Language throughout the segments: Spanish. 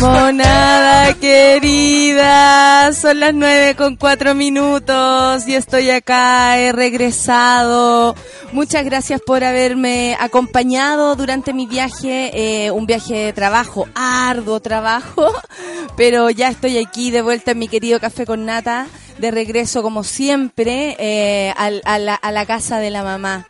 Monada querida, son las nueve con cuatro minutos y estoy acá, he regresado. Muchas gracias por haberme acompañado durante mi viaje, eh, un viaje de trabajo, arduo trabajo, pero ya estoy aquí de vuelta en mi querido café con nata, de regreso como siempre eh, a la casa de la mamá.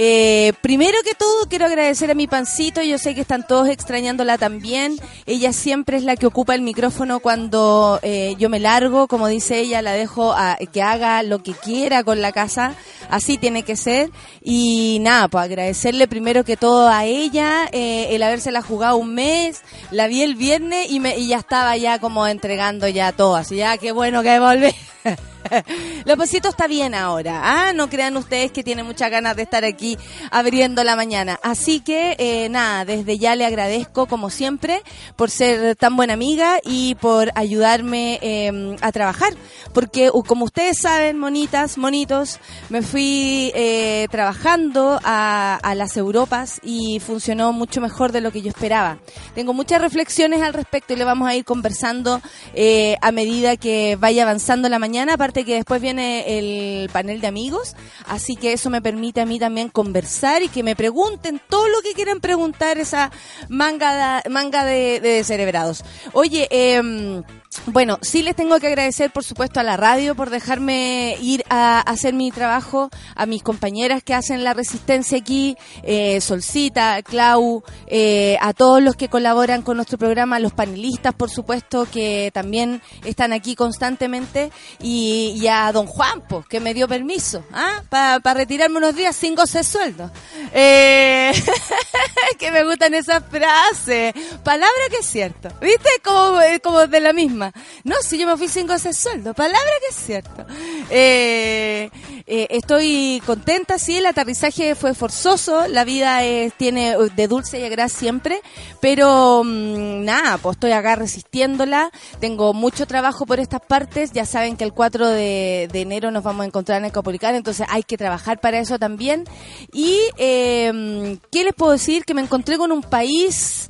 Eh, primero que todo, quiero agradecer a mi pancito. Yo sé que están todos extrañándola también. Ella siempre es la que ocupa el micrófono cuando eh, yo me largo. Como dice ella, la dejo a que haga lo que quiera con la casa. Así tiene que ser. Y nada, pues agradecerle primero que todo a ella eh, el habérsela jugado un mes. La vi el viernes y, me, y ya estaba ya como entregando ya todo. Así ya, qué bueno que volver. Lopecito está bien ahora. Ah, no crean ustedes que tiene muchas ganas de estar aquí abriendo la mañana. Así que, eh, nada, desde ya le agradezco, como siempre, por ser tan buena amiga y por ayudarme em, a trabajar. Porque, como ustedes saben, monitas, monitos, me fui eh, trabajando a, las Europas y funcionó mucho mejor de lo que yo esperaba. Tengo muchas reflexiones al respecto y le vamos a ir conversando eh, a medida que vaya avanzando la mañana. Aparte que después viene el panel de amigos, así que eso me permite a mí también conversar y que me pregunten todo lo que quieran preguntar esa manga, manga de, de cerebrados. Oye, eh, bueno, sí les tengo que agradecer, por supuesto, a la radio por dejarme ir a hacer mi trabajo, a mis compañeras que hacen la resistencia aquí, eh, Solcita, Clau, eh, a todos los que colaboran con nuestro programa, a los panelistas, por supuesto, que también están aquí constantemente, y, a don Juan, pues, que me dio permiso, ¿ah? Para retirarme unos días sin goce de sueldo. Eh, que me gustan esas frases. Palabra que es cierto. ¿Viste? Como, como de la misma. No, si yo me fui sin goce sueldo, palabra que es cierto. Eh, eh, estoy contenta, sí, el aterrizaje fue forzoso, la vida tiene de dulce y gras siempre, pero mm, nada, pues estoy acá resistiéndola, tengo mucho trabajo por estas partes, ya saben que el 4 de, enero nos vamos a encontrar en el Copolicar, entonces hay que trabajar para eso también. Y, eh, ¿qué les puedo decir? Que me encontré con un país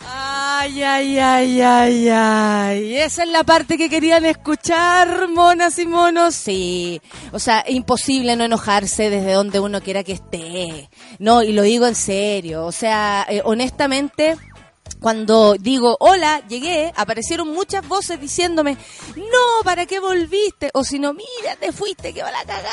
Ay, ay, ay, ay, ay. Esa es la parte que querían escuchar, monas y monos. Sí. O sea, imposible no enojarse desde donde uno quiera que esté. No, y lo digo en serio. O sea, eh, honestamente, cuando digo, hola, llegué, aparecieron muchas voces diciéndome, no, ¿para qué volviste? O si no, mira, te fuiste, que va la cagá.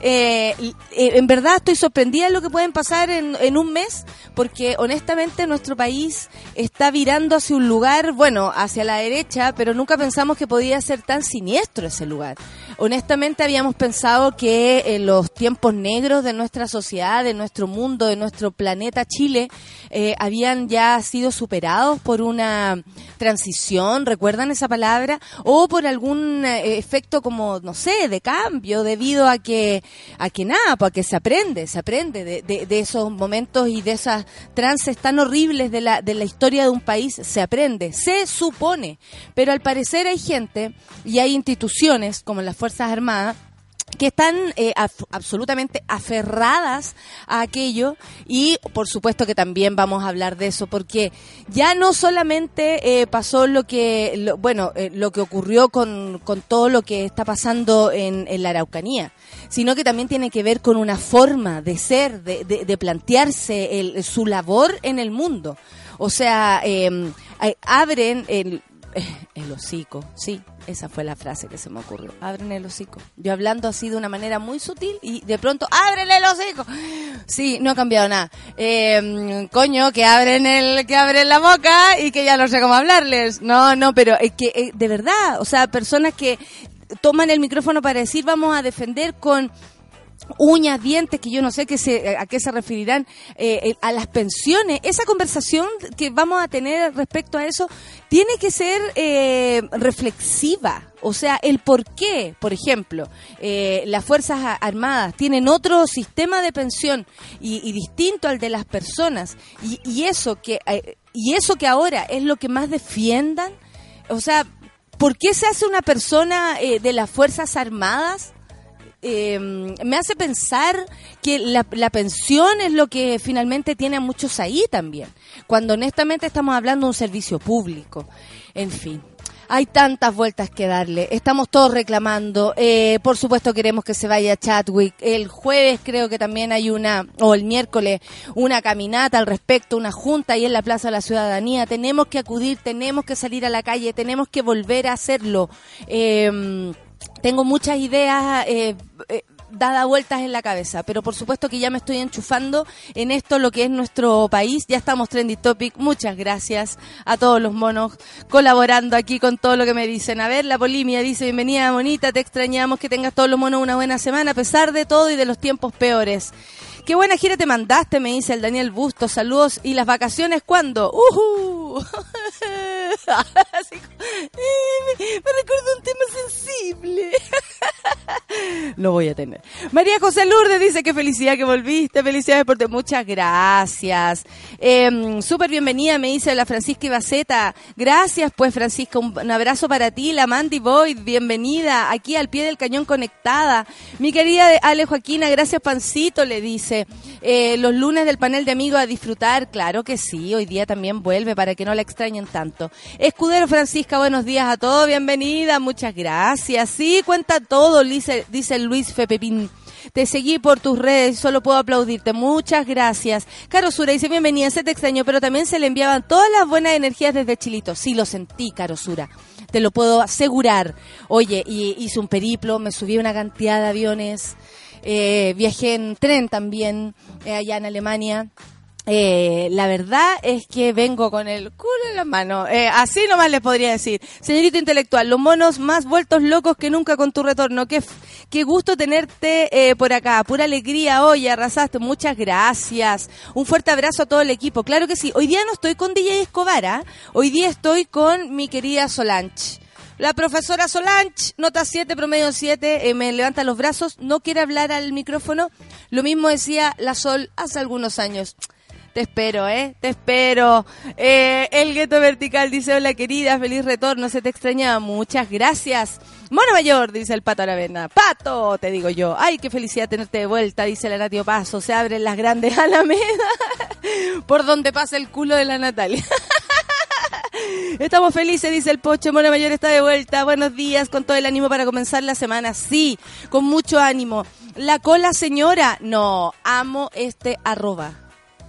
Eh, eh, en verdad estoy sorprendida de lo que pueden pasar en, en, un mes, porque honestamente nuestro país está virando hacia un lugar, bueno, hacia la derecha, pero nunca pensamos que podía ser tan siniestro ese lugar. Honestamente habíamos pensado que los tiempos negros de nuestra sociedad, de nuestro mundo, de nuestro planeta Chile, eh, habían ya sido superados por una transición, ¿recuerdan esa palabra? O por algún eh, efecto como, no sé, de cambio, debido a que, a que nada, pues que se aprende, se aprende de, de, esos momentos y de esas trances tan horribles de la, de la historia de un país, se aprende, se supone. Pero al parecer hay gente y hay instituciones como las Fuerzas Armadas que están eh, absolutamente aferradas a aquello y por supuesto que también vamos a hablar de eso porque ya no solamente eh, pasó lo que bueno eh, lo que ocurrió con, con, todo lo que está pasando en, en, la Araucanía sino que también tiene que ver con una forma de ser de, de, de plantearse el, su labor en el mundo. O sea em, abren el el hocico, sí, esa fue la frase que se me ocurrió. Abren el hocico. Yo hablando así de una manera muy sutil y de pronto, ¡ábrele el hocico! Sí, no ha cambiado nada. Eh, coño, que abren el, que abren la boca y que ya no sé cómo hablarles. No, no, pero es que, eh, de verdad, o sea, personas que toman el micrófono para decir vamos a defender con uñas, dientes, que yo no sé qué se, a qué se referirán, eh, eh, a las pensiones. Esa conversación que vamos a tener respecto a eso tiene que ser eh, reflexiva. O sea, el por qué, por ejemplo, las Fuerzas Armadas tienen otro sistema de pensión y, distinto al de las personas. Y eso que, y eso que ahora es lo que más defiendan. O sea, ¿por qué se hace una persona de las Fuerzas Armadas? Eh, me hace pensar que la, la, pensión es lo que finalmente tiene a muchos ahí también, cuando honestamente estamos hablando de un servicio público. En fin. Hay tantas vueltas que darle. Estamos todos reclamando. Eh, por supuesto queremos que se vaya Chadwick. El jueves creo que también hay una, o el miércoles, una caminata al respecto, una junta ahí en la Plaza de la Ciudadanía. Tenemos que acudir, tenemos que salir a la calle, tenemos que volver a hacerlo. Eh, tengo muchas ideas eh, eh, dadas vueltas en la cabeza, pero por supuesto que ya me estoy enchufando en esto, lo que es nuestro país. Ya estamos Trendy Topic. Muchas gracias a todos los monos colaborando aquí con todo lo que me dicen. A ver, la Polimia dice, bienvenida, bonita, te extrañamos que tengas todos los monos una buena semana, a pesar de todo y de los tiempos peores. Qué buena gira te mandaste, me dice el Daniel Busto. Saludos. ¿Y las vacaciones cuándo? ¡Uh! me, recuerdo un tema sensible. Lo voy a tener. María José Lourdes dice que felicidad que volviste. Felicidades por te. Muchas gracias. Eh, Súper bienvenida, me dice la Francisca Ibaceta. Gracias, pues, Francisca. Un, abrazo para ti, la Mandy Boyd. Bienvenida aquí al pie del cañón conectada. Mi querida Ale Joaquina, gracias, Pancito, le dice. Eh, los lunes del panel de amigos a disfrutar, claro que sí, hoy día también vuelve para que no la extrañen tanto. Escudero Francisca, buenos días a todos, bienvenida, muchas gracias. Sí, cuenta todo, dice, dice Luis Fepepín. Te seguí por tus redes, solo puedo aplaudirte. Muchas gracias. Caro Sura dice, bienvenida, se te extraño, pero también se le enviaban todas las buenas energías desde Chilito. Sí, lo sentí, Caro Sura. Te lo puedo asegurar. Oye, y hice un periplo, me subí una cantidad de aviones. Eh, viajé en tren también eh, allá en Alemania. Eh, la verdad es que vengo con el culo en la mano. Eh, así nomás les podría decir. Señorito intelectual, los monos más vueltos locos que nunca con tu retorno. Qué, qué gusto tenerte eh, por acá. Pura alegría hoy, arrasaste. Muchas gracias. Un fuerte abrazo a todo el equipo. Claro que sí. Hoy día no estoy con DJ Escobar. ¿ah? Hoy día estoy con mi querida Solange. La profesora Solange, nota 7, promedio 7, eh, me levanta los brazos, no quiere hablar al micrófono. Lo mismo decía la Sol hace algunos años. Te espero, ¿eh? Te espero. Eh, el gueto vertical dice, hola querida, feliz retorno, se te extrañaba. Muchas gracias. Mono Mayor, dice el Pato Aravena. Pato, te digo yo. Ay, qué felicidad tenerte de vuelta, dice la Natio Paso. Se abren las grandes alamedas por donde pasa el culo de la Natalia. Estamos felices, dice el Pocho. Mona Mayor está de vuelta. Buenos días, con todo el ánimo para comenzar la semana. Sí, con mucho ánimo. La cola señora. No, amo este arroba.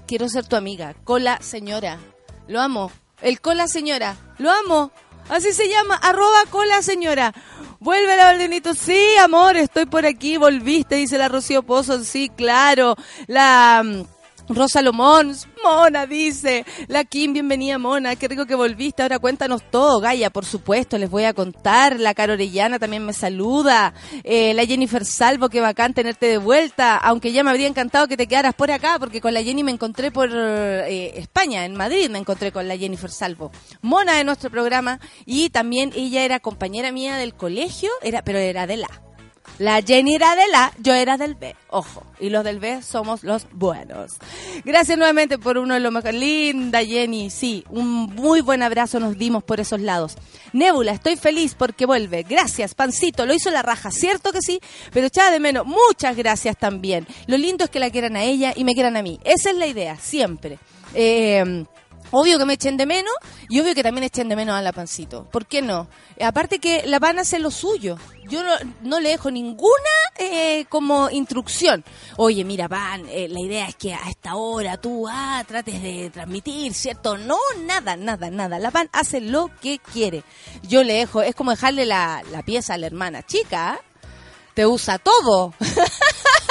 Quiero ser tu amiga. Cola señora. Lo amo. El cola señora. Lo amo. Así se llama. Arroba cola señora. Vuelve la Valdenito. Sí, amor, estoy por aquí. Volviste, dice la Rocío Pozo. Sí, claro. La mm, Rosa Lomón, Mona dice, la Kim, bienvenida Mona, qué rico que volviste, ahora cuéntanos todo, Gaia, por supuesto, les voy a contar, la Carorellana también me saluda, eh, la Jennifer Salvo, qué bacán tenerte de vuelta, aunque ya me habría encantado que te quedaras por acá, porque con la Jenny me encontré por eh, España, en Madrid me encontré con la Jennifer Salvo, Mona de nuestro programa, y también ella era compañera mía del colegio, era pero era de la la Jenny era de la, yo era del B. Ojo. Y los del B somos los buenos. Gracias nuevamente por uno de los mejores. Linda Jenny. Sí, un muy buen abrazo nos dimos por esos lados. Nebula, estoy feliz porque vuelve. Gracias, Pancito. Lo hizo la raja. Cierto que sí, pero echaba de menos. Muchas gracias también. Lo lindo es que la quieran a ella y me quieran a mí. Esa es la idea, siempre. Eh, Obvio que me echen de menos y obvio que también echen de menos a la pancito. ¿Por qué no? Aparte que la pan hace lo suyo. Yo no, le dejo ninguna eh, como instrucción. Oye, mira, pan, eh, la idea es que a esta hora tú ah, trates de transmitir, ¿cierto? No, nada, nada, nada. La pan hace lo que quiere. Yo le dejo, es como dejarle la, la pieza a la hermana chica. Te usa todo.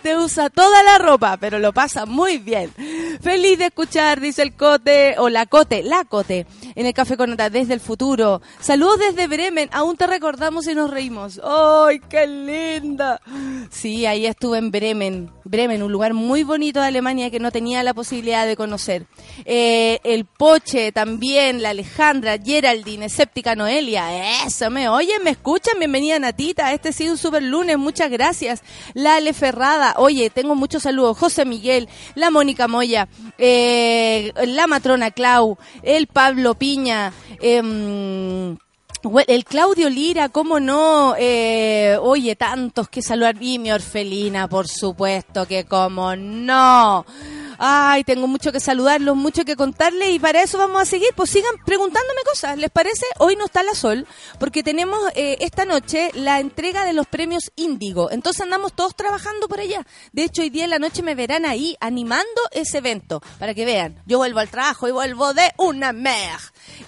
Te usa toda la ropa, pero lo pasa muy bien. Feliz de escuchar, dice el Cote, o la Cote, la Cote, en el Café con desde el futuro. Saludos desde Bremen, aún te recordamos y nos reímos. ¡Ay, qué linda! Sí, ahí estuve en Bremen. Bremen, un lugar muy bonito de Alemania que no tenía la posibilidad de conocer. Eh, el Poche también, la Alejandra, Geraldine, Escéptica Noelia. Eso, me oyen, me escuchan. Bienvenida Natita. Este ha sido un super lunes. Muchas gracias. La Ferrada. Oye, tengo muchos saludos. José Miguel, la Mónica Moya, eh, la Matrona Clau, el Pablo Piña. Eh, el Claudio Lira, ¿cómo no? Eh, oye, tantos que saludar. Y mi orfelina, por supuesto que cómo no. Ay, tengo mucho que saludarlos, mucho que contarles y para eso vamos a seguir. Pues sigan preguntándome cosas. ¿Les parece? Hoy no está la sol porque tenemos eh, esta noche la entrega de los premios Índigo. Entonces andamos todos trabajando por allá. De hecho, hoy día en la noche me verán ahí animando ese evento para que vean. Yo vuelvo al trabajo y vuelvo de una mer.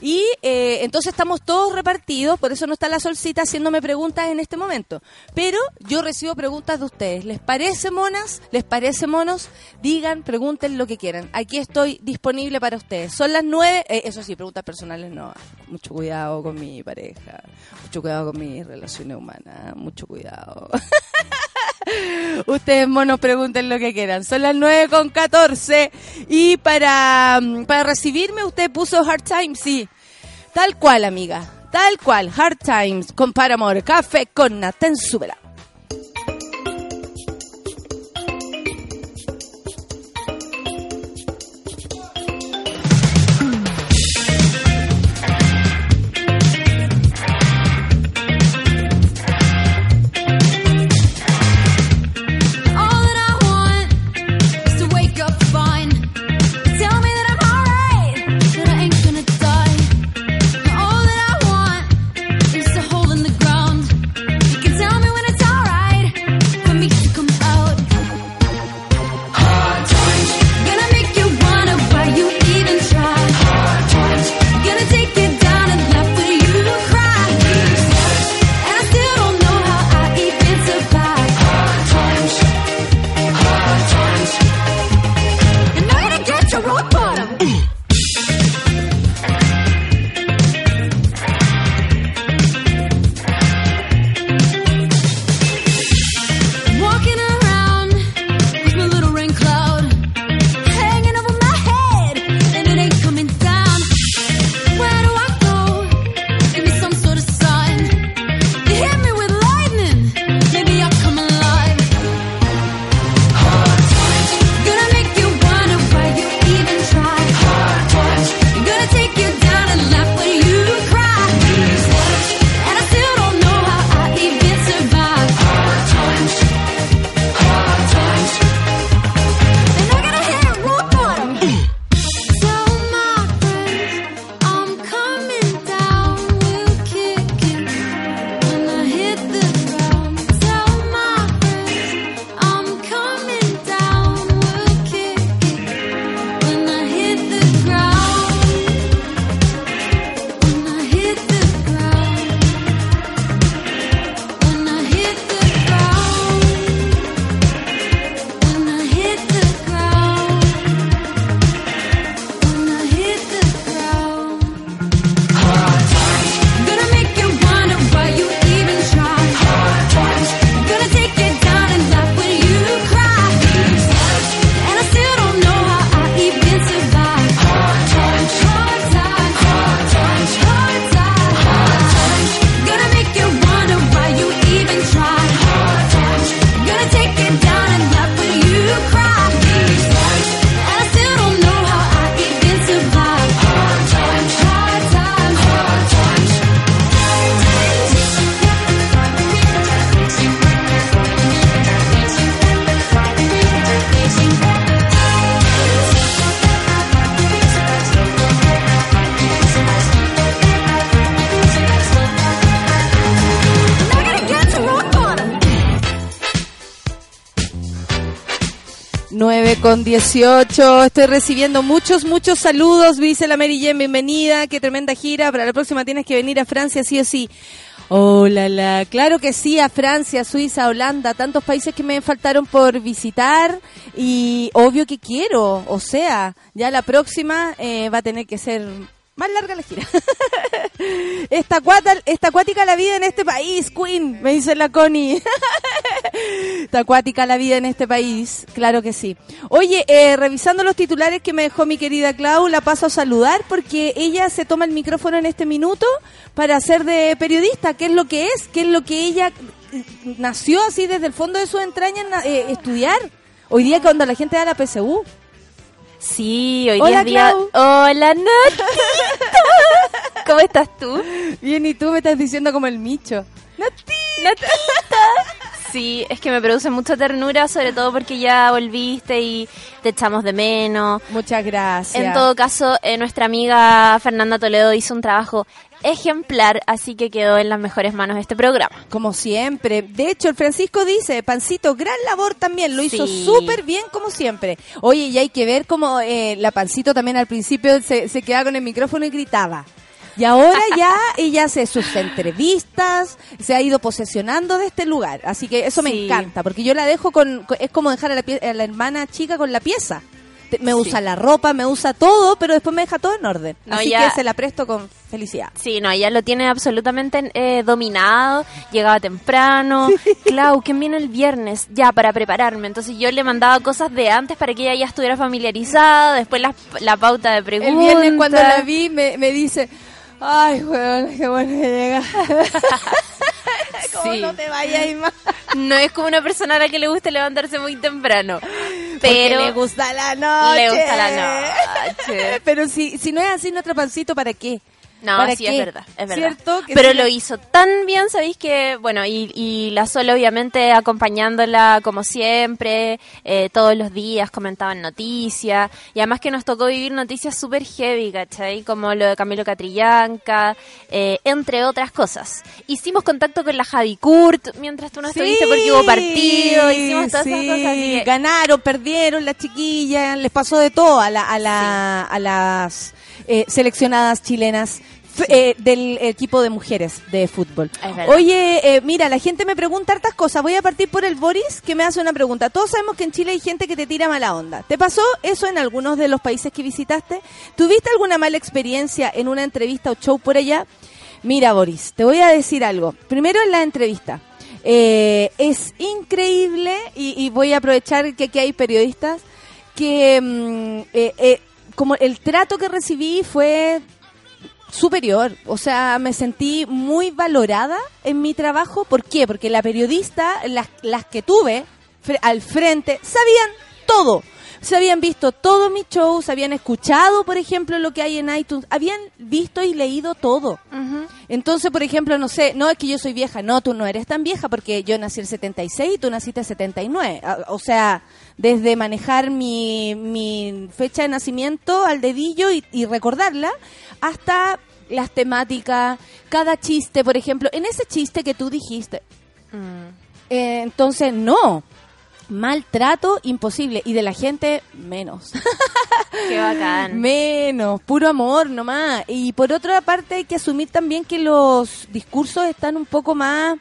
Y eh, entonces estamos todos repartidos, por eso no está la solcita haciéndome preguntas en este momento. Pero yo recibo preguntas de ustedes. ¿Les parece monas? ¿Les parece monos? Digan, lo que quieran. Aquí estoy disponible para ustedes. Son las nueve, eh, eso sí, preguntas personales no. Mucho cuidado con mi pareja, mucho cuidado con mis relaciones humanas, mucho cuidado. Ustedes, monos, pregunten lo que quieran. Son las nueve con catorce y para, mm, para recibirme usted puso Hard Times, sí. Tal cual, amiga. Tal cual. Hard Times con Paramore. Café con Súbela. Con 18. Estoy recibiendo muchos, muchos saludos. Dice la Mary bienvenida. Qué tremenda gira. Para la próxima tienes que venir a Francia, sí o sí. Hola, la, claro que sí, a Francia, Suiza, Holanda, tantos países que me faltaron por visitar y obvio que quiero, o sea, ya la próxima eh, va a tener que ser más larga la gira. está, está acuática la vida en este país, Queen, me dice la Connie. está acuática la vida en este país, claro que sí. Oye, eh, revisando los titulares que me dejó mi querida Clau, la paso a saludar porque ella se toma el micrófono en este minuto para ser de periodista, qué es lo que es, qué es lo que ella nació así desde el fondo de sus entrañas eh, estudiar. Hoy día cuando la gente da la PSU. Sí, hoy día es día... Hola, Notita. ¿Cómo estás tú? Bien, y tú me estás diciendo como el micho. Notita. Sí, es que me produce mucha ternura, sobre todo porque ya volviste y te echamos de menos. Muchas gracias. En todo caso, eh, nuestra amiga Fernanda Toledo hizo un trabajo ejemplar, así que quedó en las mejores manos este programa. Como siempre. De hecho, el Francisco dice, Pancito, gran labor también, lo hizo súper bien como siempre. Oye, y hay que ver cómo eh, la Pancito también al principio se, se quedaba con el micrófono y gritaba. Y ahora ya ella hace sus entrevistas, se ha ido posesionando de este lugar. Así que eso me encanta, porque yo la dejo con, es como dejar a la, a la hermana chica con la pieza me usa la ropa, me usa todo, pero después me deja todo en orden. Así que se la presto con felicidad. Sí, no, ella lo tiene absolutamente eh, dominado, llegaba temprano, Clau, ¿quién viene el viernes? Ya, para prepararme. Entonces yo le mandaba cosas de antes para que ella ya estuviera familiarizada, después la, la pauta de preguntas. El viernes cuando la vi me, me dice, ay, weón, qué bueno que llega. ¿Cómo no te vayas más? No es como una persona a la que le gusta levantarse muy temprano. Pero le gusta la noche. Le gusta la noche. Pero si, si no es así nuestro pancito, ¿para qué? No, sí, es verdad, es verdad. Pero lo hizo tan bien, sabéis que, bueno, y, y la sola obviamente acompañándola como siempre, eh, todos los días comentaban noticias, y además que nos tocó vivir noticias súper heavy, ¿cachai? Como lo de Camilo Catrillanca, eh, entre otras cosas. Hicimos contacto con la Javi Kurt mientras tú no estuviste porque hubo partido, hicimos todas esas cosas. Ganaron, perdieron, las chiquillas, les pasó de todo a, la, a, la, a las eh, seleccionadas chilenas. Eh, del equipo de mujeres de fútbol. Oye, eh, mira, la gente me pregunta hartas cosas. Voy a partir por el Boris, que me hace una pregunta. Todos sabemos que en Chile hay gente que te tira mala onda. ¿Te pasó eso en algunos de los países que visitaste? ¿Tuviste alguna mala experiencia en una entrevista o show por allá? Mira, Boris, te voy a decir algo. Primero en la entrevista. es increíble y, voy a aprovechar que aquí hay periodistas que mm, como el trato que recibí fue superior, o sea, me sentí muy valorada en mi trabajo. ¿Por qué? Porque la periodista, las, las que tuve al frente, sabían todo se habían visto todos mis shows, habían escuchado, por ejemplo, lo que hay en iTunes, habían visto y leído todo. Entonces, por ejemplo, no sé, no es que yo soy vieja, no, tú no eres tan vieja porque yo nací el 76 y tú naciste el 79. O sea, desde manejar mi, mi fecha de nacimiento al dedillo y, recordarla, hasta las temáticas, cada chiste, por ejemplo, en ese chiste que tú dijiste. Mm. Eh, entonces, no maltrato imposible y de la gente menos. Qué bacán. Menos, puro amor nomás. Y por otra parte hay que asumir también que los discursos están un poco más,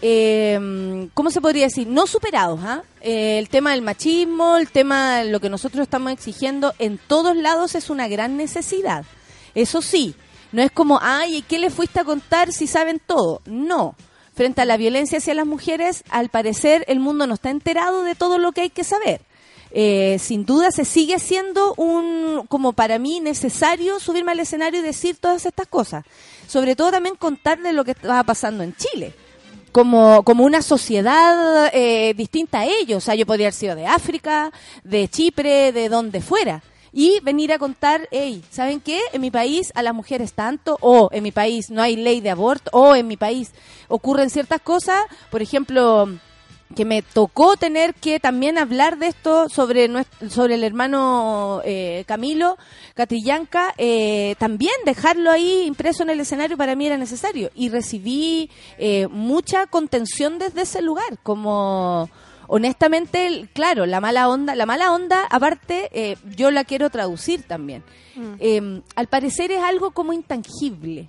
eh, ¿cómo se podría decir? No superados. ¿ah? Eh, el tema del machismo, el tema de lo que nosotros estamos exigiendo en todos lados es una gran necesidad. Eso sí, no es como, ay, ¿qué le fuiste a contar si saben todo? No frente a la violencia hacia las mujeres, al parecer el mundo no está enterado de todo lo que hay que saber. Eh, sin duda se sigue siendo un, como para mí, necesario subirme al escenario y decir todas estas cosas. Sobre todo también contarle lo que estaba pasando en Chile. Como, como una sociedad eh, distinta a ellos. O sea, yo podría haber sido de África, de Chipre, de donde fuera y venir a contar, hey, ¿saben qué? En mi país a las mujeres tanto, o en mi país no hay ley de aborto, o en mi país ocurren ciertas cosas, por ejemplo, que me tocó tener que también hablar de esto sobre sobre el hermano eh, Camilo Catrillanca, eh, también dejarlo ahí impreso en el escenario para mí era necesario y recibí eh, mucha contención desde ese lugar, como honestamente, claro, la mala onda, la mala onda, aparte, eh, yo la quiero traducir también. Mm. Eh, al parecer es algo como intangible.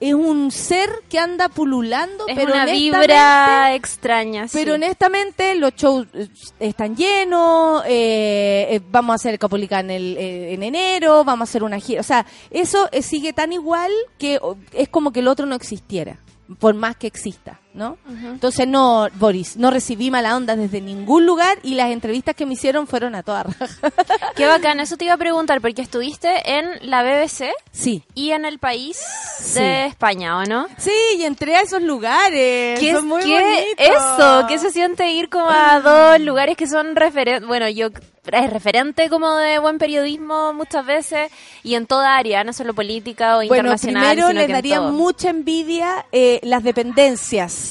Es un ser que anda pululando, Es pero una vibra extraña. sí. pero honestamente los shows eh, están llenos, eh, eh, vamos a hacer el Capolicán el, eh, en enero, vamos a hacer una gira. O sea, eso sigue tan igual que es como que el otro no existiera, por más que exista, ¿no? Entonces no, Boris, no recibí mala onda desde ningún lugar y las entrevistas que me hicieron fueron a toda raja. Qué bacán, eso te iba a preguntar, porque estuviste en la BBC sí. y en el país Sí. de España, ¿o no? Sí, y entré a esos lugares. ¿Qué, son muy qué- eso? ¿Qué se siente ir como a dos lugares que son referentes? Bueno, yo es referente como de buen periodismo muchas veces y en toda área, no solo política o Bueno, internacional. primero sino les que daría mucha envidia eh, las dependencias.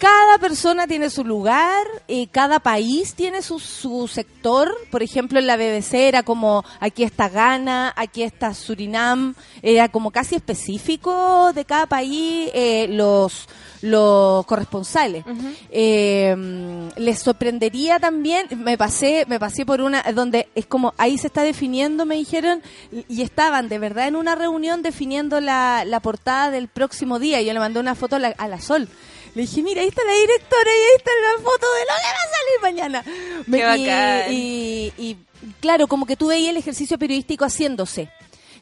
Cada persona tiene su lugar, eh, cada país tiene su, su sector. Por ejemplo, en la BBC era como aquí está Ghana, aquí está Surinam, era como casi específico de cada país eh, los los corresponsales. Eh, les sorprendería también, me pasé, me pasé por una donde es como ahí se está definiendo, me dijeron, y- y estaban de verdad en una reunión definiendo la, la portada del próximo día. Yo le mandé una foto a la, a la Sol. Le dije, mira, ahí está la directora y ahí está la foto de lo que va a salir mañana. Me- Qué bacán. y, y, claro, como que tú veías el ejercicio periodístico haciéndose.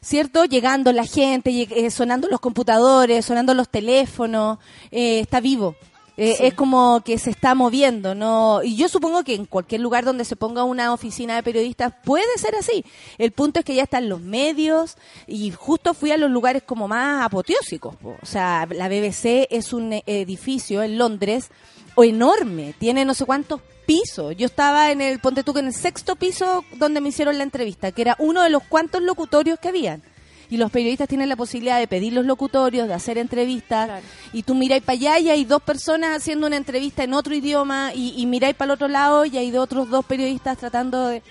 ¿Cierto? Llegando la gente, eh, sonando los computadores, sonando los teléfonos, eh, está vivo. Eh, Es como que se está moviendo, ¿no? Y yo supongo que en cualquier lugar donde se ponga una oficina de periodistas puede ser así. El punto es que ya están los medios y justo fui a los lugares como más apoteósicos. po. O sea, la BBC es un eh, edificio en Londres o enorme, tiene no sé cuántos pisos. Yo estaba en el, ponte tú que en el sexto piso donde me hicieron la entrevista, que era uno de los cuantos locutorios que habían. Y los periodistas tienen la posibilidad de pedir los locutorios, de hacer entrevistas. Claro. Y tú miráis para allá y hay dos personas haciendo una entrevista en otro idioma. Y, y miráis para el otro lado y hay de otros dos periodistas tratando de...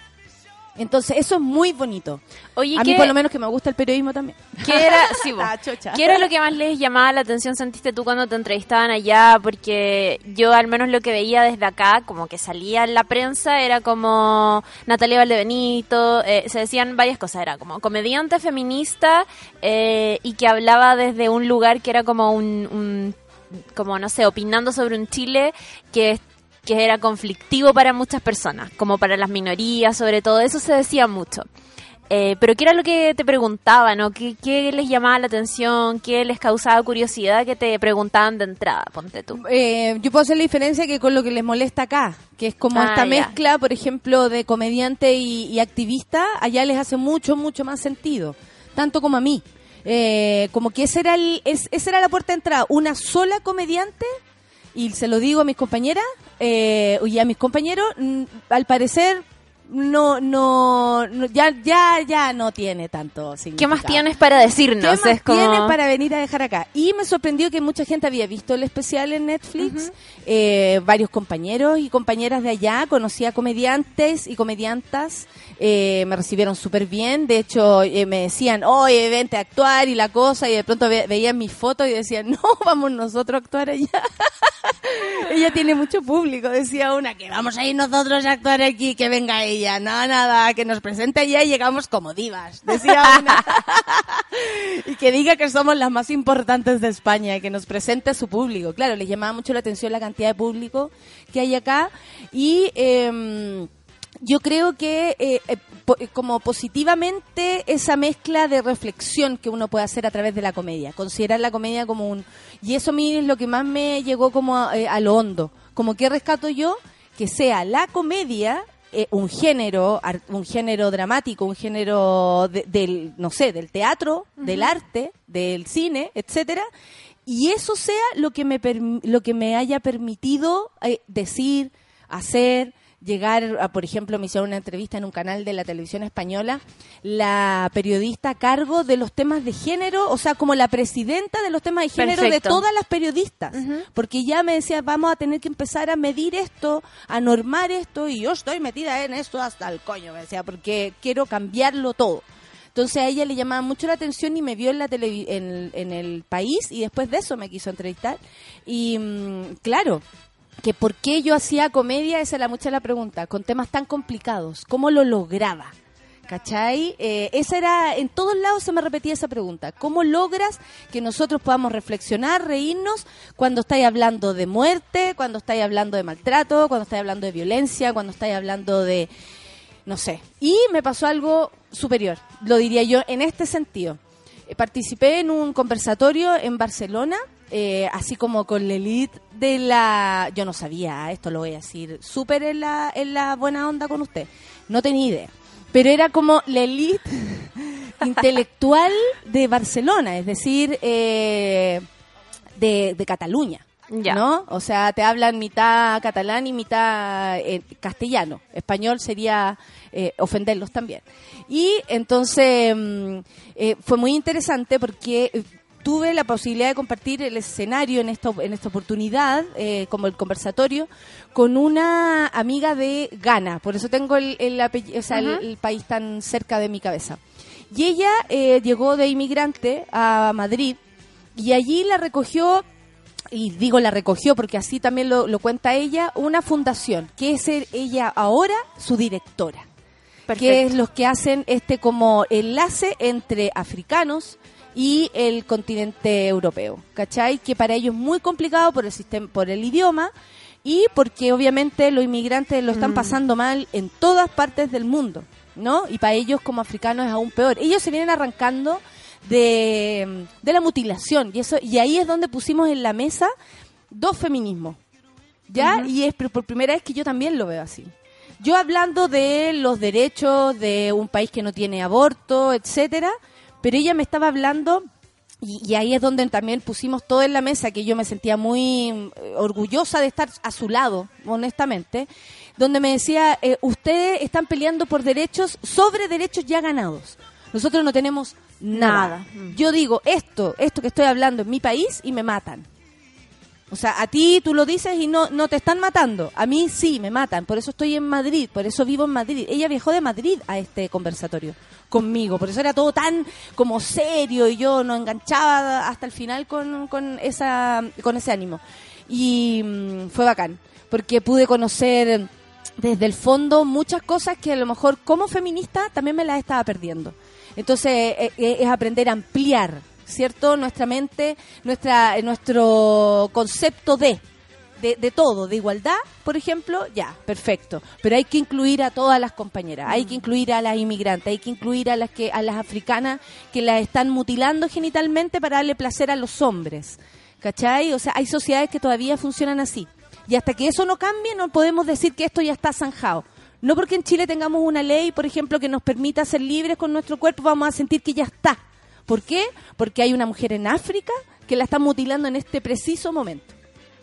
Entonces, eso es muy bonito. Oye, A mí ¿qué- por lo menos que me gusta el periodismo también. ¿Qué era, sí, vos. Ah. ¿Qué era lo que más les llamaba la atención sentiste tú cuando te entrevistaban allá? Porque yo al menos lo que veía desde acá, como que salía en la prensa, era como Natalia Valdebenito, eh, se decían varias cosas, era como comediante feminista eh, y que hablaba desde un lugar que era como un, un- como no sé, opinando sobre un Chile que que era conflictivo para muchas personas, como para las minorías, sobre todo, eso se decía mucho. Eh, pero ¿qué era lo que te preguntaban? ¿no? ¿Qué, ¿Qué les llamaba la atención? ¿Qué les causaba curiosidad que te preguntaban de entrada? Ponte tú. Eh, yo puedo hacer la diferencia que con lo que les molesta acá, que es como Ah, esta ya. mezcla, por ejemplo, de comediante y, y activista, allá les hace mucho, mucho más sentido, tanto como a mí. Eh, como que ese era el, es- esa era la puerta de entrada, una sola comediante, y se lo digo a mis compañeras eh, y a mis compañeros, al parecer no, no, no- ya, ya, ya no tiene tanto significado. ¿Qué más tienes para decirnos? ¿Qué más es como... tienes para venir a dejar acá? Y me sorprendió que mucha gente había visto el especial en Netflix. Eh, varios compañeros y compañeras de allá. Conocí a comediantes y comediantas. Eh, me recibieron súper bien. De hecho, eh, me decían, oye, vente a actuar y la cosa. Y de pronto ve- veían mis fotos y decían, no, vamos nosotros a actuar allá. ella tiene mucho público, decía una, que vamos a ir nosotros a actuar aquí, que venga ella. No, nada, que nos presente ella y llegamos como divas, decía una. y que diga que somos las más importantes de España y que nos presente su público. Claro, les llamaba mucho la atención la cantidad de público que hay acá y... em, yo creo que eh, eh, po- eh, como positivamente esa mezcla de reflexión que uno puede hacer a través de la comedia, considerar la comedia como un... Y eso a mí es lo que más me llegó como a, eh, a lo hondo. Como que rescato yo que sea la comedia eh, un género, un género dramático, un género de- del, no sé, del teatro, del arte, del cine, etcétera, y eso sea lo que me lo que me haya permitido eh, decir, hacer, llegar a, por ejemplo, me hicieron una entrevista en un canal de la televisión española, la periodista a cargo de los temas de género, o sea, como la presidenta de los temas de género de todas las periodistas, porque ya me decía, vamos a tener que empezar a medir esto, a normar esto, y yo estoy metida en esto hasta el coño, me decía, porque quiero cambiarlo todo. Entonces a ella le llamaba mucho la atención y me vio en la en, en el país y después de eso me quiso entrevistar. Y mm, claro, que por qué yo hacía comedia, esa era mucha la pregunta, con temas tan complicados, ¿cómo lo lograba? ¿Cachai? Eh, esa era, en todos lados se me repetía esa pregunta. ¿Cómo logras que nosotros podamos reflexionar, reírnos cuando estáis hablando de muerte, cuando estáis hablando de maltrato, cuando estáis hablando de violencia, cuando estáis hablando de, no sé. Y me pasó algo superior, lo diría yo, en este sentido. Eh, participé en un conversatorio en Barcelona, eh, así como con la elite de la... Yo no sabía, esto lo voy a decir, súper en la, en la buena onda con usted. No tenía idea pero era como la elite intelectual de Barcelona, es decir, eh, de, Cataluña. ¿No? O sea, te hablan mitad catalán y mitad eh, castellano. Español sería eh, ofenderlos también. Y entonces mm, fue muy interesante porque tuve la posibilidad de compartir el escenario en esta, en esta oportunidad, eh, como el conversatorio, con una amiga de Ghana. Por eso tengo el, el, país tan cerca de mi cabeza. Y ella eh, llegó de inmigrante a Madrid y allí la recogió y digo la recogió porque así también lo, lo cuenta ella, una fundación, que es ella ahora su directora, que es los que hacen este como enlace entre africanos, y el continente europeo, ¿cachai? Que para ellos es muy complicado por el sistema, por el idioma y porque obviamente los inmigrantes lo están mm. pasando mal en todas partes del mundo, ¿no? Y para ellos como africanos es aún peor. Ellos se vienen arrancando de, la mutilación y eso y ahí es donde pusimos en la mesa dos feminismos, ¿ya? Y es por primera vez que yo también lo veo así. Yo hablando de los derechos de un país que no tiene aborto, etcétera, pero ella me estaba hablando y, ahí es donde también pusimos todo en la mesa, que yo me sentía muy eh, orgullosa de estar a su lado, honestamente, donde me decía, eh, ustedes están peleando por derechos sobre derechos ya ganados. Nosotros no tenemos nada. Yo digo esto, esto que estoy hablando en mi país y me matan. O sea, a ti tú lo dices y no, no te están matando. A mí sí, me matan. Por eso estoy en Madrid, por eso vivo en Madrid. Ella viajó de Madrid a este conversatorio conmigo. Por eso era todo tan como serio y yo no enganchaba hasta el final con, con, esa, con ese ánimo. Y mm, fue bacán, porque pude conocer desde el fondo muchas cosas que a lo mejor como feminista también me las estaba perdiendo. Entonces eh, eh, es aprender a ampliar, ¿cierto? Nuestra mente, nuestra, nuestro concepto de de, todo, de igualdad, por ejemplo, ya, perfecto. Pero hay que incluir a todas las compañeras, hay que incluir a las inmigrantes, hay que incluir a las que a las africanas que las están mutilando genitalmente para darle placer a los hombres. ¿Cachai? O sea, hay sociedades que todavía funcionan así. Y hasta que eso no cambie, no podemos decir que esto ya está zanjado. No porque en Chile tengamos una ley, por ejemplo, que nos permita ser libres con nuestro cuerpo, vamos a sentir que ya está. ¿Por qué? Porque hay una mujer en África que la está mutilando en este preciso momento.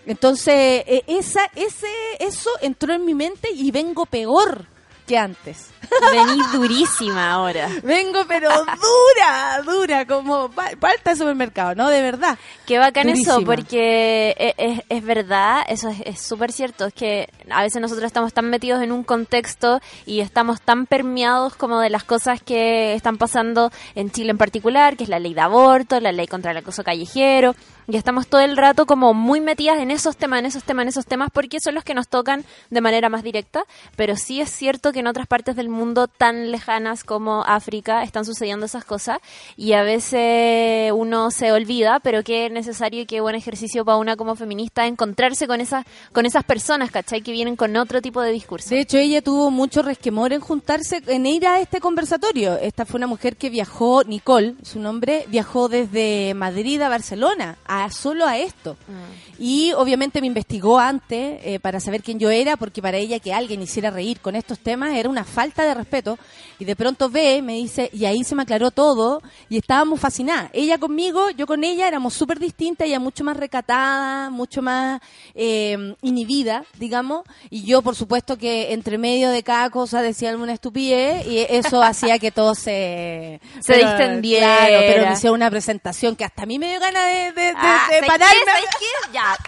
Entonces, e, esa, ese, eso entró en mi mente y vengo peor que antes. Venís durísima ahora. Vengo, pero dura, dura, como falta de supermercado, ¿no? De verdad. Qué bacán eso, porque e, es, verdad, eso es súper cierto. Es que a veces nosotros estamos tan metidos en un contexto y estamos tan permeados como de las cosas que están pasando en Chile en particular, que es la ley de aborto, la ley contra el acoso callejero y estamos todo el rato como muy metidas en esos temas, en esos temas, en esos temas, porque son los que nos tocan de manera más directa, pero sí es cierto que en otras partes del mundo tan lejanas como África están sucediendo esas cosas y a veces uno se olvida, pero que es necesario y qué buen ejercicio para una como feminista encontrarse con esas, con esas personas, ¿cachai? Que vienen con otro tipo de discurso. De hecho, ella tuvo mucho resquemor en juntarse, en ir a este conversatorio. Esta fue una mujer que viajó, Nicole, su nombre, viajó desde Madrid a Barcelona, solo a esto. Mm. Y obviamente me investigó antes eh, para saber quién yo era, porque para ella que alguien hiciera reír con estos temas era una falta de respeto. Y de pronto ve, me dice, y ahí se me aclaró todo y estábamos fascinadas. Ella conmigo, yo con ella éramos súper distintas, ella mucho más recatada, mucho más eh, inhibida, digamos. Y yo, por supuesto, que entre medio de cada cosa decía alguna estupidez y eso hacía que todo se... Se distendiera. pero me hicieron una presentación que hasta a mí me dio ganas de, Ah, pararme. Ya.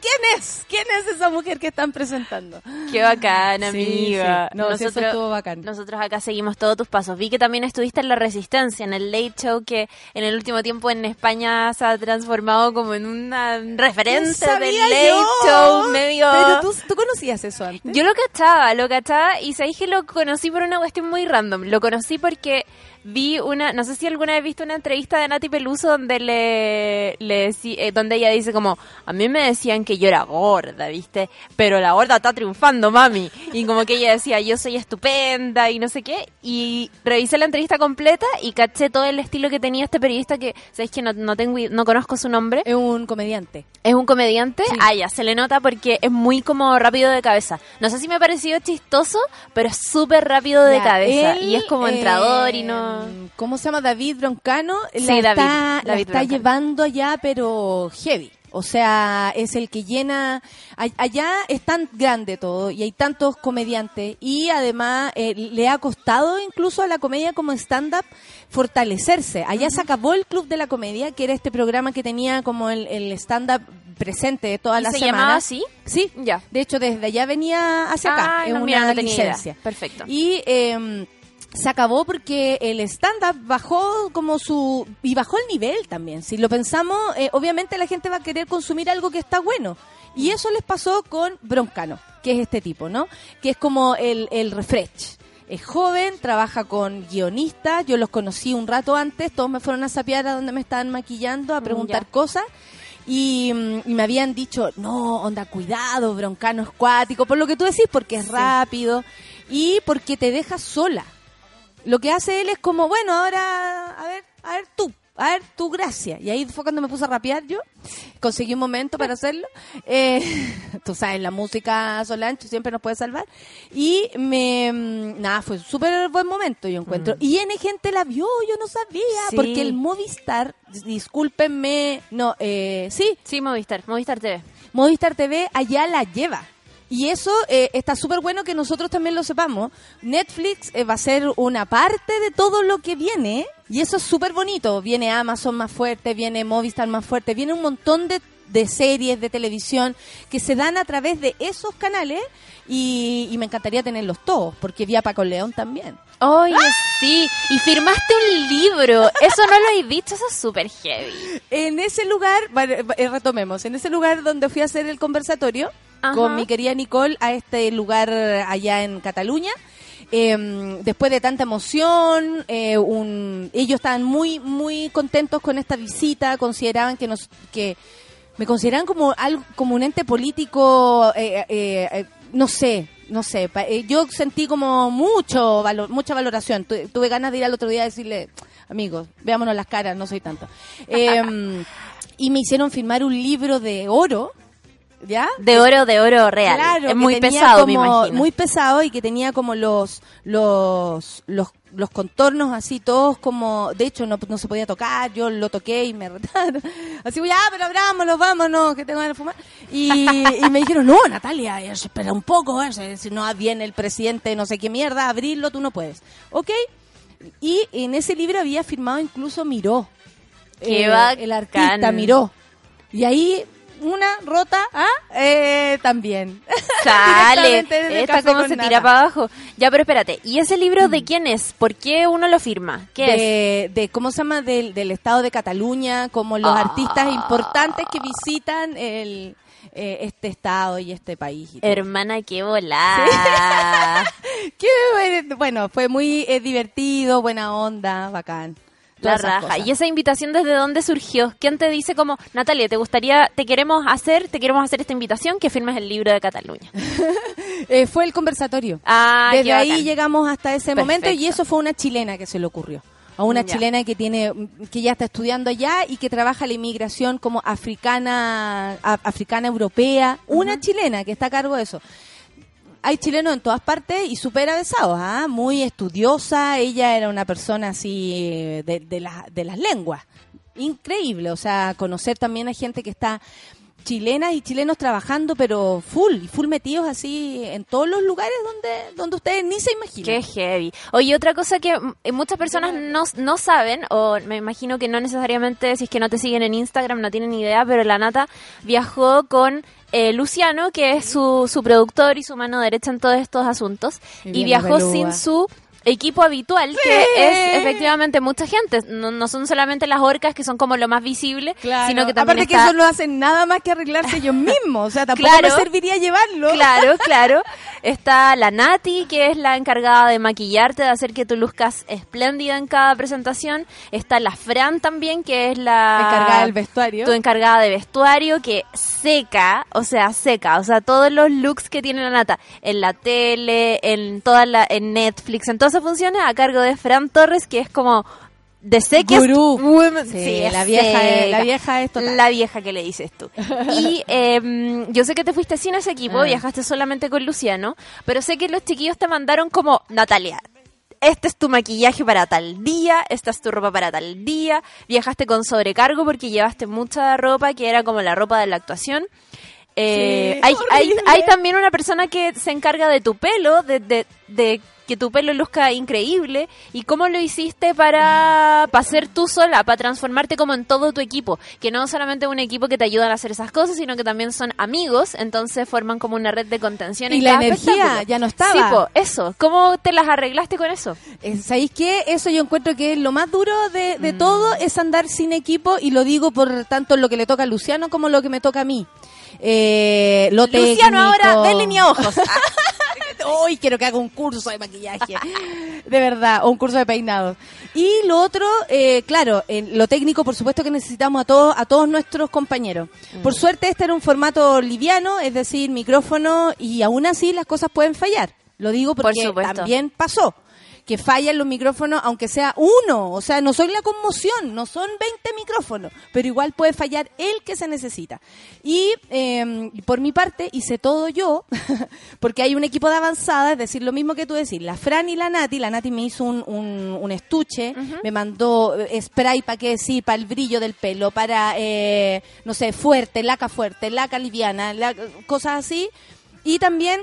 ¿Quién es? ¿Quién es esa mujer que están presentando? Qué bacán, amiga. sí. No, sí, eso estuvo bacán. Nosotros acá seguimos todos tus pasos. Vi que también estuviste en La Resistencia, en el Late Show, que en el último tiempo en España se ha transformado como en una referente No del Late yo. Show medio... Pero tú, tú conocías eso antes. Yo lo cachaba, lo cachaba y sabéis que lo conocí por una cuestión muy random. Lo conocí porque vi una, no sé si alguna vez viste una entrevista de Nati Peluso donde le, le eh, donde ella dice como, a mí me decían que yo era gorda, ¿viste? Pero la gorda está triunfando, mami. Y como que ella decía, yo soy estupenda y no sé qué. Y revisé la entrevista completa y caché todo el estilo que tenía este periodista que, ¿sabéis que no, no tengo, no conozco su nombre? Es un comediante. ¿Es un comediante? Sí. Ah, ya, se le nota porque es muy como rápido de cabeza. No sé si me ha parecido chistoso, pero es súper rápido de Ya, cabeza. él, y es como eh, entrador y no... ¿Cómo se llama? David Broncano. Sí, la David, está, la David está Broncano. llevando allá, pero heavy. O sea, es el que llena. Allá es tan grande todo y hay tantos comediantes. Y además eh, le ha costado incluso a la comedia como stand-up fortalecerse. Allá se acabó el Club de la Comedia, que era este programa que tenía como el, el stand-up presente de todas ¿Y las se semanas. llamaba así? Sí, Ya. de hecho desde allá venía hacia acá. Ah, es no, una mira, no licencia. Perfecto. Y eh, se acabó porque el stand-up bajó como su... Y bajó el nivel también. Si lo pensamos, eh, obviamente la gente va a querer consumir algo que está bueno. Y eso les pasó con Broncano, que es este tipo, ¿no? Que es como el, el refresh. Es joven, trabaja con guionistas. Yo los conocí un rato antes. Todos me fueron a sapear a donde me estaban maquillando, a preguntar ya. cosas. Y, mm, y me habían dicho, no, onda, cuidado, broncano es cuático, por lo que tú decís, porque es rápido y porque te deja sola. Lo que hace él es como, bueno, ahora, a ver, a ver tú, a ver tu gracia. Y ahí fue cuando me puse a rapear yo, conseguí un momento para hacerlo. Eh, tú sabes, la música Solancho siempre nos puede salvar. Y me, mm, nada, fue súper buen momento, yo encuentro. Y N gente la vio, yo no sabía, Sí. porque el Movistar, discúlpenme, no, eh, sí, Sí, Movistar, Movistar TV. Movistar TV allá la lleva. Y eso eh, está súper bueno que nosotros también lo sepamos. Netflix eh, va a ser una parte de todo lo que viene. Y eso es súper bonito. Viene Amazon más fuerte, viene Movistar más fuerte, viene un montón de, de series de televisión que se dan a través de esos canales. Y, y me encantaría tenerlos todos, porque vi a Paco León también. Oye, sí. Y firmaste un libro. Eso no lo he dicho, eso es súper heavy. En ese lugar, eh, retomemos, en ese lugar donde fui a hacer el conversatorio Ajá. con mi querida Nicole a este lugar allá en Cataluña, eh, después de tanta emoción, eh, un, ellos estaban muy, muy contentos con esta visita, consideraban que nos, que me consideraban como algo, como un ente político, eh, eh, eh, no sé, no sé, pa- eh, yo sentí como mucho valor, mucha valoración. Tu- tuve ganas de ir al otro día a decirle, amigos, veámonos las caras, no soy tanto. Eh, y me hicieron firmar un libro de oro, ¿ya? De oro, de oro real. Claro, es que muy pesado, me como- imagino. Muy pesado y que tenía como los los los, los contornos así todos como, de hecho no, no se podía tocar, yo lo toqué y me retaron. Así, ya, pero abrámoslo, vámonos, que tengo de fumar. Y, y me dijeron, no, Natalia, espera un poco, eh, si- no viene el presidente, no sé qué mierda, abrirlo, tú no puedes. ¿Ok? Y en ese libro había firmado incluso Miró. Eh, el artista Miró. Y ahí una rota, ¿ah? Eh, también. Sale, esta como se tira para abajo. Ya, pero espérate, ¿y ese libro de quién es? ¿Por qué uno lo firma? ¿Qué es? de, de cómo se llama del, del estado de Cataluña como los Ah. artistas importantes que visitan el eh, este estado y este país y. Hermana, qué volada. Qué bueno, bueno fue muy eh, divertido buena onda bacán La raja. cosas. ¿Y esa invitación desde dónde surgió? ¿Quién te dice como, Natalia, te gustaría, te queremos hacer, te queremos hacer esta invitación que firmes el libro de Cataluña? Eh, fue el conversatorio Ah, desde ahí bacán. llegamos hasta ese momento y eso fue una chilena que se le ocurrió a una Ya. chilena que tiene que ya está estudiando allá y que trabaja la inmigración como africana a- africana europea una chilena que está a cargo de eso hay chilenos en todas partes y súper avesados, ¿ah? muy estudiosa. Ella era una persona así eh, de, de, la- de las lenguas. Increíble, o sea, conocer también a gente que está chilenas y chilenos trabajando, pero full, y full metidos así en todos los lugares donde, donde ustedes ni se imaginan. Qué heavy. Oye, otra cosa que mm, eh, muchas personas no, no saben, o me imagino que no necesariamente, si es que no te siguen en Instagram, no tienen idea, pero la Nata viajó con eh, Luciano, que es su, su productor y su mano derecha en todos estos asuntos, y viajó sin su equipo habitual, que es efectivamente mucha gente. No, no son solamente las orcas, que son como lo más visible, sino que también Aparte está... que eso no hacen nada más que arreglarse ellos mismos, o sea, tampoco Claro. me serviría llevarlo. Claro, claro. Está la Nati, que es la encargada de maquillarte, de hacer que tú luzcas espléndida en cada presentación. Está la Fran también, que es la... Encargada del vestuario. Tu encargada de vestuario, que seca, o sea, seca. O sea, todos los looks que tiene la Nata en la tele, en toda la, en Netflix, en todas esas funciones, a cargo de Fran Torres, que es como... De. Sí, es la vieja es- la vieja es total. La vieja que le dices tú. Y eh, yo sé que te fuiste sin ese equipo, Ah. viajaste solamente con Luciano, pero sé que los chiquillos te mandaron como, Natalia, este es tu maquillaje para tal día, esta es tu ropa para tal día, viajaste con sobrecargo porque llevaste mucha ropa que era como la ropa de la actuación. Eh, Sí, hay, hay, también una persona que se encarga de tu pelo, de, de, de que tu pelo luzca increíble. ¿Y cómo lo hiciste para, para ser tú sola, para transformarte como en todo tu equipo? Que no solamente un equipo que te ayuda a hacer esas cosas, sino que también son amigos, entonces forman como una red de contención. Y en la energía ya no estaba. Sí, po, eso. ¿Cómo te las arreglaste con eso? Eh, ¿Sabéis qué? Eso yo encuentro que es lo más duro de, Mm. de todo es andar sin equipo y lo digo por tanto lo que le toca a Luciano como lo que me toca a mí. Eh, lo Luciano, ahora, técnico. denle mi ojos. Hoy quiero que haga un curso de maquillaje. De verdad, o un curso de peinados. Y lo otro, eh, claro, en lo técnico, por supuesto que necesitamos a todos, a todos nuestros compañeros. Mm. Por suerte, este era un formato liviano, es decir, micrófono, y aún así las cosas pueden fallar. Lo digo Por porque también pasó. Que fallan los micrófonos, aunque sea uno. O sea, no soy la conmoción, no son 20 micrófonos, pero igual puede fallar el que se necesita. Y eh, por mi parte, hice todo yo, porque hay un equipo de avanzada, es decir, lo mismo que tú decís, la Fran y la Nati, la Nati me hizo un, un, un estuche, me mandó eh, spray para qué decir, para el brillo del pelo, para, eh, no sé, fuerte, laca fuerte, laca liviana, la- cosas así. Y también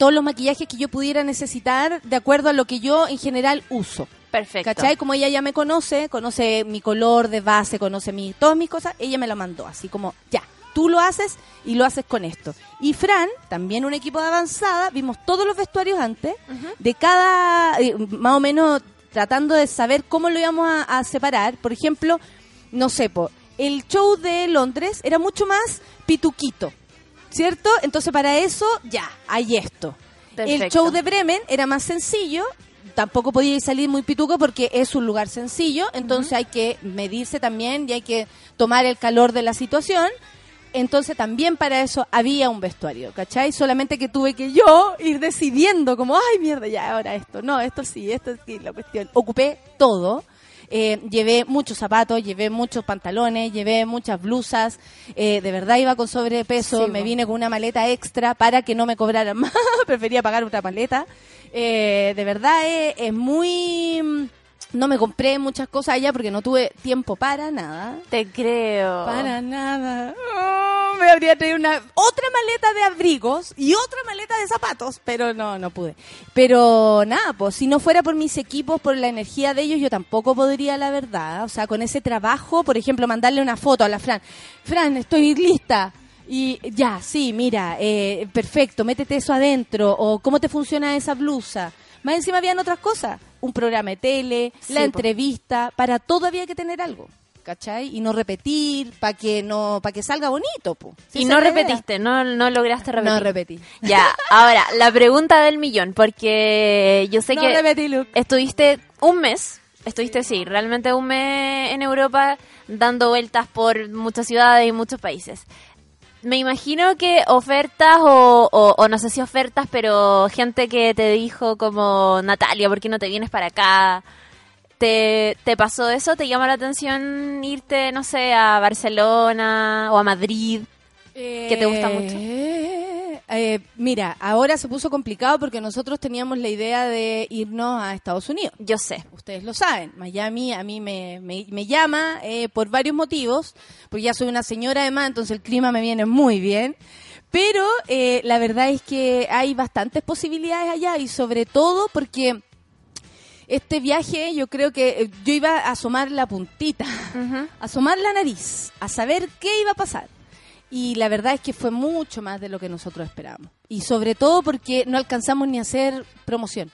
todos los maquillajes que yo pudiera necesitar de acuerdo a lo que yo en general uso. Perfecto. ¿Cachai? Como ella ya me conoce, conoce mi color de base, conoce mi, todas mis cosas, ella me la mandó, así como, ya, tú lo haces y lo haces con esto. Y Fran, también un equipo de avanzada, vimos todos los vestuarios antes, de cada, eh, más o menos tratando de saber cómo lo íbamos a, a separar. Por ejemplo, no sé, po, el show de Londres era mucho más pituquito, ¿cierto? Entonces para eso, ya, hay esto. El show de Bremen era más sencillo, tampoco podía salir muy pituco porque es un lugar sencillo, entonces hay que medirse también y hay que tomar el calor de la situación. Entonces también para eso había un vestuario, ¿cachai? Solamente que tuve que yo ir decidiendo como, ay mierda, ya ahora esto, no, esto sí, esto sí, la cuestión. Ocupé todo. Eh, llevé muchos zapatos, llevé muchos pantalones, llevé muchas blusas, eh, de verdad iba con sobrepeso, Sí, me vine con una maleta extra para que no me cobraran más, prefería pagar otra maleta. Eh, de verdad es, es muy... No me compré muchas cosas allá porque no tuve tiempo para nada. Te creo. Para nada. Oh, me habría traído una otra maleta de abrigos y otra maleta de zapatos, pero no, no pude. Pero nada, pues si no fuera por mis equipos, por la energía de ellos, yo tampoco podría, la verdad. O sea, con ese trabajo, por ejemplo, mandarle una foto a la Fran. Fran, estoy lista. Y ya, sí, mira, eh, perfecto, métete eso adentro. O cómo te funciona esa blusa. Más encima habían otras cosas. Un programa de tele, Sí, la po. entrevista. Para todo había que tener algo. ¿Cachai? Y no repetir, para que no para que salga bonito. Po. Si y no repetiste, no, no lograste repetir. No repetí. Ya, ahora, la pregunta del millón, porque yo sé no que repetí, Luke. estuviste un mes, estuviste, sí, realmente un mes en Europa dando vueltas por muchas ciudades y muchos países. Me imagino que ofertas o, o- no sé si ofertas, pero gente que te dijo como, Natalia, ¿por qué no te vienes para acá? ¿Te, ¿Te pasó eso? ¿Te llama la atención irte, no sé, a Barcelona o a Madrid? que te gusta mucho? Eh, mira, ahora se puso complicado porque nosotros teníamos la idea de irnos a Estados Unidos. Yo sé. Ustedes lo saben, Miami a mí me, me, me llama eh, por varios motivos, porque ya soy una señora además, entonces el clima me viene muy bien. Pero eh, la verdad es que hay bastantes posibilidades allá y sobre todo porque este viaje yo creo que eh, yo iba a asomar la puntita, a asomar la nariz, a saber qué iba a pasar. Y la verdad es que fue mucho más de lo que nosotros esperábamos. Y sobre todo porque no alcanzamos ni a hacer promoción.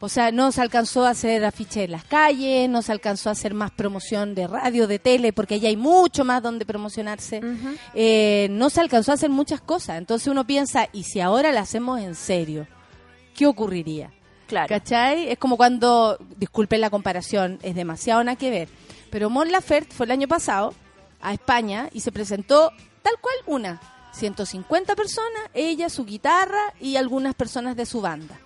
O sea, no se alcanzó a hacer afiches en las calles, no se alcanzó a hacer más promoción de radio, de tele, porque allá hay mucho más donde promocionarse. Eh, no se alcanzó a hacer muchas cosas. Entonces uno piensa, ¿y si ahora la hacemos en serio? ¿Qué ocurriría? Claro. ¿Cachai? Es como cuando, disculpen la comparación, es demasiado nada que ver. Pero Mon Laferte fue el año pasado a España y se presentó tal cual una. 150 personas, ella, su guitarra y algunas personas de su banda.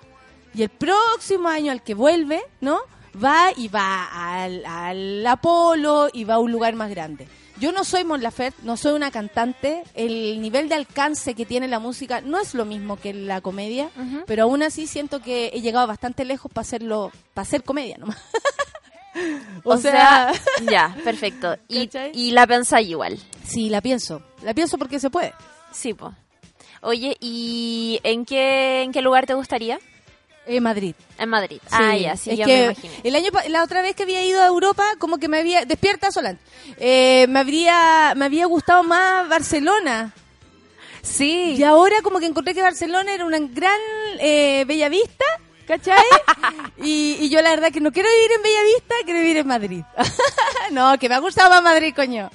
Y el próximo año al que vuelve, ¿no? Va y va al, al Apolo y va a un lugar más grande. Yo no soy Mon Laferte, no soy una cantante. El nivel de alcance que tiene la música no es lo mismo que la comedia, pero aún así siento que he llegado bastante lejos para hacerlo, para hacer comedia nomás. O, sea, ya, perfecto. Y, y la pensáis igual. sí, la pienso. La pienso porque se puede. Sí, po. Oye, ¿y en qué, en qué lugar te gustaría? Eh, Madrid. En Madrid. Sí, ah, ya, sí, es que me imaginé. El año, la otra vez que había ido a Europa, como que me había, despierta Solán, eh, me habría, me había gustado más Barcelona. Sí. Y ahora como que encontré que Barcelona era una gran eh, bella vista, ¿cachai? y, y yo la verdad que no quiero vivir en Bella Vista, quiero vivir en Madrid. no, que me ha gustado más Madrid, coño.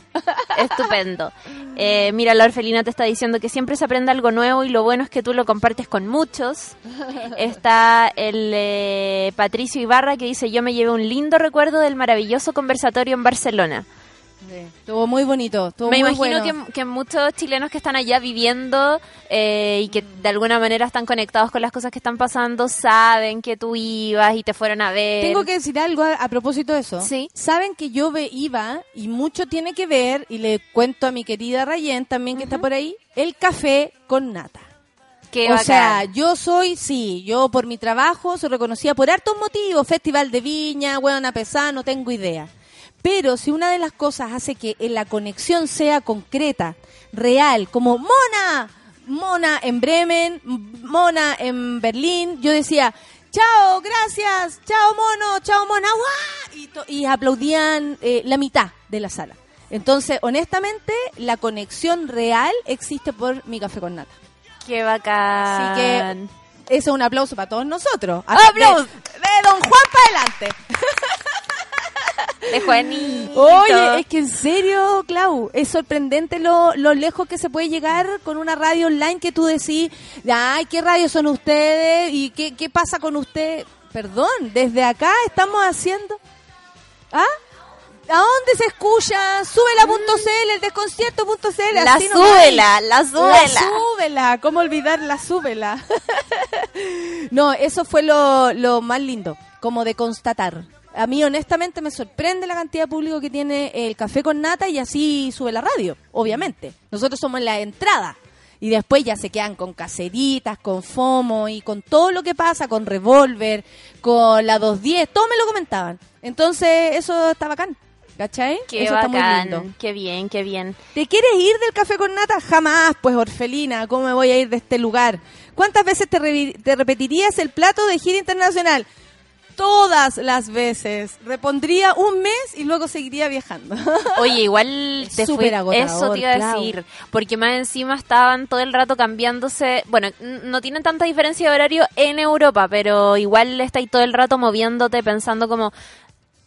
Estupendo. Eh, mira, la orfelina te está diciendo que siempre se aprende algo nuevo y lo bueno es que tú lo compartes con muchos. Está el eh, Patricio Ibarra que dice, yo me llevé un lindo recuerdo del maravilloso conversatorio en Barcelona. Estuvo muy bonito, estuvo me muy imagino bueno. que, que muchos chilenos que están allá viviendo eh, y que de alguna manera están conectados con las cosas que están pasando saben que tú ibas y te fueron a ver. Tengo que decir algo a, a propósito de eso. Sí. Saben que yo iba y mucho tiene que ver, y le cuento a mi querida Rayen también que está por ahí, el café con nata. Qué o bacán. sea, yo soy, sí, yo por mi trabajo soy reconocida por hartos motivos, Festival de Viña, Hueona Pesada, no tengo idea. Pero si una de las cosas hace que la conexión sea concreta, real, como Mona, Mona en Bremen, Mona en Berlín, yo decía, chao, gracias, chao mono, chao mona, y, y aplaudían eh, la mitad de la sala. Entonces, honestamente, la conexión real existe por mi café con nata. Qué bacán. Así que ese es un aplauso para todos nosotros. ¡Aplausos! De, de Don Juan para adelante. De Juanito. Oye, es que en serio, Clau, es sorprendente lo, lo lejos que se puede llegar con una radio online que tú decís, ay, ¿qué radio son ustedes? ¿Y qué, qué pasa con usted? Perdón, desde acá estamos haciendo... ¿Ah? ¿A dónde se escucha? Súbela.cl, el desconcierto.cl. La así súbela, la súbela. La súbela, ¿cómo olvidar la súbela? no, eso fue lo, lo más lindo, como de constatar. A mí honestamente me sorprende la cantidad de público que tiene el café con nata y así sube la radio, obviamente. Nosotros somos la entrada. Y después ya se quedan con caseritas, con FOMO y con todo lo que pasa, con revólver, con la 210, todo me lo comentaban. Entonces, eso está bacán. ¿Cachai? Qué eso está muy lindo. Qué bien, qué bien. ¿Te quieres ir del café con nata? Jamás, pues orfelina, ¿cómo me voy a ir de este lugar? ¿Cuántas veces te, te repetirías el plato de gira internacional? Todas las veces. Repondría un mes y luego seguiría viajando. Oye, igual te fui- agotador, eso te iba a decir, porque más encima estaban todo el rato cambiándose, bueno, no tienen tanta diferencia de horario en Europa, pero igual estáis todo el rato moviéndote pensando como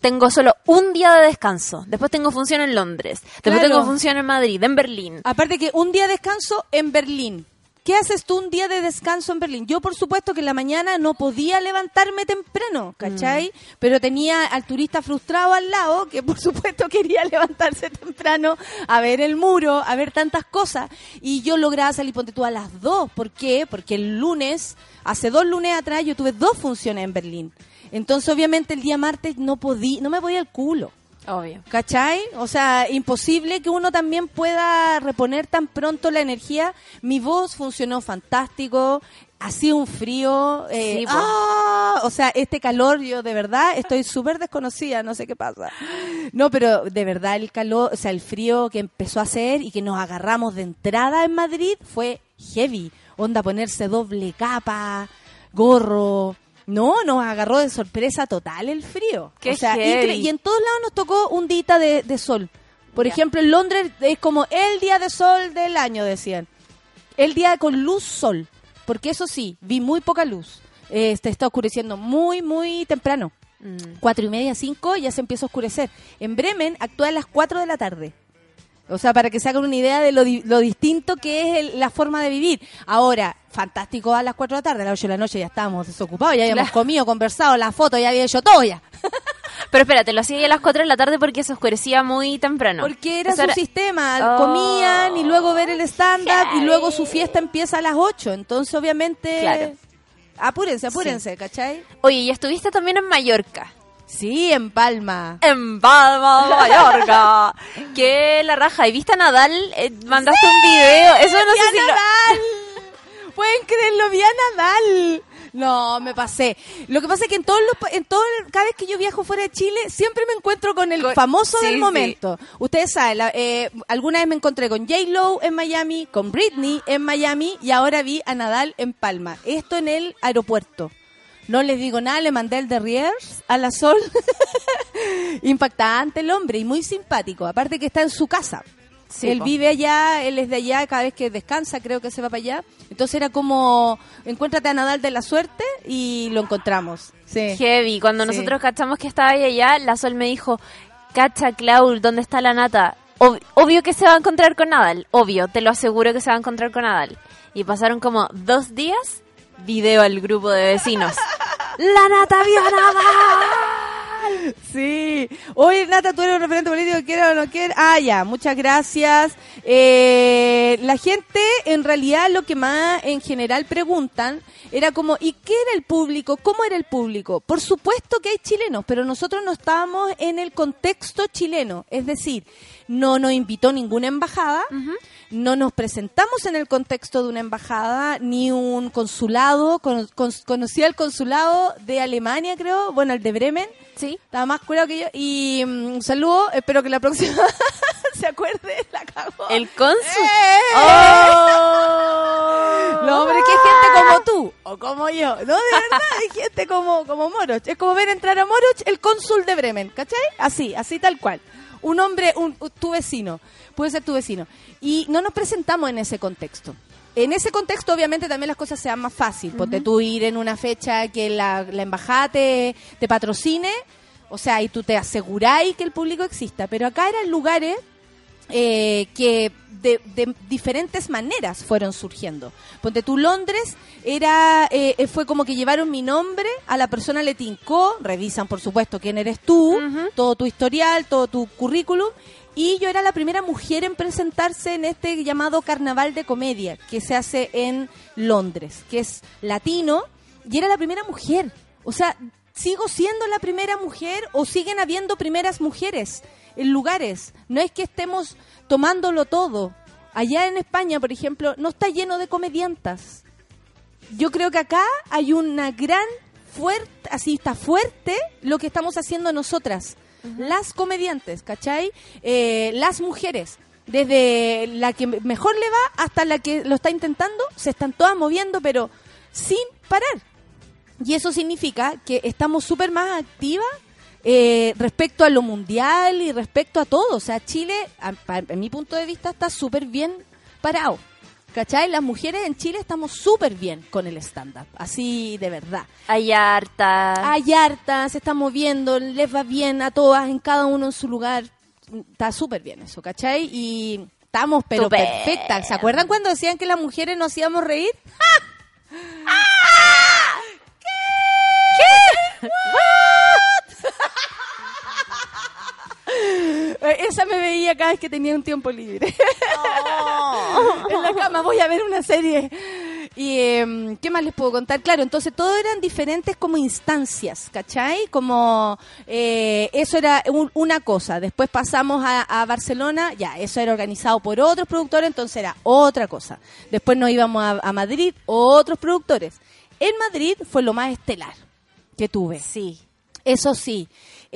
tengo solo un día de descanso, después tengo función en Londres, después Claro. tengo función en Madrid, en Berlín. Aparte que un día de descanso en Berlín. ¿Qué haces tú un día de descanso en Berlín? Yo, por supuesto, que en la mañana no podía levantarme temprano, ¿cachai? Pero tenía al turista frustrado al lado, que por supuesto quería levantarse temprano a ver el muro, a ver tantas cosas. Y yo lograba salir, ponte tú, a las dos. ¿Por qué? Porque el lunes, hace dos lunes atrás, yo tuve dos funciones en Berlín. Entonces, obviamente, el día martes no podía, no me podía el culo. Obvio. ¿Cachai? O sea, imposible que uno también pueda reponer tan pronto la energía. Mi voz funcionó fantástico. Hacía un frío. eh, Sí. ¡ah! O sea, este calor, yo de verdad estoy súper desconocida, no sé qué pasa. No, pero de verdad el calor, o sea, el frío que empezó a hacer y que nos agarramos de entrada en Madrid fue heavy. Onda ponerse doble capa, gorro. No, nos agarró de sorpresa total el frío. Qué o sea, y en todos lados nos tocó un día de, de sol. Por ejemplo, en Londres es como el día de sol del año, decían. El día con luz sol. Porque eso sí, vi muy poca luz. Se está oscureciendo muy, muy temprano. Mm. Cuatro y media, cinco, ya se empieza a oscurecer. En Bremen actúa a las cuatro de la tarde. O sea, para que se hagan una idea de lo, di- lo distinto que es el- la forma de vivir. Ahora, fantástico a las cuatro de la tarde, a las ocho de la noche ya estábamos desocupados, ya habíamos Claro. comido, conversado, la foto, ya había hecho todo ya. Pero espérate, lo hacía a las 4 de la tarde porque se oscurecía muy temprano. Porque era Eso su sistema, Oh. comían y luego ver el stand-up y luego su fiesta empieza a las 8. Entonces, obviamente, Claro. apúrense, apúrense, ¿cachai? Oye, y estuviste también en Mallorca. Sí, en Palma. En Palma, Mallorca. que la raja. ¿Y viste a Nadal? Eh, mandaste un video. Eso no ¡Vi sé a si lo... Nadal! Pueden creerlo, vi a Nadal. No, me pasé. Lo que pasa es que en todos los, en todo, cada vez que yo viajo fuera de Chile, siempre me encuentro con el famoso sí, del sí. momento. Ustedes saben, la- eh, alguna vez me encontré con J Lo en Miami, con Britney en Miami y ahora vi a Nadal en Palma. Esto en el aeropuerto. No les digo nada, le mandé el Derriers a la Sol. Impactante el hombre y muy simpático. Aparte que está en su casa. Sí, él po. vive allá, él es de allá, cada vez que descansa creo que se va para allá. Entonces era como, encuéntrate a Nadal de la suerte y lo encontramos. Sí. Heavy. Cuando Sí. nosotros cachamos que estaba ahí allá, la Sol me dijo, cacha, Clau, ¿dónde está la nata? Ob- obvio que se va a encontrar con Nadal. Obvio, te lo aseguro que se va a encontrar con Nadal. Y pasaron como dos días, video al grupo de vecinos. ¡La nata vio a Nadal! Sí. Oye, Nata, tú eres un referente político, quiera o no quiera. Ah, ya, muchas gracias. Eh, la gente, en realidad, lo que más en general preguntan era como, ¿y qué era el público? ¿Cómo era el público? Por supuesto que hay chilenos, pero nosotros no estábamos en el contexto chileno. Es decir, no nos invitó ninguna embajada, no nos presentamos en el contexto de una embajada, ni un consulado. Con, con- conocí al consulado de Alemania, creo, bueno, el de Bremen. Sí. Estaba más curado que yo. Y mm, un saludo. Espero que la próxima se acuerde. La cagó. El cónsul. ¡Eh! ¡Oh! No, es que hay gente como tú o como yo. No, de verdad, hay gente como, como Moroch. Es como ver entrar a Moroch, el cónsul de Bremen. ¿Cachai? Así, así tal cual. Un hombre, un, tu vecino. Puede ser tu vecino. Y no nos presentamos en ese contexto. En ese contexto, obviamente, también las cosas sean más fácil. Ponte tú ir en una fecha que la, la embajada te, te patrocine, o sea, y tú te aseguráis que el público exista. Pero acá eran lugares eh, que de, de diferentes maneras fueron surgiendo. Ponte tú, Londres era eh, eh, fue como que llevaron mi nombre, a la persona le tincó, revisan por supuesto quién eres tú, todo tu historial, todo tu currículum, y yo era la primera mujer en presentarse en este llamado carnaval de comedia que se hace en Londres, que es latino, y era la primera mujer. O sea, sigo siendo la primera mujer o siguen habiendo primeras mujeres en lugares. No es que estemos tomándolo todo. Allá en España, por ejemplo, no está lleno de comediantas. Yo creo que acá hay una gran fuerte, así está fuerte lo que estamos haciendo nosotras, las comediantes, ¿cachai? Eh, las mujeres, desde la que mejor le va hasta la que lo está intentando, se están todas moviendo, pero sin parar. Y eso significa que estamos súper más activas eh, respecto a lo mundial y respecto a todo. O sea, Chile, en mi punto de vista, está súper bien parado. ¿Cachai? Las mujeres en Chile estamos súper bien con el stand-up. Así de verdad. Hay harta. Hay hartas, se están moviendo, les va bien a todas, en cada uno en su lugar. Está súper bien eso, ¿cachai? Y estamos, pero perfectas. ¿Se acuerdan cuando decían que las mujeres nos hacíamos reír? Eh, Esa me veía cada vez que tenía un tiempo libre. en la cama voy a ver una serie. Y em, qué más les puedo contar, claro, entonces todo eran diferentes como instancias, ¿cachai? Como eh, eso era un- una cosa, después pasamos a, a Barcelona, ya, eso era organizado por otros productores, entonces era otra cosa. Después nos íbamos a, a Madrid, otros productores. En Madrid fue lo más estelar que tuve. Sí. Eso sí,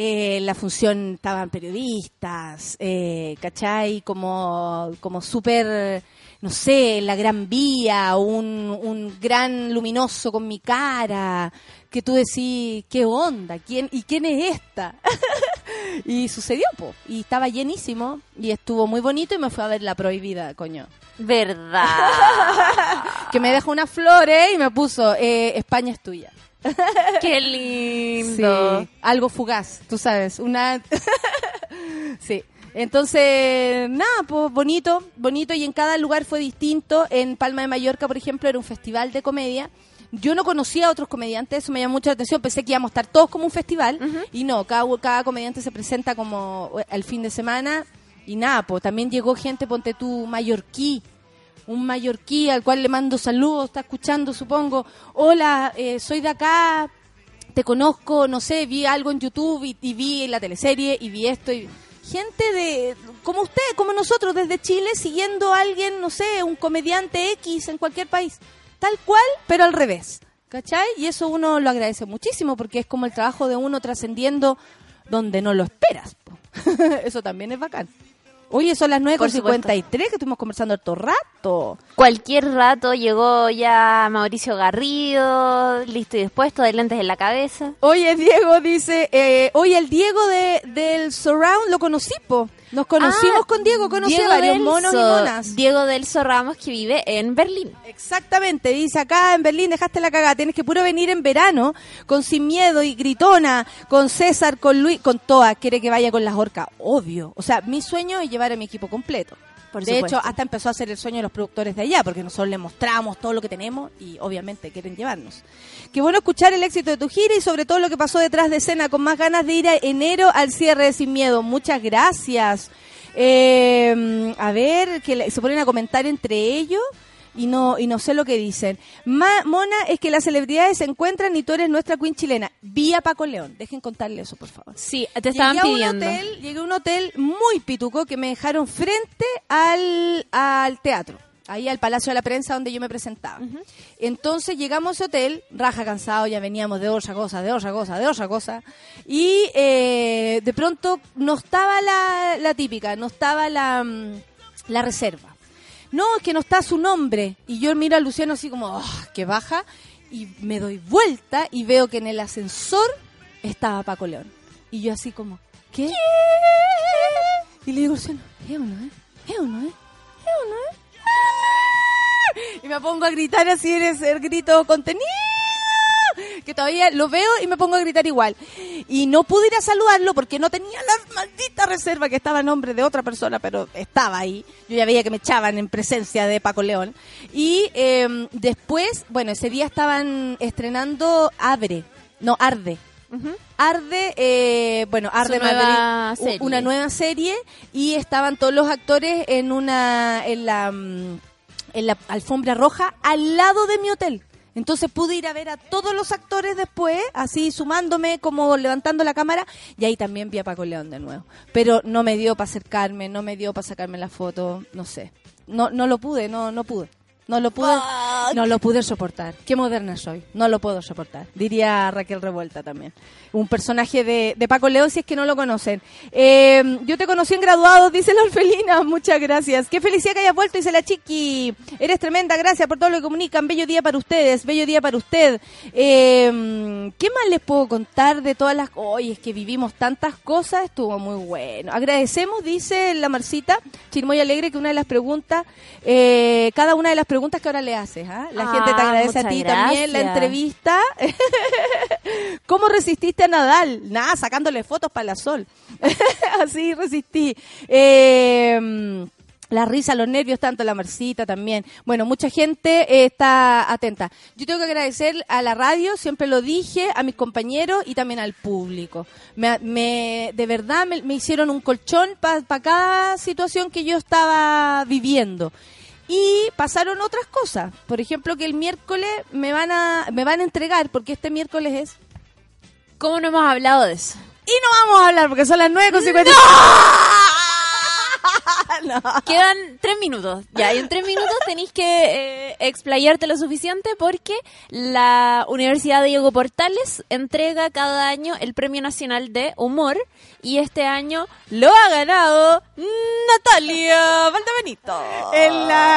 eh, la función estaban periodistas, eh, ¿cachai? Como, como súper, no sé, la gran vía, un, un gran luminoso con mi cara, que tú decís, ¿qué onda? ¿Quién, ¿Y quién es esta? y sucedió, po. Y estaba llenísimo, y estuvo muy bonito, y me fue a ver La Prohibida, coño. ¿Verdad? Que me dejó unas flores y me puso, eh, España es tuya. Qué lindo. Sí, algo fugaz, tú sabes, una... sí. Entonces, nada, pues bonito, bonito y en cada lugar fue distinto. En Palma de Mallorca, por ejemplo, era un festival de comedia. Yo no conocía a otros comediantes, eso me llamó mucho la atención. Pensé que íbamos a estar todos como un festival y no, cada, cada comediante se presenta como el fin de semana y nada, pues también llegó gente, ponte tú, mallorquí, un mallorquí al cual le mando saludos, está escuchando, supongo. Hola, eh, soy de acá, te conozco, no sé, vi algo en YouTube y, y vi la teleserie y vi esto. Y... Gente de, como usted, como nosotros, desde Chile, siguiendo a alguien, no sé, un comediante X en cualquier país. Tal cual, pero al revés. ¿Cachai? Y eso uno lo agradece muchísimo porque es como el trabajo de uno trascendiendo donde no lo esperas. eso también es bacán. Oye, son las Por 9.53 que estuvimos conversando harto rato. Cualquier rato llegó ya Mauricio Garrido, listo y dispuesto, de lentes en la cabeza. Oye, Diego dice, eh, oye, el Diego de, del Surround lo conocí, po. Nos conocimos Ah, con Diego, conocí Diego a varios Delso, monos y monas. Diego Delso Ramos que vive en Berlín. Exactamente, dice acá en Berlín dejaste la cagada, tienes que puro venir en verano con Sin Miedo y Gritona, con César, con Luis, con todas, quiere que vaya con las orcas, obvio. O sea, mi sueño es llevar a mi equipo completo. Por de supuesto. hecho, hasta empezó a ser el sueño de los productores de allá, porque nosotros les mostramos todo lo que tenemos y obviamente quieren llevarnos. Qué bueno escuchar el éxito de tu gira y sobre todo lo que pasó detrás de escena, con más ganas de ir a enero al cierre de Sin Miedo. Muchas gracias. Eh, a ver, que se ponen a comentar entre ellos y no y no sé lo que dicen. Ma- Mona, es que las celebridades se encuentran y tú eres nuestra queen chilena. Vía Paco León. Dejen contarle eso, por favor. Sí, te estaban llegué pidiendo. A un hotel, llegué a un hotel muy pituco que me dejaron frente al, al teatro, ahí al Palacio de la Prensa donde yo me presentaba. Entonces llegamos a ese hotel, raja cansado, ya veníamos de otra cosa, de otra cosa, de otra cosa, y eh, de pronto no estaba la, la típica, no estaba la, mm, la reserva. No, es que no está su nombre. Y yo miro a Luciano así como, "Ah, que baja, y me doy vuelta y veo que en el ascensor estaba Paco León. Y yo así como, ¿qué? Y le digo a Luciano, ¿es o no es? ¿Es o no es? ¿Es o no es? ¡Ah! Y me pongo a gritar así en ese grito contenido. Que todavía lo veo y me pongo a gritar igual. Y no pude ir a saludarlo porque no tenía la maldita reserva que estaba a nombre de otra persona, pero estaba ahí. Yo ya veía que me echaban en presencia de Paco León. Y eh, después, bueno, ese día estaban estrenando Abre, no, Arde. Arde, eh, bueno, Arde nueva Madrid, serie. una nueva serie y estaban todos los actores en una en la mm, en la alfombra roja al lado de mi hotel. Entonces pude ir a ver a todos los actores después, así sumándome, como levantando la cámara, y ahí también vi a Paco León de nuevo. Pero no me dio para acercarme, no me dio para sacarme la foto, no sé. No, no lo pude, no, no pude. No lo pude, no lo pude soportar. Qué moderna soy. No lo puedo soportar. Diría Raquel Revuelta también. Un personaje de, de Paco León, si es que no lo conocen. Eh, yo te conocí en graduados, dice la orfelina. Muchas gracias. Qué felicidad que hayas vuelto, dice la chiqui. Eres tremenda, gracias por todo lo que comunican. Bello día para ustedes, bello día para usted. Eh, ¿Qué más les puedo contar de todas las Oye, es que vivimos tantas cosas, estuvo muy bueno. Agradecemos, dice la Marcita, Chirmoy Alegre, que una de las preguntas, eh, cada una de las preguntas que ahora le haces, ¿ah? La Ah, gente te agradece a ti también, la entrevista. ¿Cómo resististe a Nadal? Nada, sacándole fotos para la sol. Así resistí. Eh, la risa, los nervios, tanto la Marcita también. Bueno, mucha gente eh, está atenta. Yo tengo que agradecer a la radio, siempre lo dije, a mis compañeros y también al público. Me, me- de verdad me, me hicieron un colchón para cada situación que yo estaba viviendo. Y pasaron otras cosas. Por ejemplo, que el miércoles me van a, me van a entregar, porque este miércoles es. ¿Cómo no hemos hablado de eso? Y no vamos a hablar porque son las 9.50. no. Quedan tres minutos. Ya, y en tres minutos tenéis que eh, explayarte lo suficiente porque la Universidad de Diego Portales entrega cada año el Premio Nacional de Humor y este año lo ha ganado Natalia Valdebenito.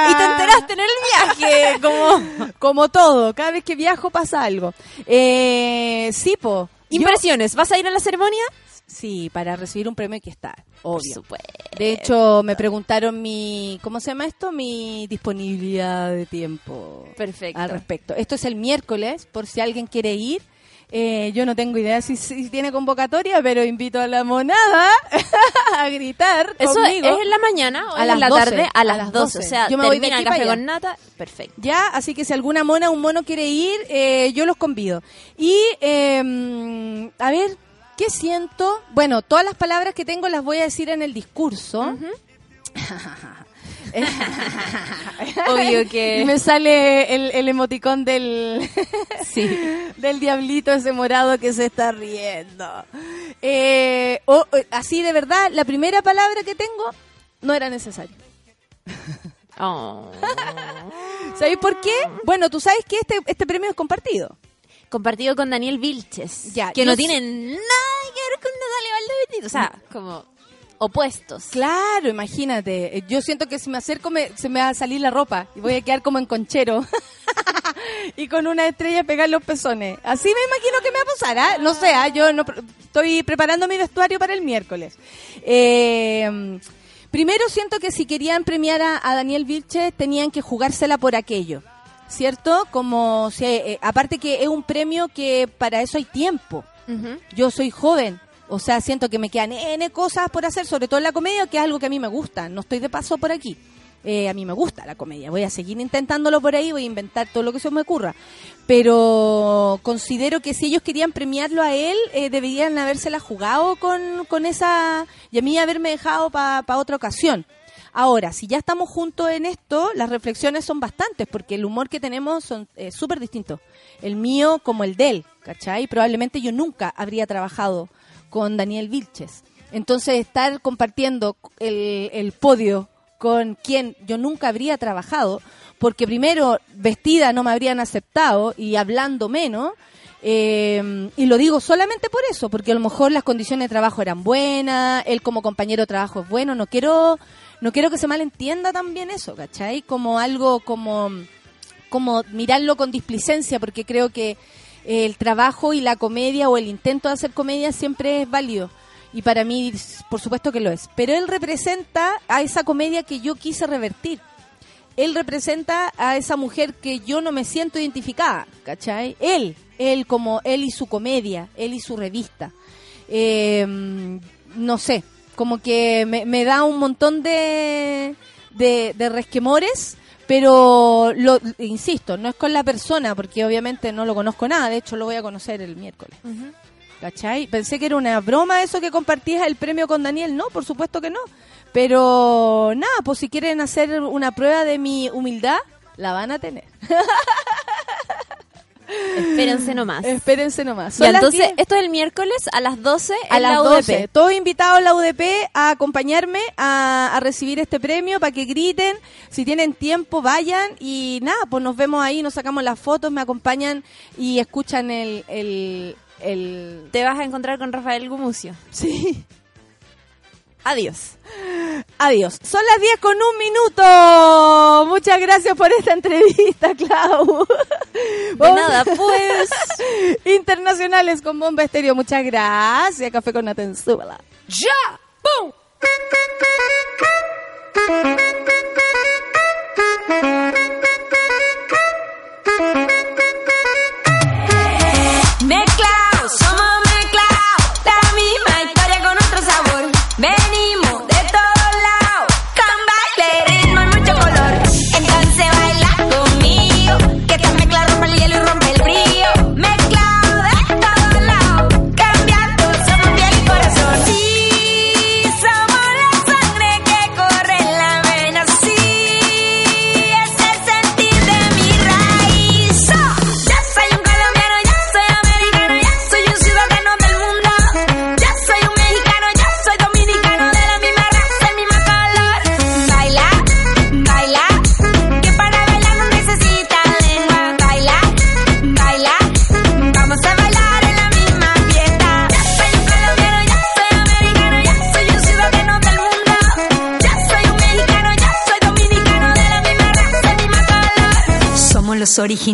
Y te enteraste en el viaje, como, como todo. Cada vez que viajo pasa algo. Eh, sí, po. Impresiones. ¿Vas a ir a la ceremonia? Sí, para recibir un premio hay que estar, obvio. De hecho, me preguntaron mi, ¿cómo se llama esto? Mi disponibilidad de tiempo. Perfecto. Al respecto. Esto es el miércoles, por si alguien quiere ir. Eh, yo no tengo idea si, tiene convocatoria, pero invito a la monada a gritar ¿Eso conmigo. es en la mañana o a en la tarde? A, las 12. O sea, yo me voy el café con nata. Perfecto. Ya, así que si alguna mona o un mono quiere ir, eh, yo los convido. Y, eh, a ver, ¿Qué siento? Bueno, todas las palabras que tengo las voy a decir en el discurso. Obvio que... me sale el, emoticón del... sí. del diablito ese morado que se está riendo. Eh, así de verdad, la primera palabra que tengo no era necesaria. oh. ¿Sabéis por qué? Bueno, tú sabes que este, este premio es compartido compartido con Daniel Vilches. Ya, que no tienen nada que ver con Natalia Valdebenito. O sea, como opuestos. Claro, imagínate. Yo siento que si me acerco se me va a salir la ropa y voy a quedar como en conchero. y con una estrella pegar los pezones. Así me imagino que me va a pasar, ¿ah? No sé, ¿ah? yo no, estoy preparando mi vestuario para el miércoles. Eh, primero siento que si querían premiar a, a Daniel Vilches tenían que jugársela por aquello. ¿Cierto? Como, si, eh, aparte que es un premio que para eso hay tiempo. Yo soy joven, o sea, siento que me quedan N cosas por hacer, sobre todo en la comedia, que es algo que a mí me gusta. No estoy de paso por aquí. Eh, a mí me gusta la comedia. Voy a seguir intentándolo por ahí, voy a inventar todo lo que se me ocurra. Pero considero que si ellos querían premiarlo a él, eh, deberían habérsela jugado con, con esa. y a mí haberme dejado para otra ocasión. Ahora, si ya estamos juntos en esto, las reflexiones son bastantes, porque el humor que tenemos son eh, súper distintos. El mío como el de él, ¿cachai? Probablemente yo nunca habría trabajado con Daniel Vilches. Entonces, estar compartiendo el, el podio con quien yo nunca habría trabajado, porque primero vestida no me habrían aceptado y hablando menos, eh, y lo digo solamente por eso, porque a lo mejor las condiciones de trabajo eran buenas, él como compañero de trabajo es bueno, no quiero no quiero que se malentienda también eso, ¿cachai? Como algo como, como mirarlo con displicencia, porque creo que el trabajo y la comedia o el intento de hacer comedia siempre es válido. Y para mí, por supuesto que lo es. Pero él representa a esa comedia que yo quise revertir. Él representa a esa mujer que yo no me siento identificada, ¿cachai? Él, él como él y su comedia, él y su revista. Eh, no sé, como que me, da un montón de, de, resquemores, pero lo, insisto, no es con la persona, porque obviamente no lo conozco nada, de hecho lo voy a conocer el miércoles. ¿Cachai? Pensé que era una broma eso que compartías el premio con Daniel, no, por supuesto que no. Pero nada, pues si quieren hacer una prueba de mi humildad, la van a tener. Espérense nomás. Espérense nomás. entonces, esto es el miércoles a las 12 a la UDP. 12. Todos invitados a la UDP a acompañarme a, recibir este premio para que griten. Si tienen tiempo, vayan. Y nada, pues nos vemos ahí, nos sacamos las fotos, me acompañan y escuchan el... el, el... Te vas a encontrar con Rafael Gumucio. Sí. Adiós. Adiós. Son las 10 con un minuto. Muchas gracias por esta entrevista, Clau. De nada, pues. Internacionales con Bomba Estéreo. Muchas gracias. Café con Atenzúbala. ¡Ya! ¡Bum!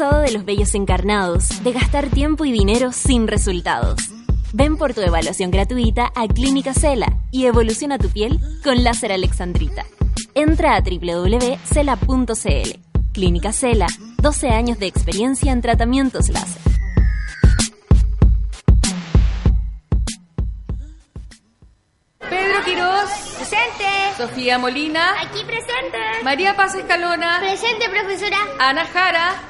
¿Cansado de los bellos encarnados, de gastar tiempo y dinero sin resultados? Ven por tu evaluación gratuita a Clínica Cela y evoluciona tu piel con láser alexandrita. Entra a www.cela.cl. Clínica Cela, 12 años de experiencia en tratamientos láser. Pedro Quirós, Presente. Sofía Molina, Aquí presente. María Paz Escalona, Presente, profesora. Ana Jara,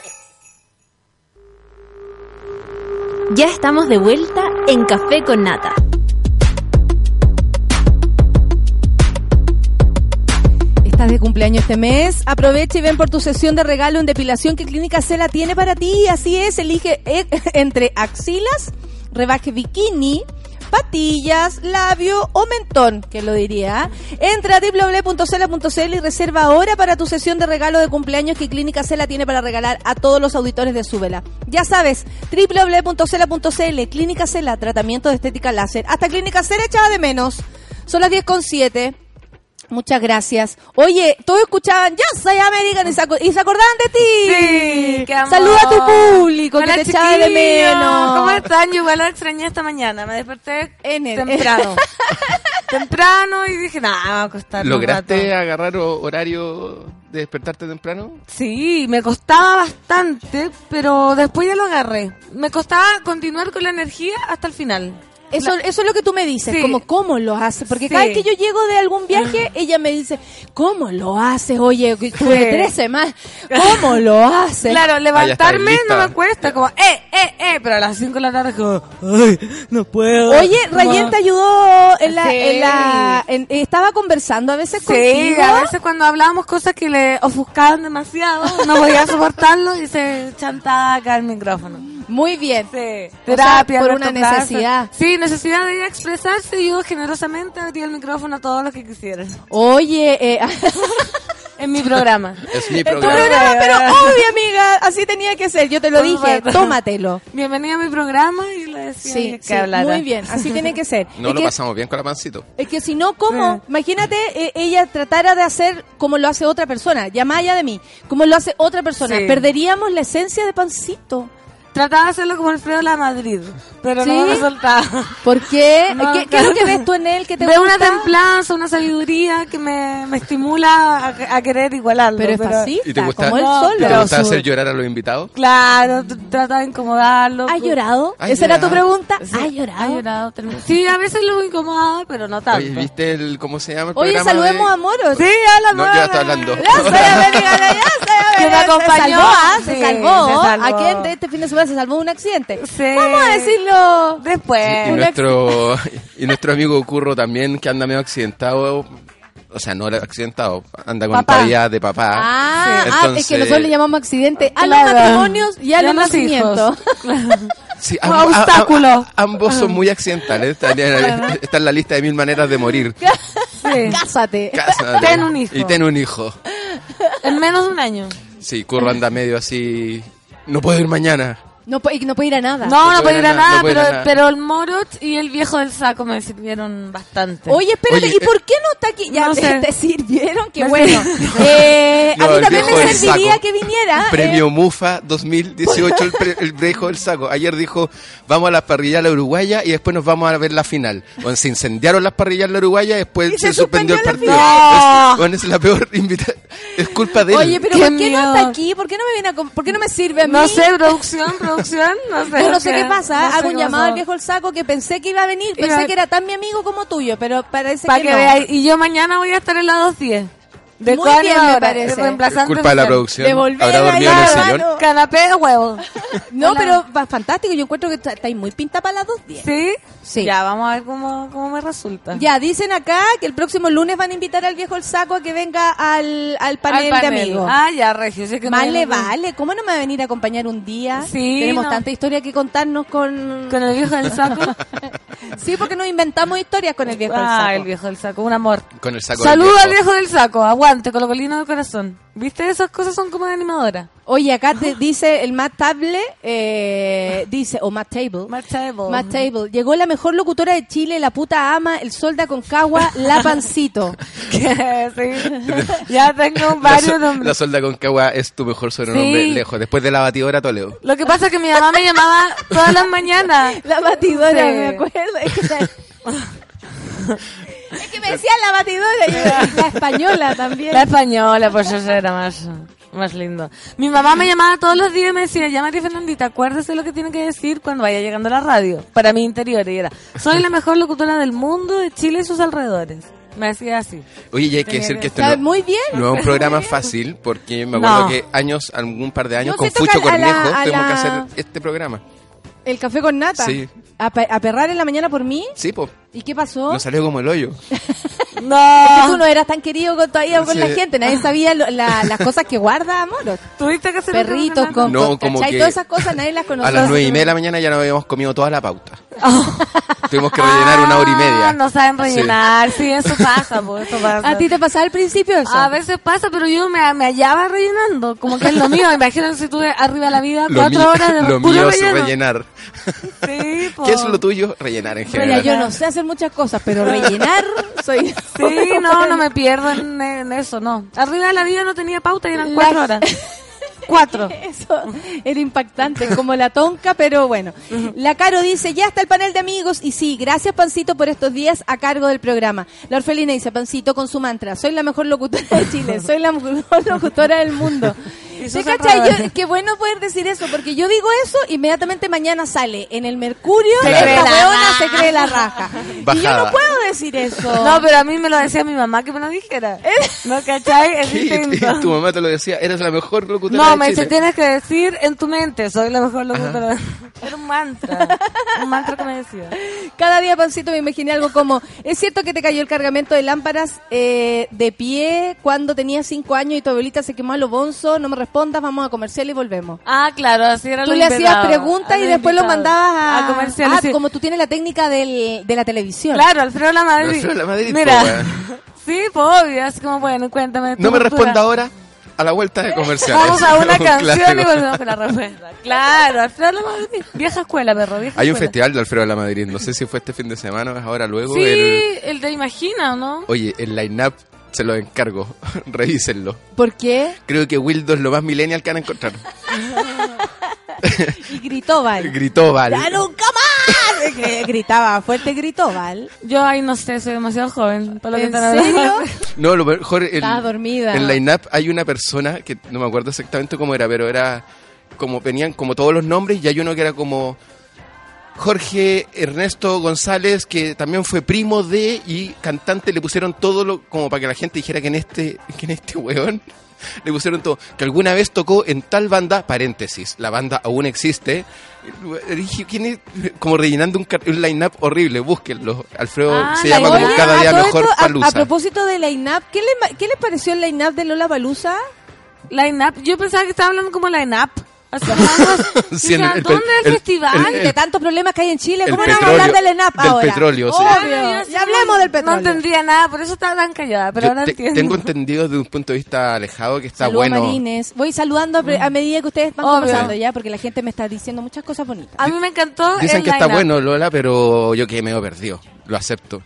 Ya estamos de vuelta en Café con Nata. De cumpleaños este mes. Aprovecha y ven por tu sesión de regalo en depilación que Clínica Cela tiene para ti. Así es, elige eh, entre axilas, rebaje bikini, patillas, labio o mentón, que lo diría. Entra a www.cela.cl y reserva ahora para tu sesión de regalo de cumpleaños que Clínica Cela tiene para regalar a todos los auditores de su vela. Ya sabes, www.cela.cl, Clínica Cela, tratamiento de estética láser. Hasta Clínica Cela echaba de menos. Son las 10 con 7. Muchas gracias. Oye, todos escuchaban Ya soy American y se, y se acordaban de ti. Sí, qué amor. Saluda a tu público Hola, que te echaba de menos. ¿Cómo están? Yo igual lo extrañé esta mañana. Me desperté En el- temprano. temprano y dije, nada, me va a costar un ¿Lograste rato". agarrar ho- horario de despertarte temprano? Sí, me costaba bastante, pero después ya lo agarré. Me costaba continuar con la energía hasta el final. Eso, eso es lo que tú me dices, Sí. como cómo lo haces, porque Sí. cada vez que yo llego de algún viaje, ella me dice, ¿cómo lo haces? Oye, tuve Sí. tres semanas, ¿cómo lo haces? Claro, levantarme no me cuesta, como, eh, eh, eh, pero a las 5 de la tarde como, ay, no puedo. Oye, Como- Rayén te ayudó en la, Sí. en la en- estaba conversando a veces Sí, contigo. a veces cuando hablábamos cosas que le ofuscaban demasiado, no podía soportarlo y se chantaba acá el micrófono. Muy bien. Sí, O terapia. sea, por una necesidad. Sí, necesidad de ella expresarse y yo generosamente abrí el micrófono a todos los que quisieran. Oye, eh, En mi programa. Es mi tu programa. programa, pero obvio, amiga, así tenía que ser. Yo te lo dije, tómatelo. Bienvenida a mi programa y le decía Sí, que sí, hablara. muy bien, así tiene que ser. No Es lo que- pasamos bien con la pancito. Es que si no, ¿cómo? Sí. Imagínate, eh, ella tratara de hacer como lo hace otra persona, ya más allá de mí, como lo hace otra persona. Sí. Perderíamos la esencia de Pancito. Trataba de hacerlo como Alfredo La Madrid, pero ¿Sí? no me resultaba. ¿Por qué? No, ¿Qué, qué es lo que ves tú en él que te Veo gusta? una templanza, una sabiduría que me, me estimula a, a querer igualarlo. Pero es fascista, ¿Y te gusta- como él No, solo. ¿Te Pero gusta su- hacer llorar a los invitados? Claro, trata de incomodarlo. ¿Has llorado? ¿Has Esa era tu pregunta. Sí, ¿Has llorado? ha llorado, termina- Sí, a veces lo incomodaba, pero no tanto. Oye, ¿viste el cómo se llama el Oye, programa saludemos de- a Moros. Sí, habla No, yo estoy hablando. Soy soy Que me acompañó. Se salvó, ¿ah? se, Sí, salvó. se salvó. ¿A quién de este fin de semana se salvó de un accidente? Sí. Vamos a decirlo. Después. Y Un nuestro, y nuestro amigo Curro también, que anda medio accidentado. O sea, no accidentado, anda con todavía de papá. Ah, Sí. ah, es que nosotros le llamamos accidente a Claro. los matrimonios y a los nacimientos. Sí, Un amb- a- a- obstáculo. a- ambos son muy accidentales. Está, está en la lista de mil maneras de morir. Sí. Cásate. Cásate. Ten un hijo. Y ten un hijo. En menos de un año. Sí, Curro anda medio así. No puedo ir mañana. No, no puede ir a nada. No, no, No puede ir a nada, no pero, a nada. pero el Morot y el viejo del saco me sirvieron bastante. Oye, espérate, Oye, ¿y por qué no está aquí? Ya no te, sé. te sirvieron, qué bueno. Eh, No, a mí el también me serviría saco. que viniera. Premio eh, Mufa 2018, el, pre- el viejo del saco. Ayer dijo, vamos a la parrilla a la Uruguaya y después nos vamos a ver la final. Bueno, se incendiaron las parrillas en la Uruguaya y después Y se, se suspendió el partido. la Es, bueno, es la peor invitación. Es culpa de él. Oye, pero Qué ¿por qué no miedo. está aquí? ¿Por qué no me viene a ¿Por qué no me sirve a mí? No sé, producción, producción, no sé. Yo no sé qué pasa, no hago un llamado pasó. al viejo el saco que pensé que iba a venir, Iba- pensé que era tan mi amigo como tuyo, pero parece Para que, que no. Y yo mañana voy a estar en la 210. De Muy bien, me parece. reemplazando es culpa de la producción. Devolver Habrá dormido en el sillón. Canapé de huevo. No, Hola. pero va fantástico, yo encuentro que está- estáis muy pinta para las dos días. ¿Sí? Sí. Ya, vamos a ver cómo, cómo me resulta. Ya, dicen acá que el próximo lunes van a invitar al viejo el saco a que venga al, al Al panel, de amigos. Ah, ya, Regio. sé que Más no- le vale, ¿cómo no me va a venir a acompañar un día? Sí, Tenemos no. tanta historia que contarnos con... Con el viejo del saco. Sí, porque nos inventamos historias con el viejo del saco. Ah, el viejo del saco, un amor. Con el saco del Saludo al viejo. viejo del saco, aguante, colocolino de corazón. ¿Viste? Esas cosas son como de animadora. Oye, acá te dice el Matt Table, eh, dice, o Matt Table. Matt Table. Matt Table. Llegó la mejor locutora de Chile, la puta ama, el solda con cagua, la pancito. Sí. Ya tengo La, varios so- nombres. la solda con cagua es tu mejor sobrenombre Sí. lejos. Después de la batidora Toledo. Lo que pasa es que mi mamá me llamaba todas las mañanas. La batidora, Sí. me acuerdo. Es que, me decía la batidora, yo, la española también. La española, pues eso era más, más lindo. Mi mamá me llamaba todos los días y me decía, ya María Fernandita, acuérdese lo que tiene que decir cuando vaya llegando a la radio, para mi interior. Y era, soy la mejor locutora del mundo, de Chile y sus alrededores. Me decía así. Oye, y hay que decir que- esto no, Muy bien. no es un programa fácil porque me acuerdo No. que años, algún par de años, Yo con Fucho Cornejo tuvimos que hacer este programa. El café con nata. Sí. A, pe- a perrar en la mañana por mí. Sí, pues, ¿Y qué pasó? no salió como el hoyo. No. Que tú no eras tan querido con, todavía con Sí. la gente. Nadie sabía lo- la- las cosas que guarda, amor. Tuviste que hacer Perritos con, No, con como Todas esas cosas nadie las conocía. A las nueve y media de la mañana ya nos habíamos comido toda la pauta. tuvimos que rellenar una hora y media. Ah, no saben rellenar, sí, eso pasa, eso pasa. ¿A ti te pasaba al principio eso? A veces pasa, pero yo me, me hallaba rellenando, como que es lo mío. Imagínate si tuve arriba de la vida Lo cuatro mío- horas de lo puro mío es relleno. rellenar. Sí, po. ¿Qué es lo tuyo? Rellenar en Mira, general. yo no sé hacer muchas cosas, pero rellenar soy... Sí, no, no me pierdo en, en eso, no. Arriba de la vida no tenía pauta y eran cuatro horas. Cuatro. Eso era impactante, como la tonca, pero bueno. La Caro dice, ya está el panel de amigos. Y sí, gracias Pancito por estos días a cargo del programa. La Orfelina dice, Pancito con su mantra, soy la mejor locutora de Chile, soy la mejor locutora del mundo. Y ¿Se Susan cacha? Rodríguez. Yo- Qué bueno poder decir eso, porque yo digo eso, inmediatamente mañana sale en el Mercurio, Se esta cree la weona se cree la raja. Y yo Bajada. no puedo decir eso. No, pero a mí me lo decía mi mamá que me lo dijera. ¿No cachai? Es Sí, distinto. tu mamá te lo decía, eres la mejor locutora No, de me Chile. dice, tienes que decir en tu mente, soy la mejor locutora. Era un mantra. Un mantra que me decía. Cada día, Pancito, me imaginé algo como, ¿es cierto que te cayó el cargamento de lámparas eh, de pie cuando tenías cinco años y tu abuelita se quemó a lo bonzo? No me respondas, vamos a comercial y volvemos. Ah, claro, así era Tú lo le hacías invitado, preguntas a y después lo mandabas a, a comerciales. Ah, sí. como tú tienes la técnica del, de la televisión. Claro, Alfredo La Madrid. Alfredo La Madrid, Mira. po, weón. sí, pues obvio, así como, bueno, cuéntame. No me responda ahora a la vuelta de comercial. Vamos a una Un canción y volvemos con la respuesta. Claro, Alfredo La Madrid. Vieja escuela, perro, vieja Hay un escuela. festival de Alfredo de la Madrid, no sé si fue este fin de semana o es ahora luego. Sí, El, el de Imagina, ¿no? oye, el line-up se lo encargo, revísenlo. ¿Por qué? Creo que Wildo es lo más millennial que van a encontrar. Y gritó Val. Gritó Val. ¡Ya nunca más! Que Gritaba fuerte, gritó Val. Yo ahí no sé, soy demasiado joven. Para lo que ¿En serio? No, lo mejor. El, Estaba dormida. En line-up hay una persona que no me acuerdo exactamente cómo era, pero era como venían como todos los nombres y hay uno que era como Jorge Ernesto González, que también fue primo de y cantante, le pusieron todo lo como para que la gente dijera que en este, que en este weón le pusieron todo, que alguna vez tocó en tal banda, paréntesis, la banda aún existe. Dije, ¿quién es? Como rellenando un, un line-up horrible, búsquenlo. Alfredo Ah, se la llama como cada a día mejor esto, a- palusa. A, propósito de line-up, ¿qué, le, ma- ¿qué les pareció el line-up de Lola Palusa? Line up. Yo pensaba que estaba hablando como line como, Sí, el- el- ¿Dónde el el- festival? el- de tantos problemas que hay en Chile, ¿cómo no vamos a hablar del line-up del ahora? petróleo, sí. Obvio, ya hablemos del petróleo. No entendía nada, por eso estaba tan callada, pero Yo ahora te- entiendo. tengo entendido desde un punto de vista alejado que está Saludos, bueno. Marines. Voy saludando a, a medida que ustedes van conversando ya, porque la gente me está diciendo muchas cosas bonitas. A mí me encantó Dicen el que está bueno Lola, pero yo que medio perdido. Lo acepto.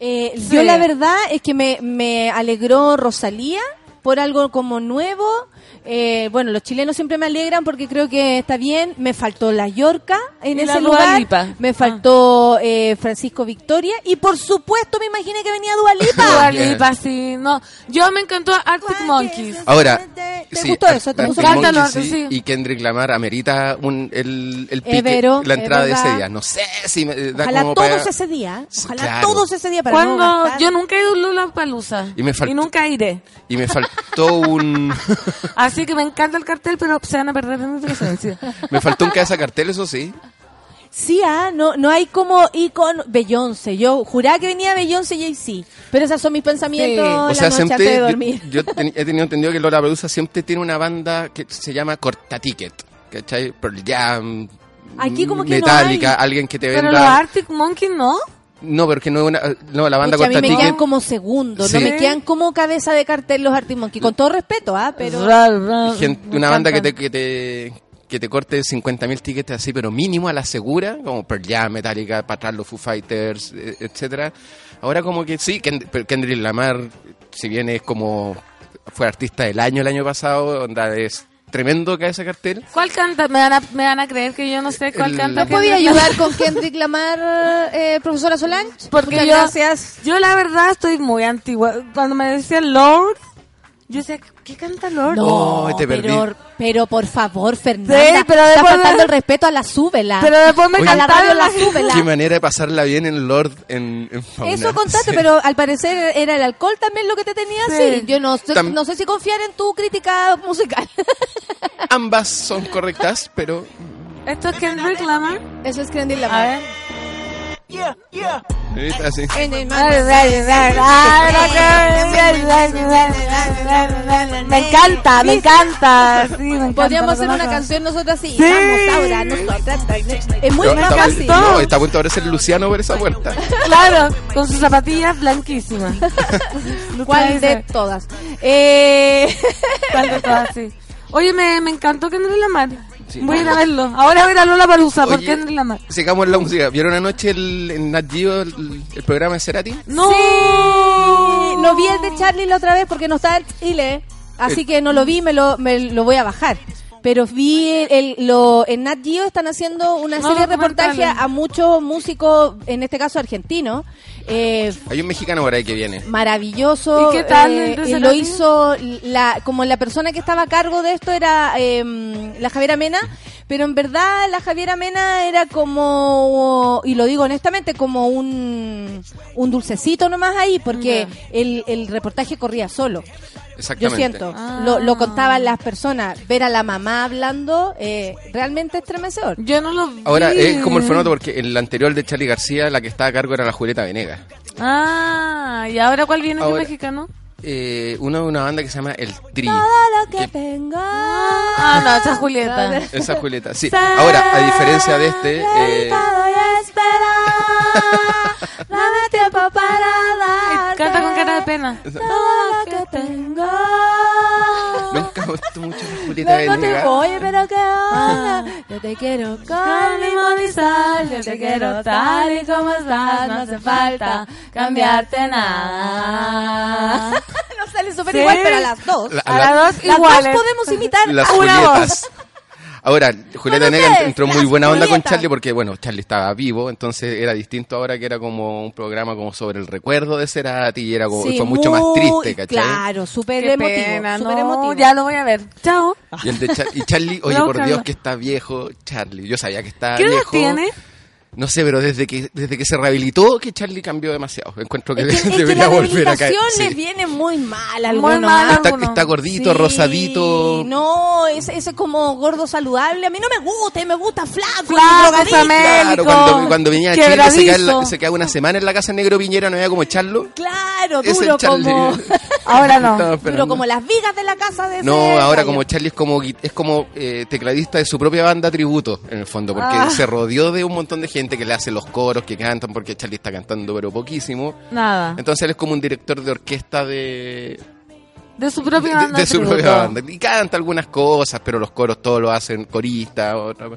Eh, Sí. Yo la verdad es que me, me alegró Rosalía por algo como nuevo. Eh, bueno, los chilenos siempre me alegran porque creo que está bien. Me faltó la Yorca en Y ese lugar. Lipa. Me faltó eh, Francisco Victoria. Y por supuesto me imaginé que venía Dua Lipa. Dua Bien. Lipa, sí. No, yo me encantó Arctic Monkeys. Ahora, ¿Te sí, gustó eso? ¿Te gustó? Sí. Y Kendrick Lamar amerita un, el, el pique, Evero, la entrada de es ese día. No sé si me da Ojalá como todos para... ese día. Ojalá claro. todos ese día para no Cuando gastar. yo nunca he ido a Lula Palusa Y me faltó- nunca iré. Y me faltó un... Así que me encanta el cartel, pero se van a perder en mi presencia. me faltó un cabeza cartel, eso sí. Sí, ah, no, no hay como icono Beyoncé. Yo juraba que venía Beyoncé y sí, pero esos son mis pensamientos Sí. O la sea, noche siempre... antes de yo- dormir. Yo, ten- he tenido entendido que Lola Pelusa siempre tiene una banda que se llama Corta Ticket. ¿Cachai? Pearl Jam... Aquí como que no Metallica, hay. alguien que te Pero venda... los Arctic Monkeys no. No, pero que no es una... No, la banda Pucha, a mí me quedan como segundos, no Sí. me quedan como cabeza de cartel los Arctic Monkeys, con todo respeto, ah, pero Gente- una banda que te, que te que te corte 50.000 tickets así, pero mínimo a la segura, como Pearl Jam, Metallica, para atrás los Foo Fighters, eh, etcétera. Ahora como que sí, Kend- pero Kendrick Lamar, si bien es como fue artista del año el año pasado, onda es tremendo que ese cartel. ¿Cuál canta? ¿Me van, a, me van a creer que yo no sé cuál El- canta. ¿No ¿No podía ayudar con Kendrick Lamar, eh, profesora Solange? Porque Muchas yo, gracias. yo la verdad estoy muy antigua. Cuando me decían Lord, yo decía, ¿qué canta Lord? No, Oh, te perdí. pero, pero por favor, Fernanda, Sí, pero está después- faltando el respeto a la súbela. Pero después me Oye, a la cantaron radio la la súbela. Qué manera de pasarla bien en Lord en, en Fauna. Eso contaste, Sí. pero al parecer era el alcohol también lo que te tenía Sí. así. Yo no sé, Tam- no sé si confiar en tu crítica musical. Ambas son correctas, pero ¿Esto es Kendrick Lamar? Eso es Kendrick A Me encanta, me encanta. Sí, me encanta. Podríamos hacer una canción nosotros así. Sí. Vamos, Aura, nosotras. Es muy No, fácil. no, está a punto de aparecer Luciano por esa puerta. Claro, con sus zapatillas blanquísimas. ¿Cuál de todas? Eh... ¿Cuál de todas? Sí. Oye, me, me encantó Kendrick Lamar. Voy a ir a verlo. Ahora voy a ir a Lola Palusa por Oye, Kendrick Lamar. Sigamos la música. ¿Vieron anoche el, en Nat Geo el, el programa de Cerati? No. Sí, no vi el de Charlie la otra vez porque no estaba en Chile, así que no lo vi, me lo, me lo voy a bajar. Pero vi el, el- lo en Nat Geo están haciendo una No, serie de reportajes a muchos músicos, en este caso argentinos, eh, Hay un mexicano por ahí que viene. maravilloso. ¿Y qué tal eh, eh, lo hizo la, como la persona que estaba a cargo de esto era eh, la Javiera Mena, pero en verdad la Javiera Mena era como, y lo digo honestamente, como un, un dulcecito nomás ahí, porque el, el reportaje corría solo. Yo siento, Ah. lo, lo contaban las personas, ver a la mamá hablando, eh, realmente estremecedor. Yo no lo vi. Ahora es como el formato porque el anterior de Charlie García, la que estaba a cargo era la Julieta Venegas. Ah, ¿y ahora cuál viene de Ahora- mexicano? Eh, uno de una banda que se llama El Tri. Todo lo que Que- tengo. Ah, no, esa es Julieta. Esa Julieta, sí. Ahora, a diferencia de este, eh, Dame tiempo para dar. Canta con cara de pena. Todo lo que tengo. nunca me gustó mucho la Julieta Vengo te Venegas. voy, pero que ahora yo te quiero con limón y sal. Yo te quiero tal y como estás. No hace falta cambiarte nada. no sale súper Sí. igual, pero a las dos. La- A la- las dos Las iguales. dos podemos imitar las una voz. Ahora, Julieta Con Venegas entró muy buena onda con. Charlie porque, bueno, Charlie estaba vivo, entonces era distinto ahora que era como un programa como sobre el recuerdo de Cerati y era como, Sí, fue mucho más triste, ¿cachai? Claro, súper emotivo. pena, no, emotivo. ya lo voy a ver. Chao. Y, el de Char- y Charlie, oye, por Dios que está viejo, Charlie. Yo sabía que estaba ¿Qué edad viejo. tiene? No sé, pero desde que desde que se rehabilitó, que Charlie cambió demasiado. Encuentro que, Es que, es que debería la volver a caer. rehabilitación Sí. viene muy mal a Muy mal Está, gordito, Sí, rosadito. No, ese, ese como gordo saludable. A mí no me gusta, me gusta flaco, Flaco. Claro, cuando, cuando venía a Chile se quebradizo. queda, en la- se queda una semana en la casa Negro Piñera, no había como echarlo. Claro, Ese duro Charlie. como, Ahora no. Esperando. como las vigas de la casa de ese No, ahora como Charlie es como es como eh, tecladista de su propia banda tributo, en el fondo, porque Ah. se rodeó de un montón de gente que le hace los coros, que cantan, porque Charlie está cantando pero poquísimo. Nada. Entonces él es como un director de orquesta de, De su propia banda. de su tributo. propia banda. Y canta algunas cosas, pero los coros todos lo hacen coristas. otra-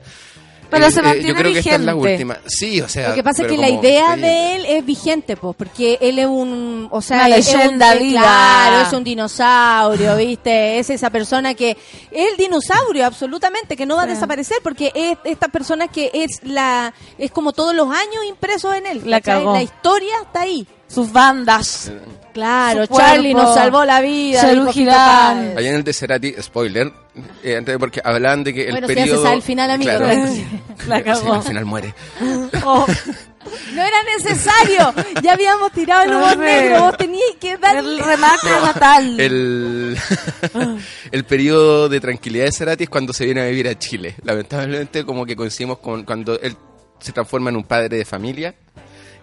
Pero Eh, se eh, mantiene Yo creo que esta es la vigente. última. Sí, o sea. Lo que pasa es que la idea sí. de él es vigente, pues, porque él es un, o sea, Una es un- leyenda eh. Claro, es un dinosaurio, ¿viste? Es esa persona que es el dinosaurio, absolutamente, que no va a Sí. desaparecer, porque es esta persona que es la, es como todos los años impresos en él. La ¿cachai? cagó. La historia está ahí. Sus bandas. Claro, Su Charlie cuerpo. nos salvó la vida. Páez. Allá en el de Cerati, spoiler, eh, antes- porque hablan de que el Bueno, si periodo... sabe el final, amigo, Claro, ¿no? sí. La Sí, cagó. al final muere. Oh, no era necesario. Ya habíamos tirado el humor Sí. negro. Vos tenías que dar El remate fatal. El, el periodo de tranquilidad de Cerati es cuando se viene a vivir a Chile. Lamentablemente, como que coincidimos con cuando él se transforma en un padre de familia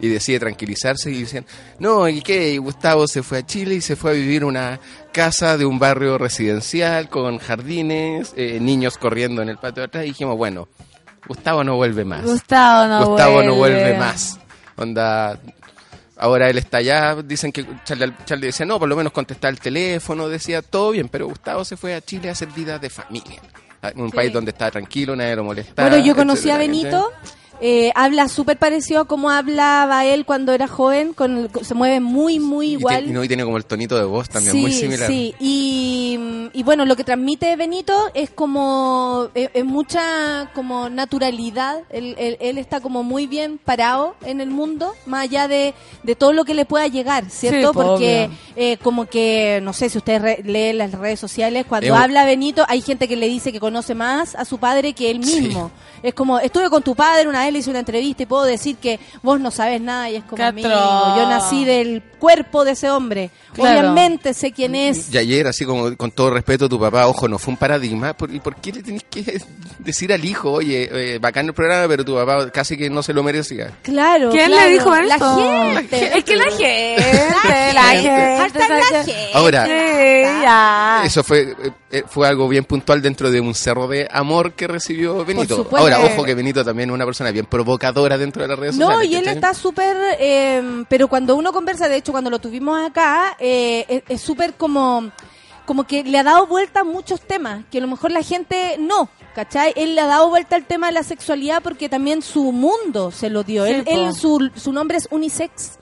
y decide tranquilizarse y dicen, no, ¿y qué? Y Gustavo se fue a Chile y se fue a vivir una casa de un barrio residencial con jardines, eh, niños corriendo en el patio de atrás y dijimos, bueno, Gustavo no vuelve más. Gustavo no Gustavo vuelve. no vuelve más. Onda, ahora él está allá, dicen que Charlie, Charlie decía, no, por lo menos contestar el teléfono, decía, todo bien, pero Gustavo se fue a Chile a hacer vida de familia. Un Sí. país donde está tranquilo, nadie lo molesta. Bueno, yo conocí a etcétera, Benito. Eh, habla súper parecido a como hablaba él cuando era joven. Con el- se mueve muy, muy Y igual. y no, y tiene como el tonito de voz también sí, muy similar. Sí, y, y bueno, lo que transmite Benito es como, es, es mucha como naturalidad, él, él- él está como muy bien parado en el mundo, más allá de, de todo lo que le pueda llegar, ¿cierto? Sí, Porque eh, como que, no sé si ustedes re- leen las redes sociales, cuando habla Benito, hay gente que le dice que conoce más a su padre que él mismo. Es como, estuve con tu padre una vez, le hice una entrevista y puedo decir que vos no sabes nada y es como, amigo, yo nací del cuerpo de ese hombre. Claro. Obviamente sé quién es. Y ayer, así como con todo respeto, tu papá, ojo, no fue un paradigma. ¿Por, ¿Y por qué le tenés que decir al hijo, oye, eh, bacán el programa, pero tu papá casi que no se lo merecía? Claro. ¿Quién claro. le dijo La eso? gente. Es que la gente, la gente. La gente. Ahora, Sí, ya. Eso fue eh, fue algo bien puntual dentro de un cerro de amor que recibió Benito. Ahora, ojo que Benito también es una persona bien provocadora dentro de las redes No, sociales. y él ¿cachai? está súper, eh, pero cuando uno conversa, de hecho, cuando lo tuvimos acá, eh, es- súper como, como que le ha dado vuelta a muchos temas, que a lo mejor la gente no, ¿cachai? Él le ha dado vuelta al tema de la sexualidad porque también su mundo se lo dio. Sí, él, él su, su nombre es unisex.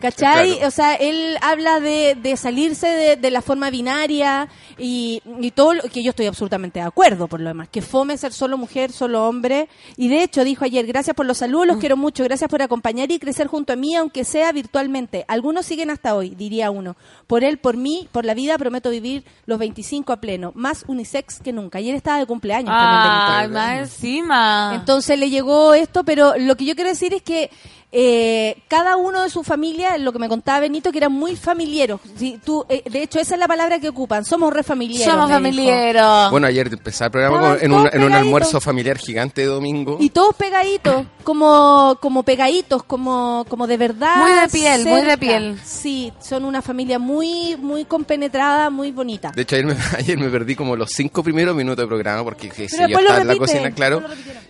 ¿Cachai? Claro. O sea, él habla de, de salirse de, de la forma binaria y, y todo lo que yo estoy absolutamente de acuerdo por lo demás. Que fome ser solo mujer, solo hombre. Y de hecho dijo ayer, gracias por los saludos, los quiero mucho, gracias por acompañar y crecer junto a mí, aunque sea virtualmente. Algunos siguen hasta hoy, diría uno. Por él, por mí, por la vida, prometo vivir los 25 a pleno. Más unisex que nunca. Ayer estaba de cumpleaños también. Ay, más encima. Entonces le llegó esto, pero lo que yo quiero decir es que eh, cada uno de su familia, lo que me contaba Benito, que eran muy familiares. Si tú, eh, de hecho, esa es la palabra que ocupan. Somos re familiares. Somos. Bueno, ayer empezaba el programa con- en, un, en un almuerzo familiar gigante de domingo. Y todos pegaditos, como, como pegaditos, como, como de verdad. Muy de piel, muy de piel. Sí, son una familia muy, muy compenetrada, muy bonita. De hecho, ayer me, ayer me perdí como los cinco primeros minutos de programa porque Pero yo estaba en la cocina, claro.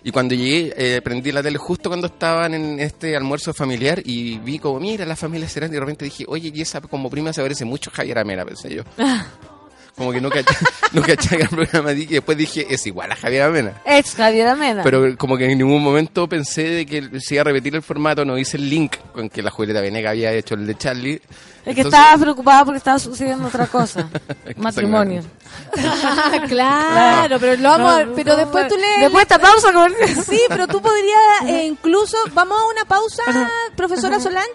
Y cuando llegué, eh, prendí la tele justo cuando estaban en este almuerzo familiar y vi como, mira, la familia será. Y de repente dije, oye, y esa como prima se parece mucho a Javier Amena, pensé yo. Como que no caché, no caché el programa y después dije, es igual a Javier Amena. Ex Javier Amena. Pero como que en ningún momento pensé de que se iba a repetir el formato, no hice el link con que la Julieta Venega había hecho el de Charlie. Es que Entonces- estaba preocupada porque estaba sucediendo otra cosa. Matrimonio. claro, pero lo vamos a- pero después tú le... Después esta pausa comercial. Sí, pero tú podrías eh, incluso, vamos a una pausa, profesora Solange,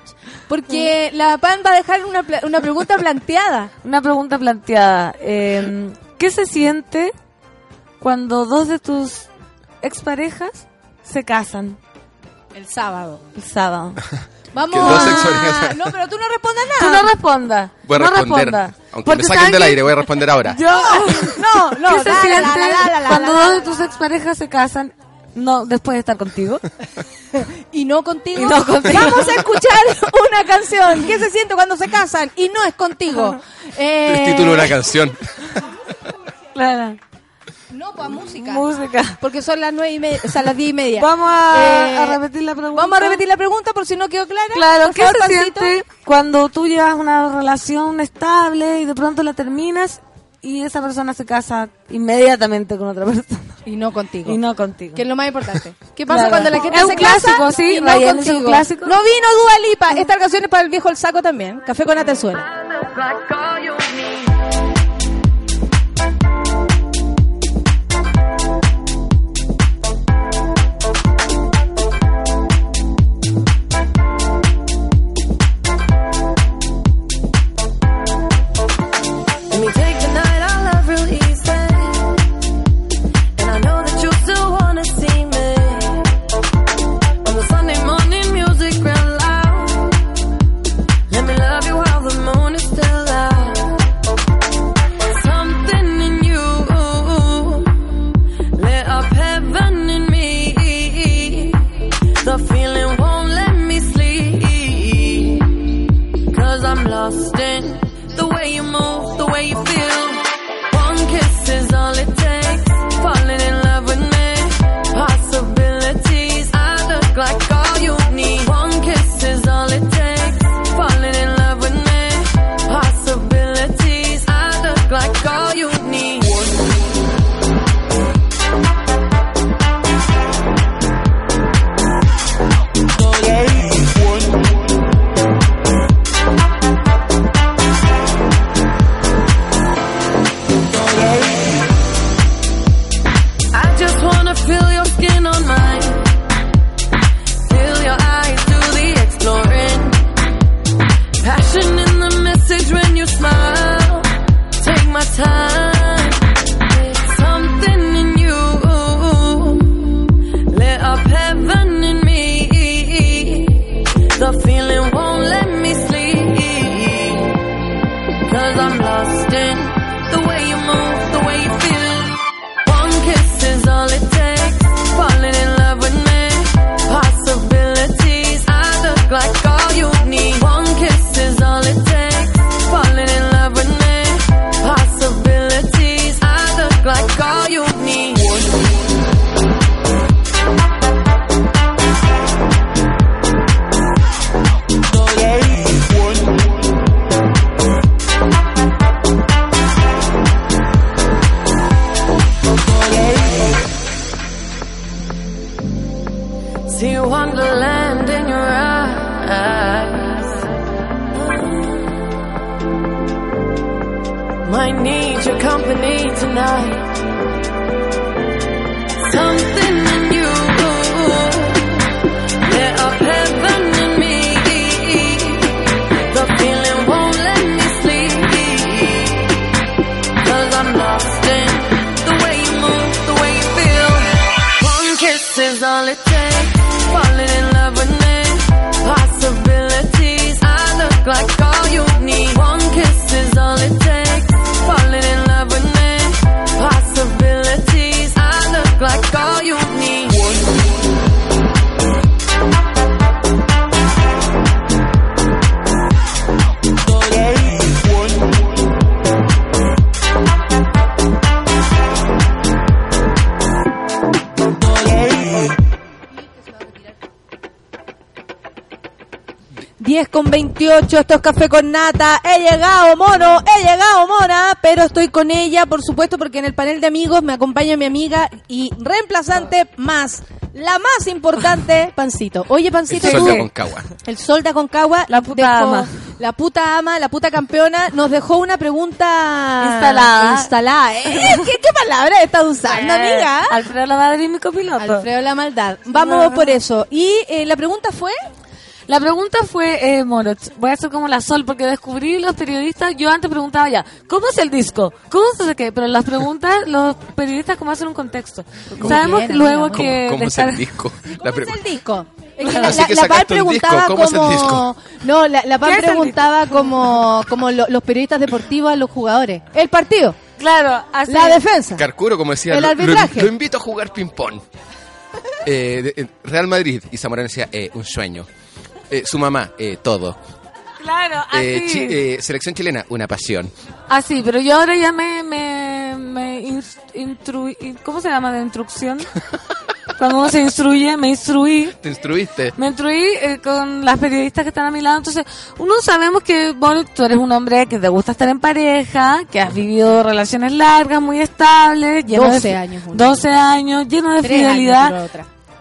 porque la PAN va a dejar una, pla- una pregunta planteada. Una pregunta planteada. Eh, ¿Qué se siente cuando dos de tus exparejas se casan El sábado. el sábado? Vamos Que dos No, pero tú no respondas Tú nada. no respondas. Voy a no responder. responda. Aunque Porque me saquen ¿saben del aire, voy a responder ahora. Yo, No, no, ¿Qué se la, siente la, la, la, la, cuando la, dos de tus exparejas se casan no después de estar contigo? Y no contigo. Y no contigo. Vamos a escuchar una canción. ¿Qué se siente cuando se casan? Y no es contigo. Eh, El título de una canción. Claro. No, pues música. Música. Porque son las nueve y media, o sea, las diez y media. Vamos a, Eh, a repetir la pregunta. Vamos a repetir la pregunta por si no quedó clara. Claro, ¿qué favor, se Pancito. siente cuando tú llevas una relación estable y de pronto la terminas y esa persona se casa inmediatamente con otra persona Y no contigo. y no contigo? Que es lo más importante. ¿Qué pasa Claro. cuando la gente Es un casa clásico, sí, y no Ryan, es un contigo? clásico. No vino Dua Lipa. Esta canción es para el viejo el saco también. Café con Atenzuela. 28, esto es Café con Nata. He llegado, mono, he llegado, mona, pero estoy con ella, por supuesto, porque en el panel de amigos me acompaña mi amiga y reemplazante más, la más importante, Pancito. Oye, Pancito, El tú, sol de Aconcagua. el sol de Aconcagua, La puta ama. la puta ama, la puta campeona, nos dejó una pregunta Instalada. instalada. ¿eh? ¿Qué, qué palabra estás usando, amiga? Alfredo La Madrid, mi copiloto. Alfredo la maldad. Vamos por eso. Y eh, la pregunta fue, La pregunta fue, eh, Moroch, voy a hacer como la Sol, porque descubrí los periodistas, yo antes preguntaba ya, ¿cómo es el disco? ¿Cómo se hace qué? Pero las preguntas, los periodistas, ¿cómo hacen un contexto? Sabemos quieren, luego amigo. que... ¿Cómo, cómo es el disco? ¿cómo es el disco? Es que la, Así que preguntaba ¿Cómo como no la, la Pal ¿Qué es el preguntaba como como lo- los periodistas deportivos a los jugadores el partido Claro, así. la defensa Carcuro, como decía, El lo, arbitraje. lo invito a jugar ping-pong. Eh, de- eh, Real Madrid, y Zamorano decía, eh, un sueño. Eh, su mamá, eh, todo. Claro, así. Eh, chi- eh, selección chilena, una pasión. Así, pero yo ahora ya me... me, me instru- ¿Cómo se llama de instrucción? Cuando uno se instruye, me instruí. ¿Te instruiste? Me instruí eh, con las periodistas que están a mi lado. Entonces, uno sabemos que bueno, tú eres un hombre que te gusta estar en pareja, que has vivido relaciones largas, muy estables. lleno de 12 fi- años juntos. 12 años, lleno de Tres fidelidad.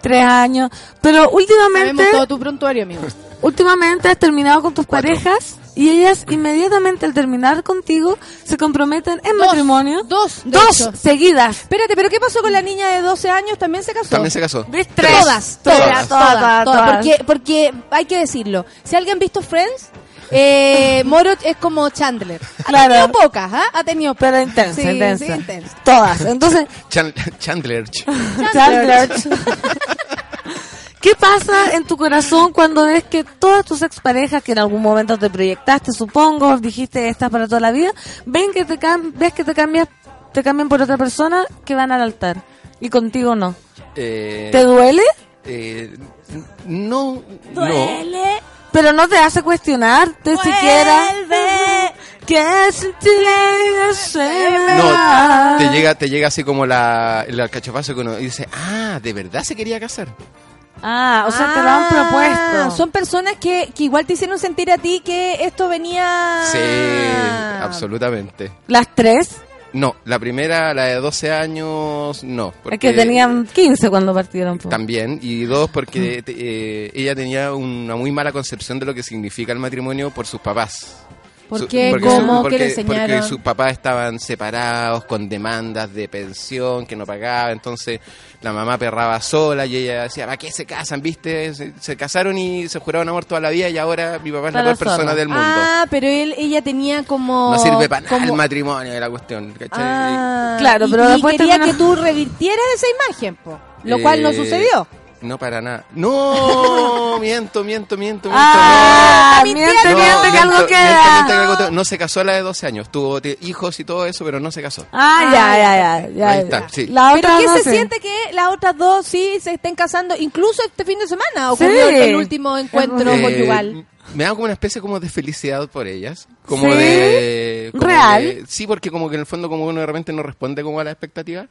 Tres años. Pero últimamente, sabemos todo tu prontuario amigo últimamente has terminado con tus parejas y ellas inmediatamente al terminar contigo se comprometen en Dos, matrimonio. dos, de Dos hecho. seguidas. espérate pero qué pasó con la niña de 12 años también se casó También se casó. Tres. todas, todas, Todas, todas, todas, todas, todas. Porque, porque hay que decirlo. Si alguien ha visto Friends, eh, Moroch es como Chandler. Ha Claro. tenido pocas, ¿ah? Ha tenido Pero intensa, Sí, intensa. sí, intensa. Todas. Entonces, Chan- Chandler. Chandler. ¿Qué pasa en tu corazón cuando ves que todas tus exparejas, que en algún momento te proyectaste, supongo, dijiste esta para toda la vida, ven que te cam- ves que te cambias, te cambian por otra persona que van al altar y contigo no? Eh, ¿Te duele? eh, no, no. Duele. Pero no te hace cuestionarte siquiera. Que No, te llega, te llega así como la, el alcachofazo que uno dice, ah, ¿de verdad se quería casar? Ah, o sea, te lo han Ah, propuesto. Son personas que, que igual te hicieron sentir a ti que esto venía... Sí, absolutamente. Las tres, No, la primera, la de 12 años, no. es porque que tenían 15 cuando partieron. po. También, y dos, porque te- eh, ella tenía una muy mala concepción de lo que significa el matrimonio por sus papás. ¿Por Su- qué? porque ¿Cómo? su- ¿Qué le porque- enseñaron? Porque sus papás estaban separados con demandas de pensión que no pagaba, entonces la mamá perraba sola y ella decía, ¿para qué se casan? ¿Viste? Se, se casaron y se juraron amor toda la vida y ahora mi papá es la peor persona del mundo. Ah, pero él, ella tenía como... no sirve para nada el matrimonio de la cuestión, ¿cachai? Ah, Claro, y- pero y después quería terminó- que tú revirtieras esa imagen, po, lo cual no Eh, sucedió. No, para nada. No, miento, miento, miento, miento. Ah, no. miente, No, miente que algo miento, queda. miento, miento que algo te- No se casó a la de 12 años. Tuvo hijos y todo eso, pero no se casó. Ah, ya, ya, ya. ya. Ahí está, sí. La Pero ¿qué se siente que las otras dos sí se estén casando? Incluso este fin de semana ocurrió Sí. el último encuentro Eh, conyugal. Me da como una especie como de felicidad por ellas. Como ¿Sí? de... como ¿Real? de- sí, porque como que en el fondo como uno de repente no responde como a las expectativas.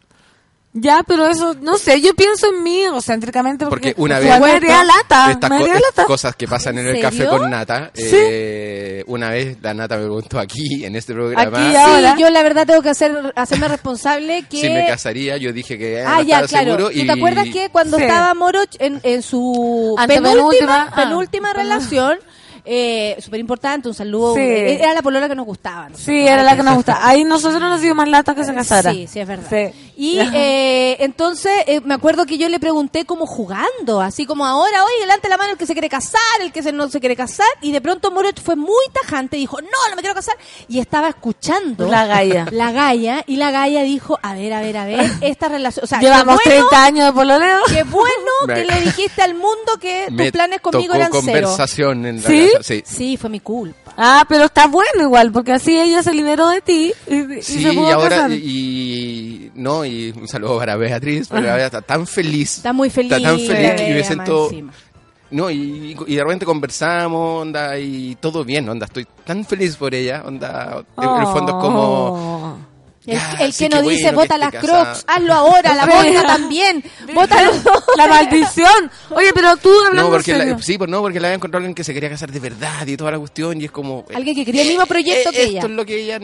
Ya, pero eso, no sé, yo pienso en mí egocéntricamente porque, Porque una vez- me lata, Estas me co- lata. cosas que pasan en, ¿En el café con Nata. Sí. eh, una vez la Nata me preguntó aquí, en este programa, Aquí Sí, ahora. yo la verdad tengo que hacer, hacerme responsable que... si me casaría. Yo dije que Ah, no ya, estaba claro. seguro. ¿Tú y te acuerdas que cuando Sí. estaba Moroch en, en su penúltima, ah. penúltima relación, eh, súper importante, un saludo, Sí. eh, era la polora que nos gustaba. ¿no? Sí, era la que nos gusta. Ahí nosotros nos dio más lata que se casara. Sí, sí, es verdad. Sí. Y eh, entonces eh, me acuerdo que yo le pregunté como jugando, así como ahora, oye, levante la mano el que se quiere casar, el que se no se quiere casar, y de pronto Moroch fue muy tajante, dijo, no, no me quiero casar, y estaba escuchando La galla. la galla, y la galla dijo, a ver, a ver, a ver, esta relación, o sea, Llevamos bueno, 30 años de pololeo. qué bueno que le dijiste al mundo que tus me planes conmigo tocó eran cero. conversación en la ¿Sí? Sí. Sí, fue mi culpa. Ah, pero está bueno igual, porque así ella se liberó de ti y, y Sí, y ahora, casar. y, no, y un saludo para Beatriz, porque la Bea está tan feliz. Está muy feliz. Está tan feliz yo me siento, encima. no, y, y de repente conversamos, onda, y todo bien, onda, estoy tan feliz por ella, onda, en el fondo es como, Oh. El, el sí, que qué no dice bueno vota las crocs, casada". hazlo ahora, la Mónica también. Vótalo. La maldición. Oye, pero tú hablando no, porque en la, serio. sí, pues no, porque la había encontrado alguien que se quería casar de verdad y toda la cuestión, y es como, Alguien que quería el mismo proyecto eh, que esto ella. es lo que ella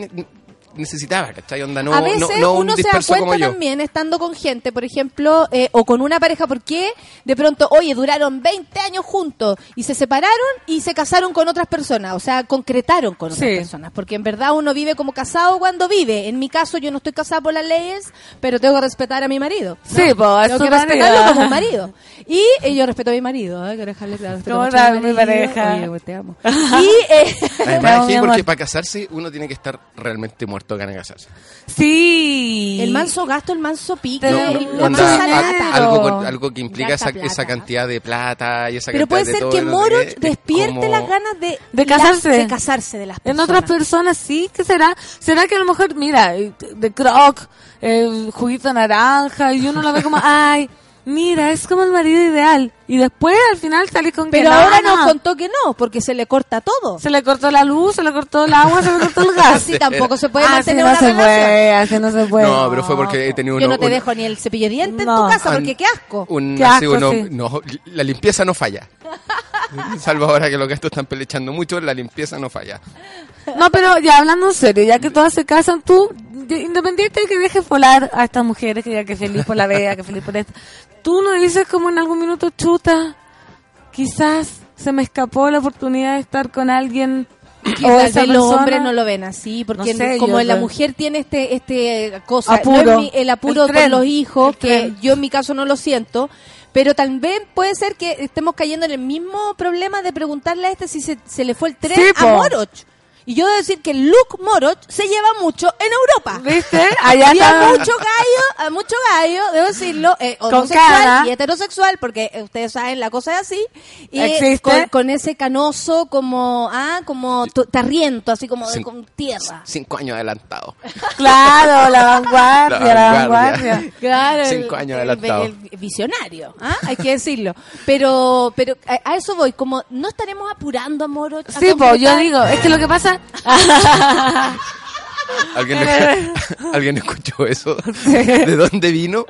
necesitaba, ¿cachai? Onda, no, a veces no, no un uno se da cuenta también estando con gente, por ejemplo, eh, o con una pareja, porque de pronto, oye, duraron 20 años juntos y se separaron y se casaron con otras personas, o sea, concretaron con otras Sí. personas, porque en verdad uno vive como casado cuando vive. En mi caso, yo no estoy casada por las leyes, pero tengo que respetar a mi marido. ¿no? Sí, pues, es tengo que respetarlo marido. como un marido. Y eh, yo respeto a mi marido, ¿eh? quiero dejarle claro. ¿Cómo está mi pareja? Oye, pues, te amo. Y, eh, Además, mi porque amor. para casarse uno tiene que estar realmente muerto de casarse. Sí. el manso gasto, el manso pique, No, el- no, la Onda, lata. algo, algo que implica De esa, harta plata. esa cantidad de plata y esa Pero cantidad puede de ser todo, que no Moro qué, despierte como- las ganas de, De la- casarse. de casarse de las En personas. otras personas sí, ¿qué será? ¿Será que a lo mejor, mira, eh, de croc, el juguito naranja, y uno lo ve como, ay, mira, es como el marido ideal. Y después al final salís con que Pero no, ahora no. nos contó que no, porque se le corta todo. Se le cortó la luz, se le cortó el agua, se le cortó el gas. Así tampoco se puede Así mantener no una se relación. puede, así no se puede. No, pero fue porque he tenido Yo uno- no te un- dejo ni el cepillo de dientes No. en tu casa, porque qué asco. un- Qué así asco, uno- sí. no, la limpieza no falla. Salvo ahora que los gastos están pelechando mucho, la limpieza no falla. No, pero ya hablando en serio, ya que todas se casan, tú, de- independiente de que dejes volar a estas mujeres, que ya que feliz por la vea, que feliz por esto, tú no dices como en algún minuto, chuta, quizás se me escapó la oportunidad de estar con alguien Y o tal vez los hombres no lo ven así, porque No sé, como yo la mujer tiene este este cosa, Apuro. no es mi- el apuro El por tren. los hijos, que tren. yo en mi caso no lo siento, pero también puede ser que estemos cayendo en el mismo problema de preguntarle a este si se, se le fue el tren Sí, a. Moroch. Y yo debo decir que Luke Moroch se lleva mucho en Europa. ¿Viste? Allá Había está. mucho gallo, a mucho gallo, debo decirlo, eh, Con homosexual cara. y heterosexual, porque eh, ustedes saben la cosa es así, y Existe. con, con ese canoso como, ah, como tu- tarriento, así como de, con tierra. Cinco años adelantado. Claro, la vanguardia, la, La vanguardia. vanguardia. Claro, Cinco años adelantado. el visionario, ¿ah? hay que decirlo. Pero, pero a, a eso voy, como no estaremos apurando a Moro. a Sí, pues yo digo, es que lo que pasa casa. ¿Alguien, ¿Alguien escuchó eso? ¿De dónde vino?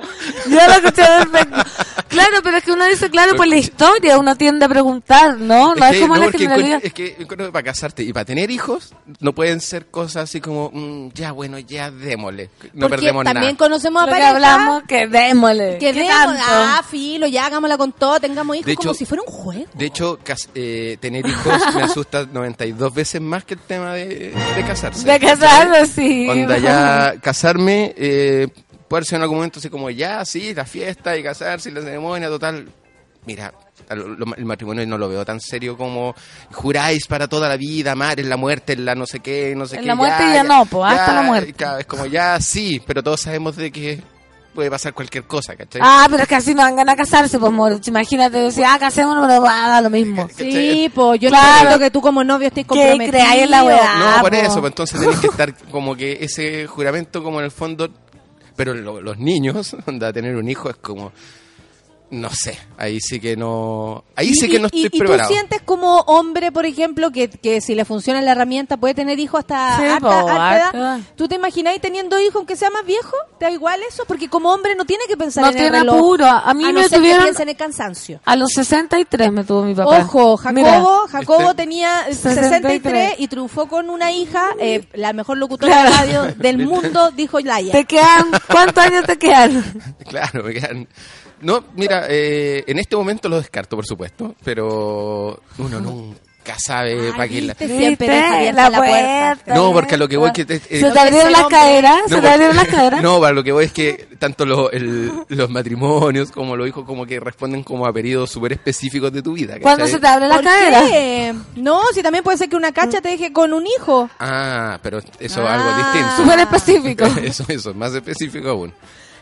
Yo lo escuché perfecto. Claro, pero es que uno dice, claro, por la historia uno tiende a preguntar, ¿no? No es, que, como la porque generalidad. es que para casarte y para tener hijos no pueden ser cosas así como, mm, ya bueno, ya démosle. No Porque perdemos también nada. conocemos a Lo que parejas hablamos, que démosle. que ¿Qué demos, tanto? ah, filo, ya hagámosla con todo, tengamos hijos De hecho- como si fuera un juego. De hecho, eh, tener hijos me asusta 92 veces más que el tema de, de casarse. De casarse, sí. Onda, ya casarme, eh, puede ser en algún momento así como, ya, sí, la fiesta y casarse y la ceremonia, total. Mira, el matrimonio no lo veo tan serio como juráis para toda la vida, amar en la muerte, en la no sé qué, no sé En qué. la muerte ya no, po, hasta la muerte. ya, Es como, ya, sí, pero todos sabemos de que puede pasar cualquier cosa, ¿cachai? Ah, pero es que así no ganas de casarse, pues, moro. Imagínate, decir, ah, casémonos, pero va, da lo mismo. Sí, pues yo Claro. necesito que tú como novio estés Que comprometido. creáis en la weá. No, por po. eso, pues entonces tenés que estar como que ese juramento como en el fondo, pero lo- los niños, onda, tener un hijo es como No sé, ahí sí que no... Ahí Y- sí que no y- estoy y, preparado. tú sientes como hombre, por ejemplo, que, que si le funciona la herramienta puede tener hijos hasta Sí, harta- po, harta harta. edad? ¿Tú te imagináis teniendo hijos aunque sea más viejo? ¿Te da igual eso? Porque como hombre no tiene que pensar No en el tiene reloj. apuro. A mí a no me que tuvieron- en el cansancio. A los 63 me tuvo mi papá. Ojo, Jacobo, Mira, Jacobo este- tenía 63 63 y triunfó con una hija, eh, la mejor locutora Claro. de radio del mundo, dijo Laia. ¿Te quedan? ¿Cuántos años te quedan? Claro, me quedan... No, mira, eh, en este momento lo descarto, por supuesto, pero uno nunca sabe Ay, para qué la... siempre La la puerta. puerta. No, porque a lo que voy que... te- eh, ¿Se te abrieron las caderas? ¿Se te abrieron las caderas? No, para lo que voy es que tanto lo- el- los matrimonios como los hijos como que responden como a periodos súper específicos de tu vida. ¿Cuándo se te abre la ¿Por cadera? qué? No, si también puede ser que una cacha te deje con un hijo. Ah, pero eso es Ah. algo distinto. Súper específico. Eso, eso, más específico aún.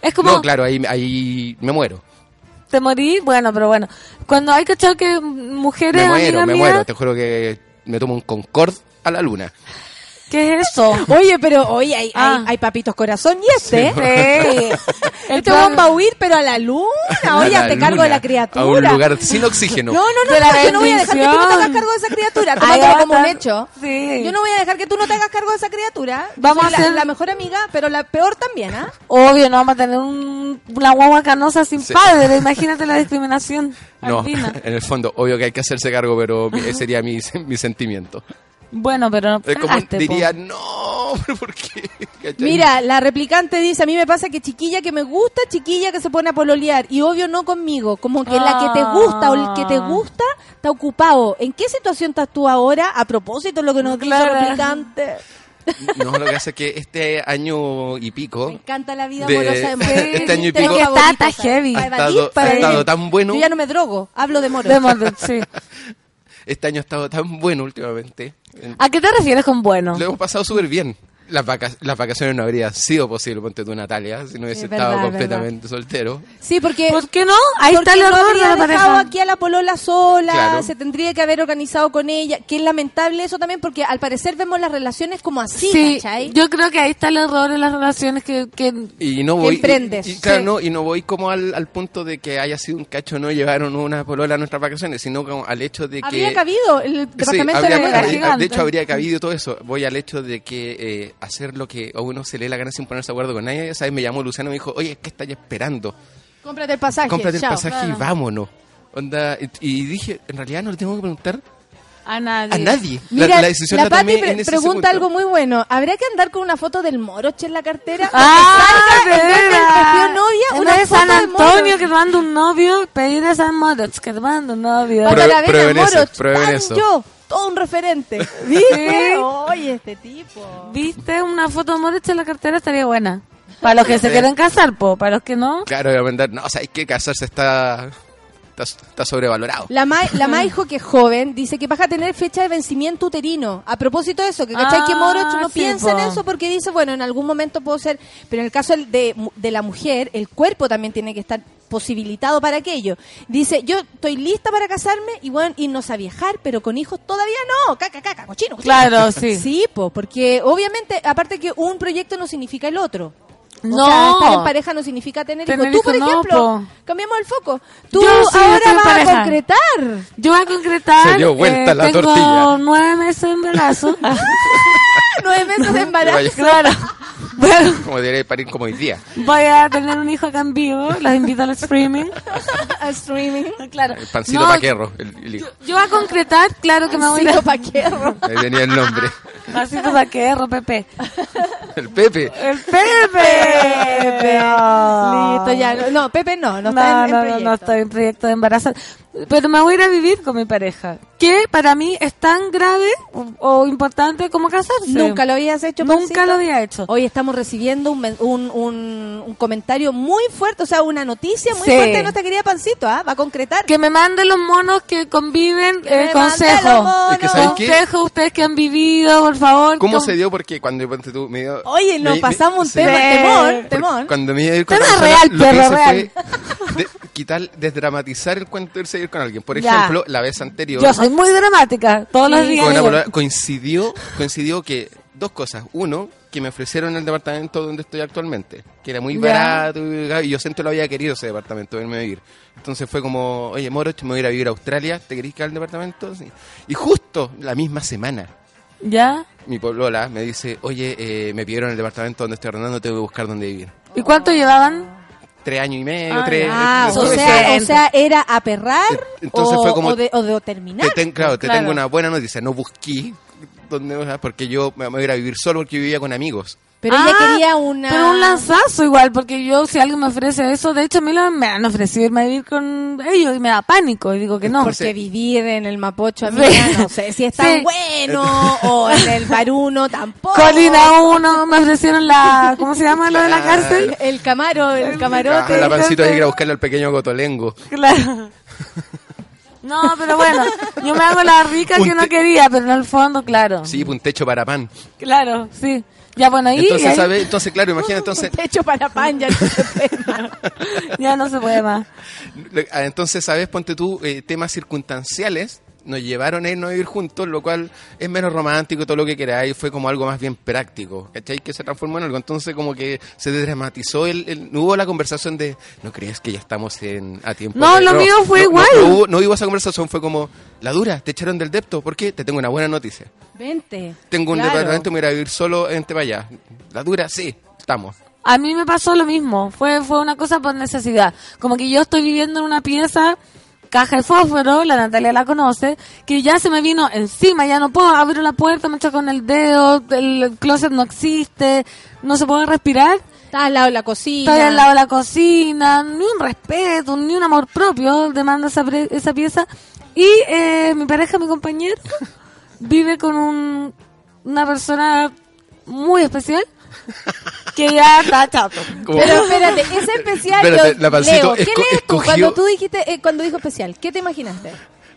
Es como, No, claro, ahí, ahí me muero. Te morí, bueno, pero bueno. Cuando hay cachado que mujeres Me muero, me mías, muero. Te juro que me tomo un Concord a la luna. ¿Qué es eso? Oye, pero oye, hay, Ah. hay, hay papitos corazón y este. Sí. Este weón va a huir, pero a la luna. Oye, hazte cargo de la criatura. A un lugar sin oxígeno. No, no, no, De la no, yo no voy a dejar que tú no te hagas cargo de esa criatura. Como un hecho. Sí. Yo no voy a dejar que tú no te hagas cargo de esa criatura. Vamos Soy a la, hacer- la mejor amiga, pero la peor también, ¿ah? Obvio, no vamos a tener un, una guagua canosa sin Sí. padre. Imagínate la discriminación. No, en el fondo, obvio que hay que hacerse cargo, pero mi- ese sería mi, mi sentimiento. Bueno, pero Es como cagaste, po. diría, no, pero ¿por qué? ¿Cachai? Mira, la replicante dice, a mí me pasa que chiquilla que me gusta, chiquilla que se pone a pololear. Y obvio no conmigo. Como que la que te gusta o el que te Ah. gusta está ocupado. ¿En qué situación estás tú ahora? A propósito de lo que nos Claro. dice replicante. No, lo que hace es que este año y pico Me encanta la vida De- amorosa de Moro. este Es año y pico- Está- favorito, está ¿sabes? heavy. Ha estado, ha estado tan bueno. Yo ya no me drogo, hablo de Moro. De Mordred, sí. Este año ha estado tan bueno últimamente. ¿A qué te refieres con bueno? Lo hemos pasado súper bien. Las, vaca- las vacaciones no habría sido posible, ponte tú Natalia, si no hubiese Es estado verdad, completamente soltero. Sí, porque... ¿Por qué no? Ahí está el no error de habría la dejado pareja. aquí a la polola sola, Claro. se tendría que haber organizado con ella, que es lamentable eso también porque al parecer vemos las relaciones como así, Sí, ¿cachai? yo creo que ahí está el error en las relaciones que, que Y no Que voy. emprendes. Y, y claro, Sí. no, y no voy como al, al punto de que haya sido un cacho no llevaron una polola a nuestras vacaciones, sino como al hecho de que. Habría cabido, el Sí, departamento habría- era habría- gigante. de hecho habría cabido todo eso. Voy al hecho de que eh, hacer lo que a uno se le dé la gana sin ponerse de acuerdo con nadie. ¿Sabes? Me llamó Luciano y me dijo, oye, ¿qué estáis esperando? Cómprate el pasaje. Cómprate el chao. pasaje y vámonos. Onda, y, y dije, en realidad no le tengo que preguntar a nadie. a nadie. La- Mira, la, decisión la la, Pati pre- pregunta segundo. algo muy bueno. ¿Habría que andar con una foto del Moroche en la cartera? Ah, Que salga novia, En una de foto San Antonio Moroch. que te manda un novio, pedir a San Moritz que te manda un novio. Prueben eso, Moroch, prueben eso. yo, todo un referente. ¿Viste? Oye, este tipo. ¿Viste una foto de en la cartera? Estaría buena. Para los que se quieren casar, po. Para los que no. Claro, voy a mandar, no, o sea, hay que casarse, está, está, está sobrevalorado. La Mai, la Maijo, que es joven, dice que vas a tener fecha de vencimiento uterino. A propósito de eso, que ¿cachai? Ah, que Moroch no sí, piensa en eso porque dice, bueno, en algún momento puedo ser... Pero en el caso de, de la mujer, el cuerpo también tiene que estar posibilitado para aquello. Dice, yo estoy lista para casarme y bueno, irnos a viajar, pero con hijos todavía no. Caca, caca, cochino. cochino. Claro, sí. Sí, po, porque obviamente, aparte que un proyecto no significa el otro. O No. sea, estar en pareja no signica tener, Tener hijos. Tú, por no, ejemplo, po. cambiamos el foco. Tú Yo sí, ahora vas a concretar. Yo voy a concretar. Se dio vuelta eh, la tengo tortilla. nueve meses de embarazo. Nueve meses de embarazo. Claro. Bueno, Como debería parir como hoy día. voy a tener un hijo acá en vivo. Los invito al streaming. A streaming. Claro. El pancito No, paquerro. El, el hijo. Yo voy a concretar, claro que me voy a paquerro. Ahí venía el nombre. Pasito paquerro, Pepe. El Pepe. El Pepe. Listo, ya. No, no, Pepe no, no, No, está en, en no, no, proyecto. no estoy en proyecto de embarazar. Pero me voy a ir a vivir con mi pareja. Que para mí es tan grave o, o importante como casarse. Nunca lo habías hecho, Nunca Pancito? lo había hecho. Hoy estamos recibiendo un, un, un, un comentario muy fuerte, o sea, una noticia muy Sí. fuerte de nuestra querida Pancito, ¿ah? Va a concretar. Que me manden los monos que conviven. Que Eh, me manden los consejo. monos. Es que. Consejo ustedes que han vivido, por favor. ¿Cómo se dio? Porque cuando me dio... Oye, nos me- me- pasamos un sí. tema, Porque temón. Cuando me iba a ir con Tema otra persona, real, lo perro, real. fue de- quitar, desdramatizar el cuento de irse a ir con alguien. Por Ya. ejemplo, la vez anterior... Yo soy muy dramática. Todos los días. con una coincidió, coincidió que dos cosas. Uno, que me ofrecieron el departamento donde estoy actualmente, que era muy barato y yo siempre lo había querido ese departamento, verme a vivir. Entonces fue como, oye, Moroch, me voy a ir a vivir a Australia, ¿te querés quedar al departamento? Sí. Y justo la misma semana, ¿Ya? mi polola me dice, oye, eh, me pidieron el departamento donde estoy arrendando, tengo que buscar dónde vivir. ¿Y cuánto llevaban? Tres años y medio, Ah, tres... Ah, eh, o entonces- sea, o sea, era a perrar Entonces o, fue como- o de, o de terminar. Te ten- claro, te Claro. tengo una buena noticia. No busqué donde, o sea, porque yo me voy a ir a vivir solo porque vivía con amigos. Pero ella Ah, quería una... Pero un lanzazo igual, porque yo, si alguien me ofrece eso, de hecho a mí lo- me han ofrecido irme a vivir con ellos y me da pánico y digo que no. Porque vivir en el Mapocho, Sí. amiga, no sé si es tan Sí. bueno, o en el Baruno tampoco. Colina 1, me ofrecieron la, ¿cómo se llama lo de la cárcel? El camaro, el Ah, camarote. la pancito hay que ir a buscarle al pequeño Gotolengo. Claro. No, pero bueno, yo me hago la rica que no quería, pero en el fondo, claro. Sí, pues, un techo para pan. Claro, sí. Ya bueno, ahí, Entonces, ahí. Entonces, claro, imagina, entonces, Techo para pan, ya no se puede más. ya no se puede más. ah, entonces, ¿sabes? Ponte tú, eh, temas circunstanciales nos llevaron a irnos a vivir juntos, lo cual es menos romántico, todo lo que queráis, fue como algo más bien práctico, ¿cachai? Que se transformó en algo. Entonces, como que se desdramatizó, el, el- no hubo la conversación de, ¿no crees que ya estamos en, a tiempo? No, de-?" lo mío fue no, igual. No, no hubo, no hubo esa conversación, fue como, la dura, te echaron del depto, ¿por qué? Te tengo una buena noticia. Vente. Tengo un Claro. departamento, me voy a ir a vivir solo en para allá. La dura, sí, estamos. A mí me pasó lo mismo, fue, fue una cosa por necesidad. Como que yo estoy viviendo en una pieza, caja de fósforo, la Natalia la conoce, que ya se me vino encima, ya no puedo abrir la puerta, me echo con el dedo, el closet no existe, no se puede respirar. Está al lado de la cocina. Estoy al lado de la cocina, ni un respeto, ni un amor propio demanda esa, pre- esa pieza. Y eh, mi pareja, mi compañero, vive con un, una persona muy especial que ya está chato. Pero espérate, ese especial. Espérate, yo la pancito leo. ¿Qué lees tú? escogió- Cuando tú dijiste, eh, cuando dijo especial, ¿qué te imaginaste?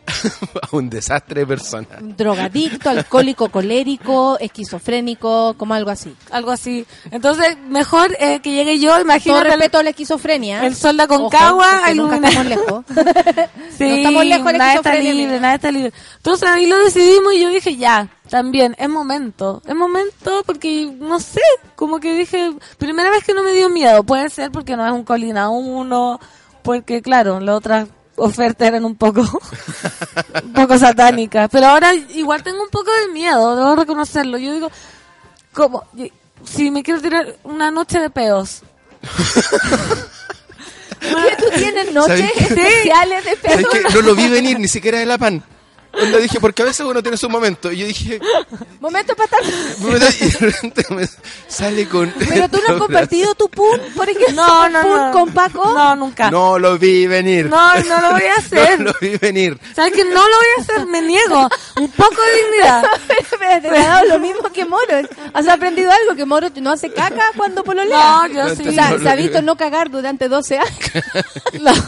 un desastre de persona. Drogadicto, alcohólico, colérico, esquizofrénico, como algo así. Algo así. Entonces, mejor eh, que llegue yo, Todo imagínate. respeto a la esquizofrenia. el sol de Ojo, porque nunca estamos lejos. Sí, no estamos lejos de la nada está libre, nada está libre. Entonces ahí lo decidimos y yo dije, ya, también, es momento. Es momento porque, no sé, como que dije, primera vez que no me dio miedo. Puede ser porque no es un Colina 1, porque claro, las otras ofertas eran un poco, un poco satánicas. Pero ahora igual tengo un poco de miedo, debo reconocerlo. Yo digo, como, si me quiero tirar una noche de peos. ¿Qué tú tienes noches especiales de qué? No lo vi venir ni siquiera de la pan. Cuando dije, porque a veces uno tiene su momento. Y yo dije, Momento para estar. y de repente me sale con. Pero tú no has compartido tu pun, por ejemplo, No, no, pun no. con Paco. No, nunca. No lo vi venir. No, no lo voy a hacer. No lo vi venir. ¿Sabes que no lo voy a hacer? Me niego. Un poco de dignidad. Espérate, te ha dado lo mismo que Moro. ¿Has aprendido algo? Que Moro no hace caca cuando pololea. No, yo sí. O sea, No, se ha no, visto no. no cagar durante 12 años.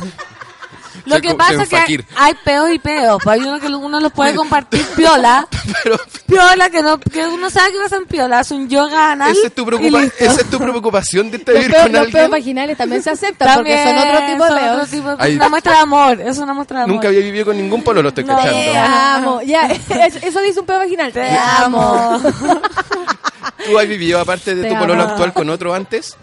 Lo que pasa es que hay peos y peos. Pues hay uno que uno los puede compartir piola. Pero Piola que no que uno sabe que va a ser piola. Hace un yoga anal. esa es tu, preocupa esa es tu preocupación de irte a Los vivir peos, con los peos alguien. vaginales también se aceptan porque son También, otro tipo de peos. otro tipo- Hay- Una muestra de amor. Es una muestra de amor. Nunca había vivido con ningún pololo, estoy No. cachando. Te amo. Ya, eso, dice un peo vaginal. Te amo. ¿Tú has vivido, aparte de Te tu pololo amo. actual, con otro antes?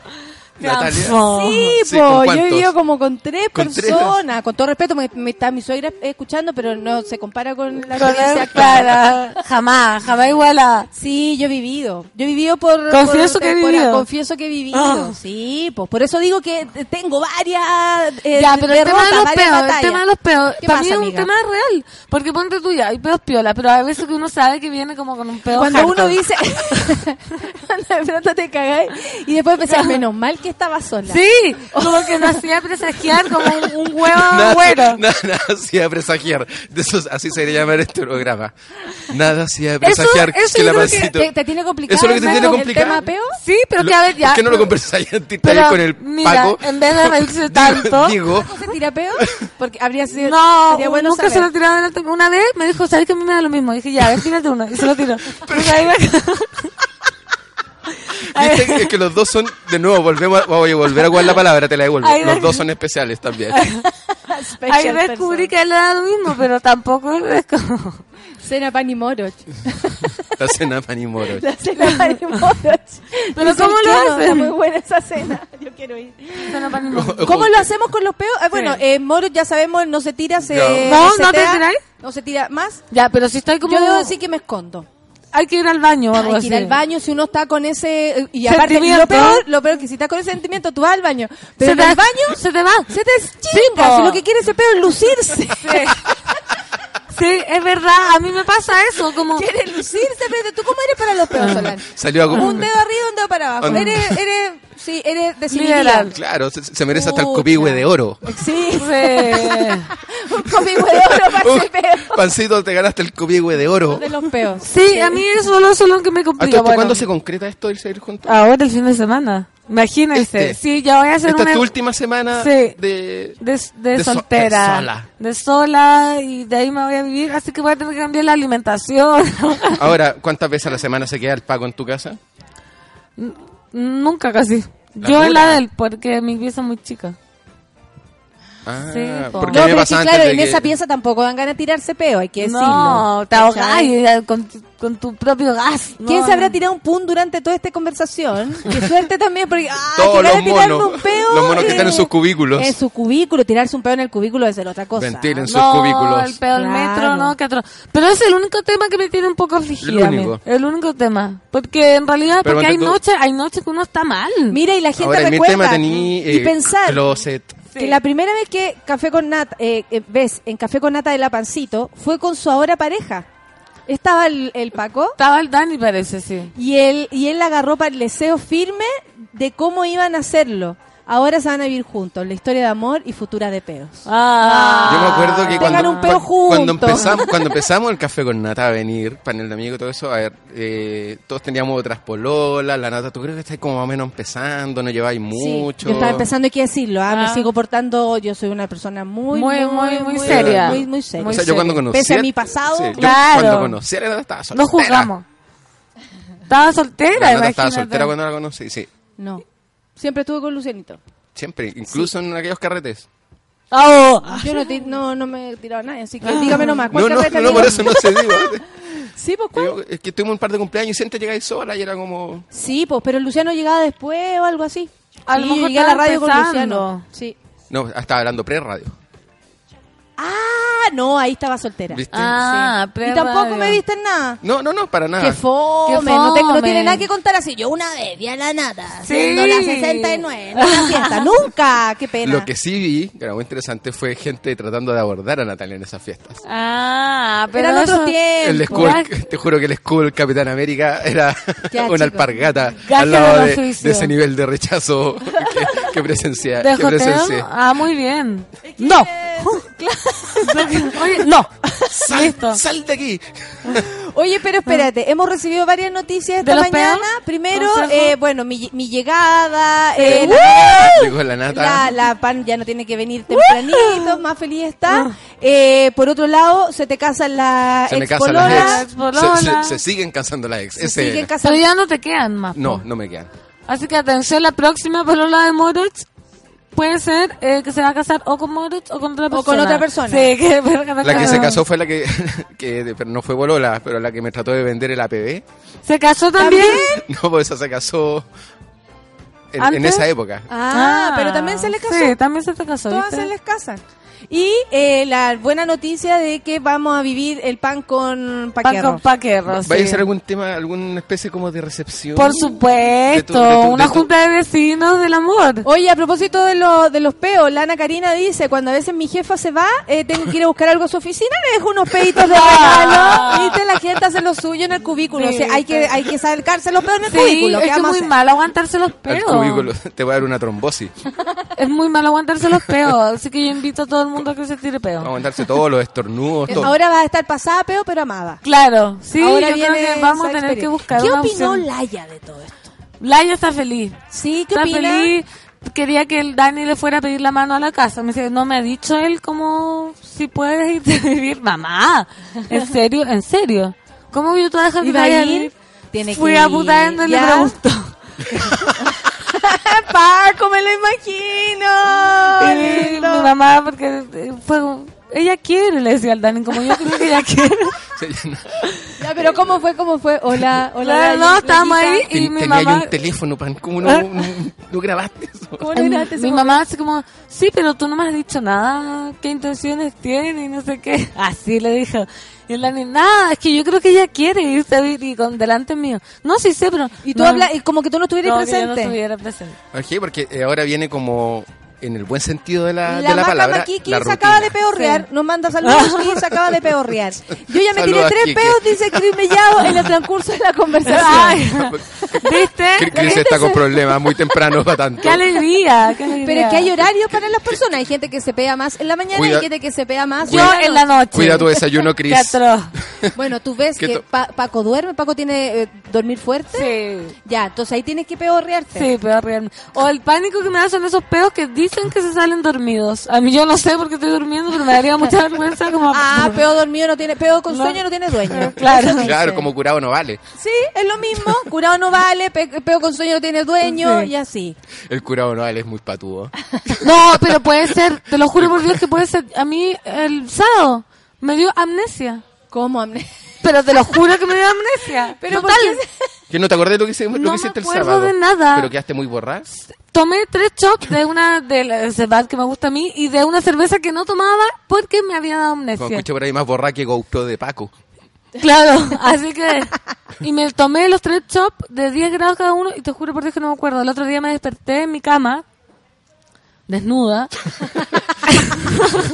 Natalia. Sí, Sí, po, ¿con yo he vivido como con tres ¿Con tres? personas. Con todo respeto, me, me está mi suegra escuchando, pero no se compara con la experiencia para. Jamás, jamás igual a. Sí, yo he vivido. Yo he vivido por... Confieso por que he vivido. Confieso que he vivido. Sí, pues por eso digo que tengo varias eh, Ya, pero el tema derrotas, de los peos, el tema de los peos, ¿Qué para pasa, mí es un amiga? tema real. Porque ponte tú ya, hay peos piola, pero hay veces que uno sabe que viene como con un peo Cuando hardcore. uno dice... cuando de pronto te cagáis y después pensás, menos mal que estaba sola. Sí, como que me hacía presagiar como un, un huevo Nada, nada, hacía presagiar. De así se debería llamar este programa. Nada hacía presagiar eso que la que. ¿Te, te tiene complicado Eso es lo que te tiene el complicado. tema peo? Sí, pero Lo- que a ver ya. ¿Por qué no lo con el mira, Paco? en vez de reírse tanto. Digo, ¿Se tira peo? Porque habría sido... No, bueno nunca se lo tiraba. Una vez me dijo, ¿sabes que a mí me da lo mismo? dije, ya, a ver, tírate uno. Y se lo tiró. Ahí me- viste que- que los dos son, de nuevo, volvemos a, voy a volver a jugar la palabra, te la devuelvo. Los de- dos son especiales también. Ahí descubrí que él le da lo mismo, pero tampoco es como... Cena pan y moro. La cena Panimoro. La cena Panimoroch. Pero Dice ¿cómo el lo hacen? Está muy buena esa cena. Yo quiero ir. ¿Cómo lo hacemos con los peos? Ah, bueno, eh, Moro ya sabemos, no se tira, se. Ya. No, se ¿no te tiráis? No se tira más. Ya, pero si estoy como... Yo debo decir que me escondo. Hay que ir al baño o algo Hay que así. ir al baño si uno está con ese y aparte lo peor, lo peor que si estás con ese sentimiento tú vas al baño, pero Se te- el baño se te va. se te chinga, po. si lo que quiere ese pedo es lucirse. Sí, es verdad, a mí me pasa eso, como... Quiere lucirse, pero tú cómo eres para los peos, Solán? Salió a Un dedo arriba, un dedo para abajo. Ah. Eres, eres, sí, eres desinhibida. Liberal. Claro, se, se merece hasta el copihue de oro. Sí, Sí. un copihue de oro para ese peo. Pancito, te ganaste el copihue de oro. De los peos. Sí, a mí eso lo solo que me ¿A complica. bueno. cuándo se concreta esto del seguir juntos? Ahora el fin de semana. Imagínense. Este. Sí, ya voy a hacer Esta es una... tu última semana Sí. de... de, de de so- soltera. de sola. De sola y de ahí me voy a vivir, así que voy a tener que cambiar la alimentación. Ahora, ¿cuántas veces a la semana se queda el pago en tu casa? Nunca casi. La Yo en la de él, porque mi pieza es muy chica. Ah, Sí, porque No, pero es que claro, en que... esa pieza tampoco dan ganas de tirarse peo, hay que decirlo. No, te y- con, tu- con tu propio gas. ¿Quién No, se habrá tirado un pun durante toda esta conversación? Qué suerte también, porque ah, Todos los monos, un peo. los monos que están en sus cubículos. En su cubículo, tirarse un peo en el cubículo es ser otra cosa. Ventilen sus No, cubículos. el Claro. metro, no, que otro. Pero es el único tema que me tiene un poco afligida. El único. El único tema. Porque en realidad, Pero porque hay noches, hay noches que uno está mal. Mira, y la gente Ahora, recuerda tema tení y eh, pensar closet. Que la primera vez que Café con Nata, eh, eh, ves, en Café con Nata de la Pancito, fue con su ahora pareja. Estaba el, el Paco Estaba el Dani, parece, sí. y él, y él agarró para el deseo firme de cómo iban a hacerlo. Ahora se van a vivir juntos, la historia de amor y futura de peos. Ah. Yo me acuerdo que Tengan cuando, un peo cu- cuando juntos. empezamos cuando empezamos el café con Nata a venir, panel de amigos y todo eso, a ver, eh, todos teníamos otras pololas, la Nata, tú creo que estás como más o menos empezando, no lleváis Sí, mucho. yo estaba empezando, hay que decirlo, ah, me Ah. sigo portando, yo soy una persona muy, Muy, muy, muy seria. Muy, muy seria. o sea, yo cuando conocí Pese a mi pasado, sí, yo claro. cuando conocí a la Nata estaba soltera. No juzgamos. Estaba soltera, La Nata imagínate. estaba soltera cuando la conocí, sí. no. Siempre estuve con Lucianito. Siempre, incluso en aquellos carretes. Oh. Yo no, no, no me he tirado a nadie, así que dígame nomás. No, ¿cuál no, carrete no, amigo? por eso no se digo. Sí, pues ¿cuál? Digo, Es que tuvimos un par de cumpleaños y siempre llegáis sola y era como... Sí, pues, pero Luciano llegaba después o algo así. A lo Sí, yo mejor llegué a la estaba radio con empezando. Luciano. Sí. No, estaba hablando pre-radio. Ah, no, ahí estaba soltera. ¿Viste? Ah, Sí. Y tampoco me viste en nada. No, no, no, para nada. Que fome, Qué No, te- no tiene nada que contar así. Yo una vez vi a la nata Sí. haciendo la 69 en una fiesta. Nunca, qué pena. Lo que sí vi, que era muy interesante, fue gente tratando de abordar a Natalia en esas fiestas. Ah, pero Eran otros eso- El tiempos. escudo, te juro que el del Capitán América era Ya, una alpargata Gaje al lado de, ese nivel de rechazo que, que presencia. Ah, muy bien. No. Oye, no. ¡Sal, Listo. ¡Sal de aquí! Oye, pero espérate, hemos recibido varias noticias esta ¿De los mañana. Primero, ¿Consejo? eh, bueno, mi, mi llegada, eh, la, Llegó la nata. la, la pan ya no tiene que venir tempranito, más feliz está. Eh, por otro lado, se te casan las se me ex casan las ex. Se, se- se siguen casando las ex. se Ese siguen era. casando. Pero ya no te quedan más. No, no me quedan. Así que atención, la próxima polola de Moroch puede ser eh, que se va a casar o con Moroch o con otra persona. O con otra persona. Sí, que La que se casó fue la que, que pero no fue Bolola, pero la que me trató de vender el APB. ¿Se casó también? No, pues esa se casó en, esa época. Ah, pero también se le casó. Sí, también se te casó. Todas ¿viste? se les casan. Y eh, la buena noticia de que vamos a vivir el pan con Pan paquerro. con paquerro, ¿Vaya sí. a ser algún tema, alguna especie como de recepción? Por supuesto, De tu- de tu- una de junta de vecinos del amor. Oye, a propósito de, lo, de los peos, la Ana Karina dice, cuando a veces mi jefa se va, eh, tengo que ir a buscar algo a su oficina, le dejo unos peitos de regalo. Viste, la gente hace lo suyo en el cubículo. O sea, hay que, hay que sacarse los peos en el Sí, cubículo. es ¿Qué que es vamos a muy hacer? mal aguantarse los Al peos. cubículo. Te voy a dar una trombosis. Es muy mal aguantarse los peos. Así que yo invito a todo el mundo que se tire peo. Aguantarse todos los estornudos, todo. Ahora va a estar pasada peo, pero amada. Claro, sí, Ahora yo creo que vamos a tener que buscar ¿Qué una opinó opción. Laia de todo esto? Laia está feliz. Sí, ¿qué está opina? feliz. Quería que el Dani le fuera a pedir la mano a la casa. Me dice, no me ha dicho él como si puedes irte a vivir. Mamá, ¿en serio? ¿En serio? ¿Cómo yo te voy a dejar que ¿Iba a vaya ir? Tiene Fui que a y le ¿Ya? preguntó. Paco, me lo imagino. Y Lindo. mi mamá, porque fue, ella quiere, le decía al Dani, como yo creo que ella quiere. Ya, pero ¿cómo fue? ¿Cómo fue? Hola, hola. Claro, la- no, estábamos ahí y Ten- mi tenía mamá... un teléfono, pan. ¿Cómo no, no, no grabaste eso? ¿Cómo no grabaste ese mi mamá así como, sí, pero tú no me has dicho nada, qué intenciones tiene y no sé qué. Así le dijo. Y la niña, nada, es que yo creo que ella quiere irse a vivir y con delante mío. No, sí sé, pero... Y tú no, hablas, y como que tú no estuvieras no, que yo presente. no estuviera presente. Ok, porque eh, ahora viene como en el buen sentido de la, La, de la palabra. Maquiqui la se acaba de peorrear. Nos manda saludos y se acaba de peorrear. Yo ya me tiré tres Kike. peos, dice Cris Mellado, en el transcurso de la conversación. Ay, ¿Viste? Cris- está con problemas muy temprano para tanto. ¡Qué alegría! qué alegría. Pero es que hay horarios para las personas. Hay gente que se pea más en la mañana Cuida- y gente que se pea más Yo en la noche. Cuida tu desayuno, Cris. Bueno, tú ves Que Pa- Paco duerme, Paco tiene eh, dormir fuerte. Sí. Ya, entonces ahí tienes que peorrearte. Sí, peor realme. O el pánico que me da son esos peos que dicen que se salen dormidos. A mí yo no sé por qué estoy durmiendo, pero me daría mucha vergüenza como... Ah, peo dormido no tiene, peo con sueño no tiene dueño. Claro. Claro, como curado no vale. Sí, es lo mismo. Curado no vale, pe- peo con sueño no tiene dueño Sí. y así. El curado no vale es muy patudo. No, pero puede ser, te lo juro por Dios que puede ser. A mí el sábado me dio amnesia. ¿Cómo, amne? Pero te lo juro que me dio amnesia. Pero Total. ¿Que no te acordás de lo que, lo No que hiciste me el acuerdo sábado? de nada. Pero quedaste muy borrada. Tomé tres chops de una de la Cebat que me gusta a mí y de una cerveza que no tomaba porque me había dado Como amnesia. escuché por ahí más borrada que GoPro de Paco. Claro, así que... Y me tomé los tres chops de 10 grados cada uno y te juro por Dios que no me acuerdo. El otro día me desperté en mi cama, desnuda,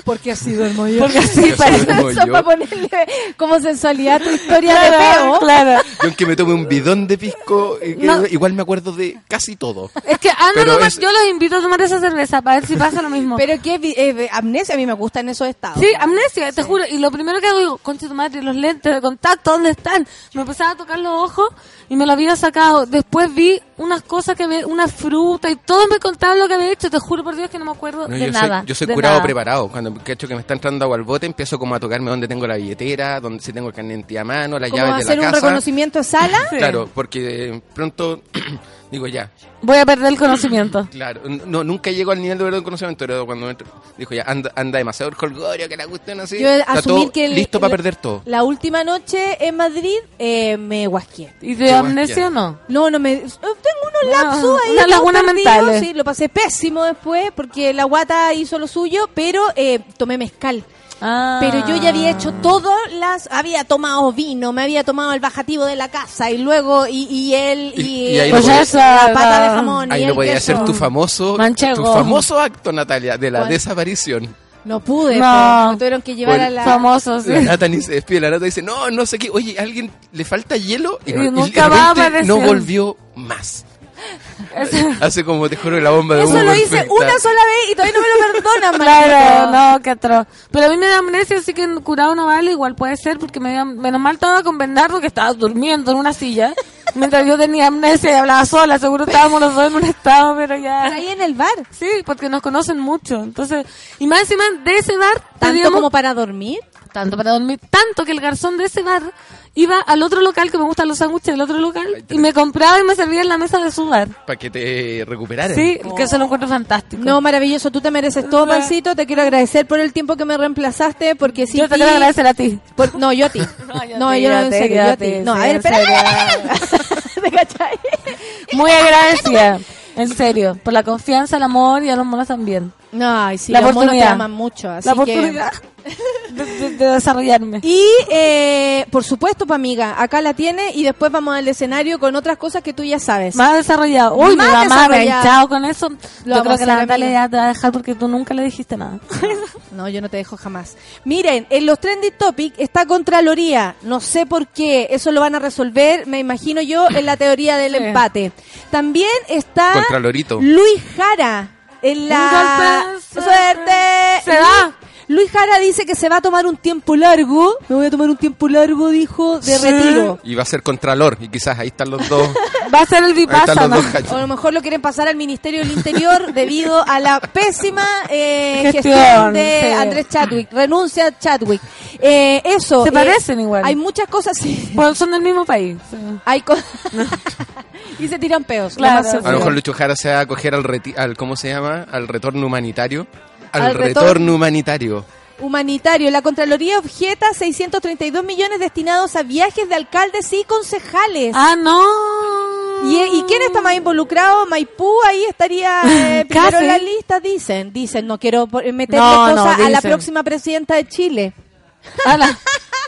Porque así duermo yo. porque así duermo Eso para ponerle como sensualidad a tu historia de peo. claro. Yo aunque me tome un bidón de pisco, eh, No. igual me acuerdo de casi todo. Es que anda Pero nomás, es- yo los invito a tomar esa cerveza para ver si pasa lo mismo. Pero que eh, amnesia a mí me gusta en esos estados. Sí, amnesia, te juro. Y lo primero que hago, digo, concha tu madre, los lentes de contacto, ¿dónde están? Me empezaba a tocar los ojos y me lo había sacado. Después vi unas cosas que había, una fruta y todo me contaba lo que había hecho. Te juro por Dios que no me acuerdo No, de yo, nada. soy, yo soy curado nada. preparado. Cuando cacho que me está entrando agua al bote, empiezo como a tocarme dónde tengo la billetera, dónde si tengo el carnet a mano, las llaves de hacer la un casa. reconocimiento de sala. Claro, porque eh, pronto digo ya, Voy a perder el conocimiento. claro. No, nunca llego al nivel de verdad conocimiento, pero cuando me entro- dijo ya, anda, anda demasiado colgorio, que la cuestión así. Yo está asumir todo que el- listo para perder todo. La última noche en Madrid eh, me guasqué. ¿Y de amnesia guay, no? No, no me. eh, Tengo unos lapsus ahí. lagunas perdidos, mentales. Sí, lo pasé pésimo después porque la guata hizo lo suyo, pero eh, tomé mezcal. Ah. Pero yo ya había hecho todas las. Había tomado vino, me había tomado el bajativo de la casa y luego. Y, y él. Y, Y- y ahí Pues no podía- eso, la pata de ah, jamón. Ahí y no podía queso. ser tu famoso, Manchego. tu famoso acto, Natalia, de la ¿Cuál? desaparición. No pude, No. me tuvieron que llevar a la. Famoso, sí. La Nata ni se despide, la Nata dice, no, no sé qué, oye, ¿a alguien le falta hielo? Y no- nunca de va a aparecer. no volvió más. Hace como te juro la bomba de Eso humo lo hice perfecta. una sola vez y todavía no me lo perdonan, Claro, no, qué atroz. Pero a mí me da amnesia, así que en curado no vale, igual puede ser, porque me dio- menos mal estaba con Bernardo que estaba durmiendo en una silla, mientras yo tenía amnesia y hablaba sola, seguro estábamos los dos en un estado, pero ya... Ahí en el bar. Sí, porque nos conocen mucho, entonces, y más encima de ese bar, Tanto pedíamos- como para dormir. tanto para dormir, tanto que el garzón de ese bar iba al otro local, que me gustan los sándwiches del otro local, y me compraba y me servía en la mesa de su bar. Para que te recuperaran. Sí, que eso lo encuentro fantástico. No, maravilloso. Tú te mereces todo, Pancito. Te quiero agradecer por el tiempo que me reemplazaste, porque si yo te quiero agradecer a ti. no, yo a ti. No, yo, yo en serio, yo a ti. No, sí, a ver, en espera. ¿Te cachai? Muy agradecida, en serio, por la confianza, el amor y a los monos también. No, ay, sí, La los monos te oportunidad. aman mucho. Así la que- oportunidad de, de- de desarrollarme. Y, eh, por supuesto, pa' amiga, acá la tiene y después vamos al escenario con otras cosas que tú ya sabes. Más desarrollado. Uy, Más mi mamá me hinchado con eso. Yo vamos creo a que la Natalia ya te va a dejar porque tú nunca le dijiste nada. No, yo no te dejo jamás. Miren, en los trending topic está Contraloría. No sé por qué. Eso lo van a resolver, me imagino yo, en la teoría del Sí. empate. También está Contralorito. Luis Jara. En la suerte. Se da. Luis Jara dice que se va a tomar un tiempo largo. Me voy a tomar un tiempo largo, dijo, de Sí. retiro. Y va a ser Contralor, y quizás ahí están los dos. Va a ser el ahí están Vipassana. los dos gallos. O a lo mejor lo quieren pasar al Ministerio del Interior debido a la pésima eh, Gestión, gestión, de sí. Andrés Chadwick. Renuncia Chadwick. Eh, eso. Se eh, parecen igual. Hay muchas cosas, sí. Pues son del mismo país. sí. Hay co- y se tiran peos. Claro. A lo mejor Lucho Jara se va a acoger al, reti- al ¿cómo se llama? Al retorno humanitario. Al, Al retorno retorno- humanitario. Humanitario. La Contraloría objeta 632 millones destinados a viajes de alcaldes y concejales. Ah, no. ¿Y, ¿Y quién está más involucrado? Maipú ahí estaría eh, primero en la lista, dicen. Dicen, no quiero meterle No, no, cosas a la próxima presidenta de Chile. A la,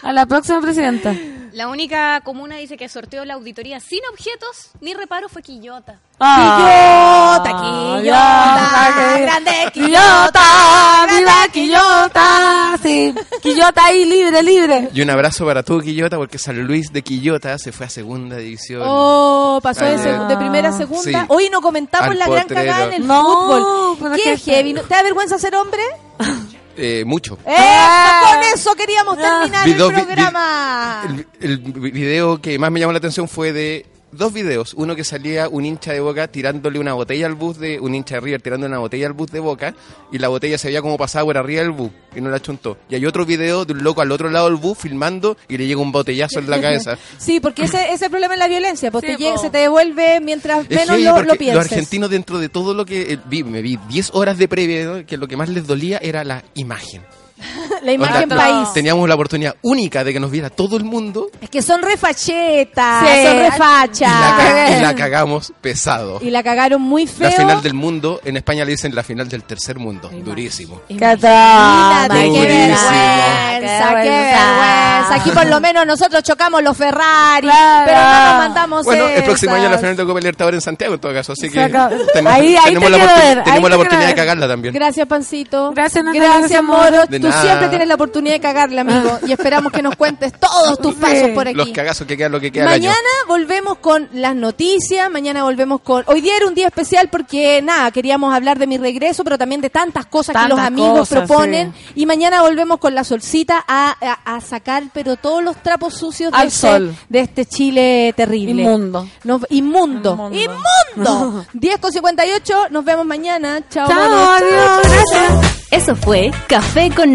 a la próxima presidenta. La única comuna dice que sorteó la auditoría sin objetos ni reparo fue Quillota. Ah, Quillota, Quillota, que- grande Quillota, viva Quillota, sí, Quillota ahí libre, libre. Y un abrazo para todo Quillota, porque San Luis de Quillota se fue a segunda división. Oh, pasó de, Ayer. seg- de primera a segunda. Sí. Hoy no comentamos Al la gran potrero. cagada en el No, fútbol. ¿Qué es heavy? ¿No- ¿Te da vergüenza ser hombre? Eh, mucho. ¡Eso! Con eso queríamos terminar el vi- programa. El, el video que más me llamó la atención fue de dos videos. Uno que salía un hincha de Boca tirándole una botella al bus de un hincha de River tirando una botella al bus de Boca y la botella se veía como pasaba por arriba del bus y no la chuntó. Y hay otro video de un loco al otro lado del bus filmando y le llega un botellazo en la cabeza. Sí, porque ese, ese es el problema es la violencia, porque Sí, llega- po. se te devuelve mientras Es menos lo, porque lo pienses. los argentinos dentro de todo lo que eh, vi, me vi 10 horas de previa, ¿no? que lo que más les dolía era la imagen. la imagen Onda, país. Teníamos la oportunidad única de que nos viera todo el mundo Es que son refachetas, Sí. son y la, refachas. y la cagamos pesado. Y la cagaron muy feo. La final del mundo, en España le dicen la final del tercer mundo. Durísimo. Qué Imagínate, vergüenza, qué vergüenza. Aquí por lo menos nosotros chocamos los Ferrari, Claro. pero no nos mandamos Bueno, el próximo año la final de Copa Libertadores en Santiago, en todo caso. Así que tenemos, Ahí- ahí tenemos te la, quiero oportun- ver, ahí tenemos la oportunidad de cagarla también. Gracias, Pancito. Gracias, Natalia, Gracias, gracias, Moro. De nada. siempre tienes la oportunidad de cagarle, amigo. Y esperamos que nos cuentes todos tus pasos por aquí. Los cagazos que quedan, lo que queda año. Mañana volvemos con las noticias, mañana volvemos con... Hoy día era un día especial porque, nada, queríamos hablar de mi regreso, pero también de tantas cosas que los amigos cosas, proponen. Y mañana volvemos con la solcita a, a- a sacar, pero todos los trapos sucios de, Al este, sol. de este Chile terrible. Inmundo. Nos- inmundo. Inmundo. Inmundo. 10 con 58, nos vemos mañana. Chao, Chao, adiós, gracias. Eso fue Café con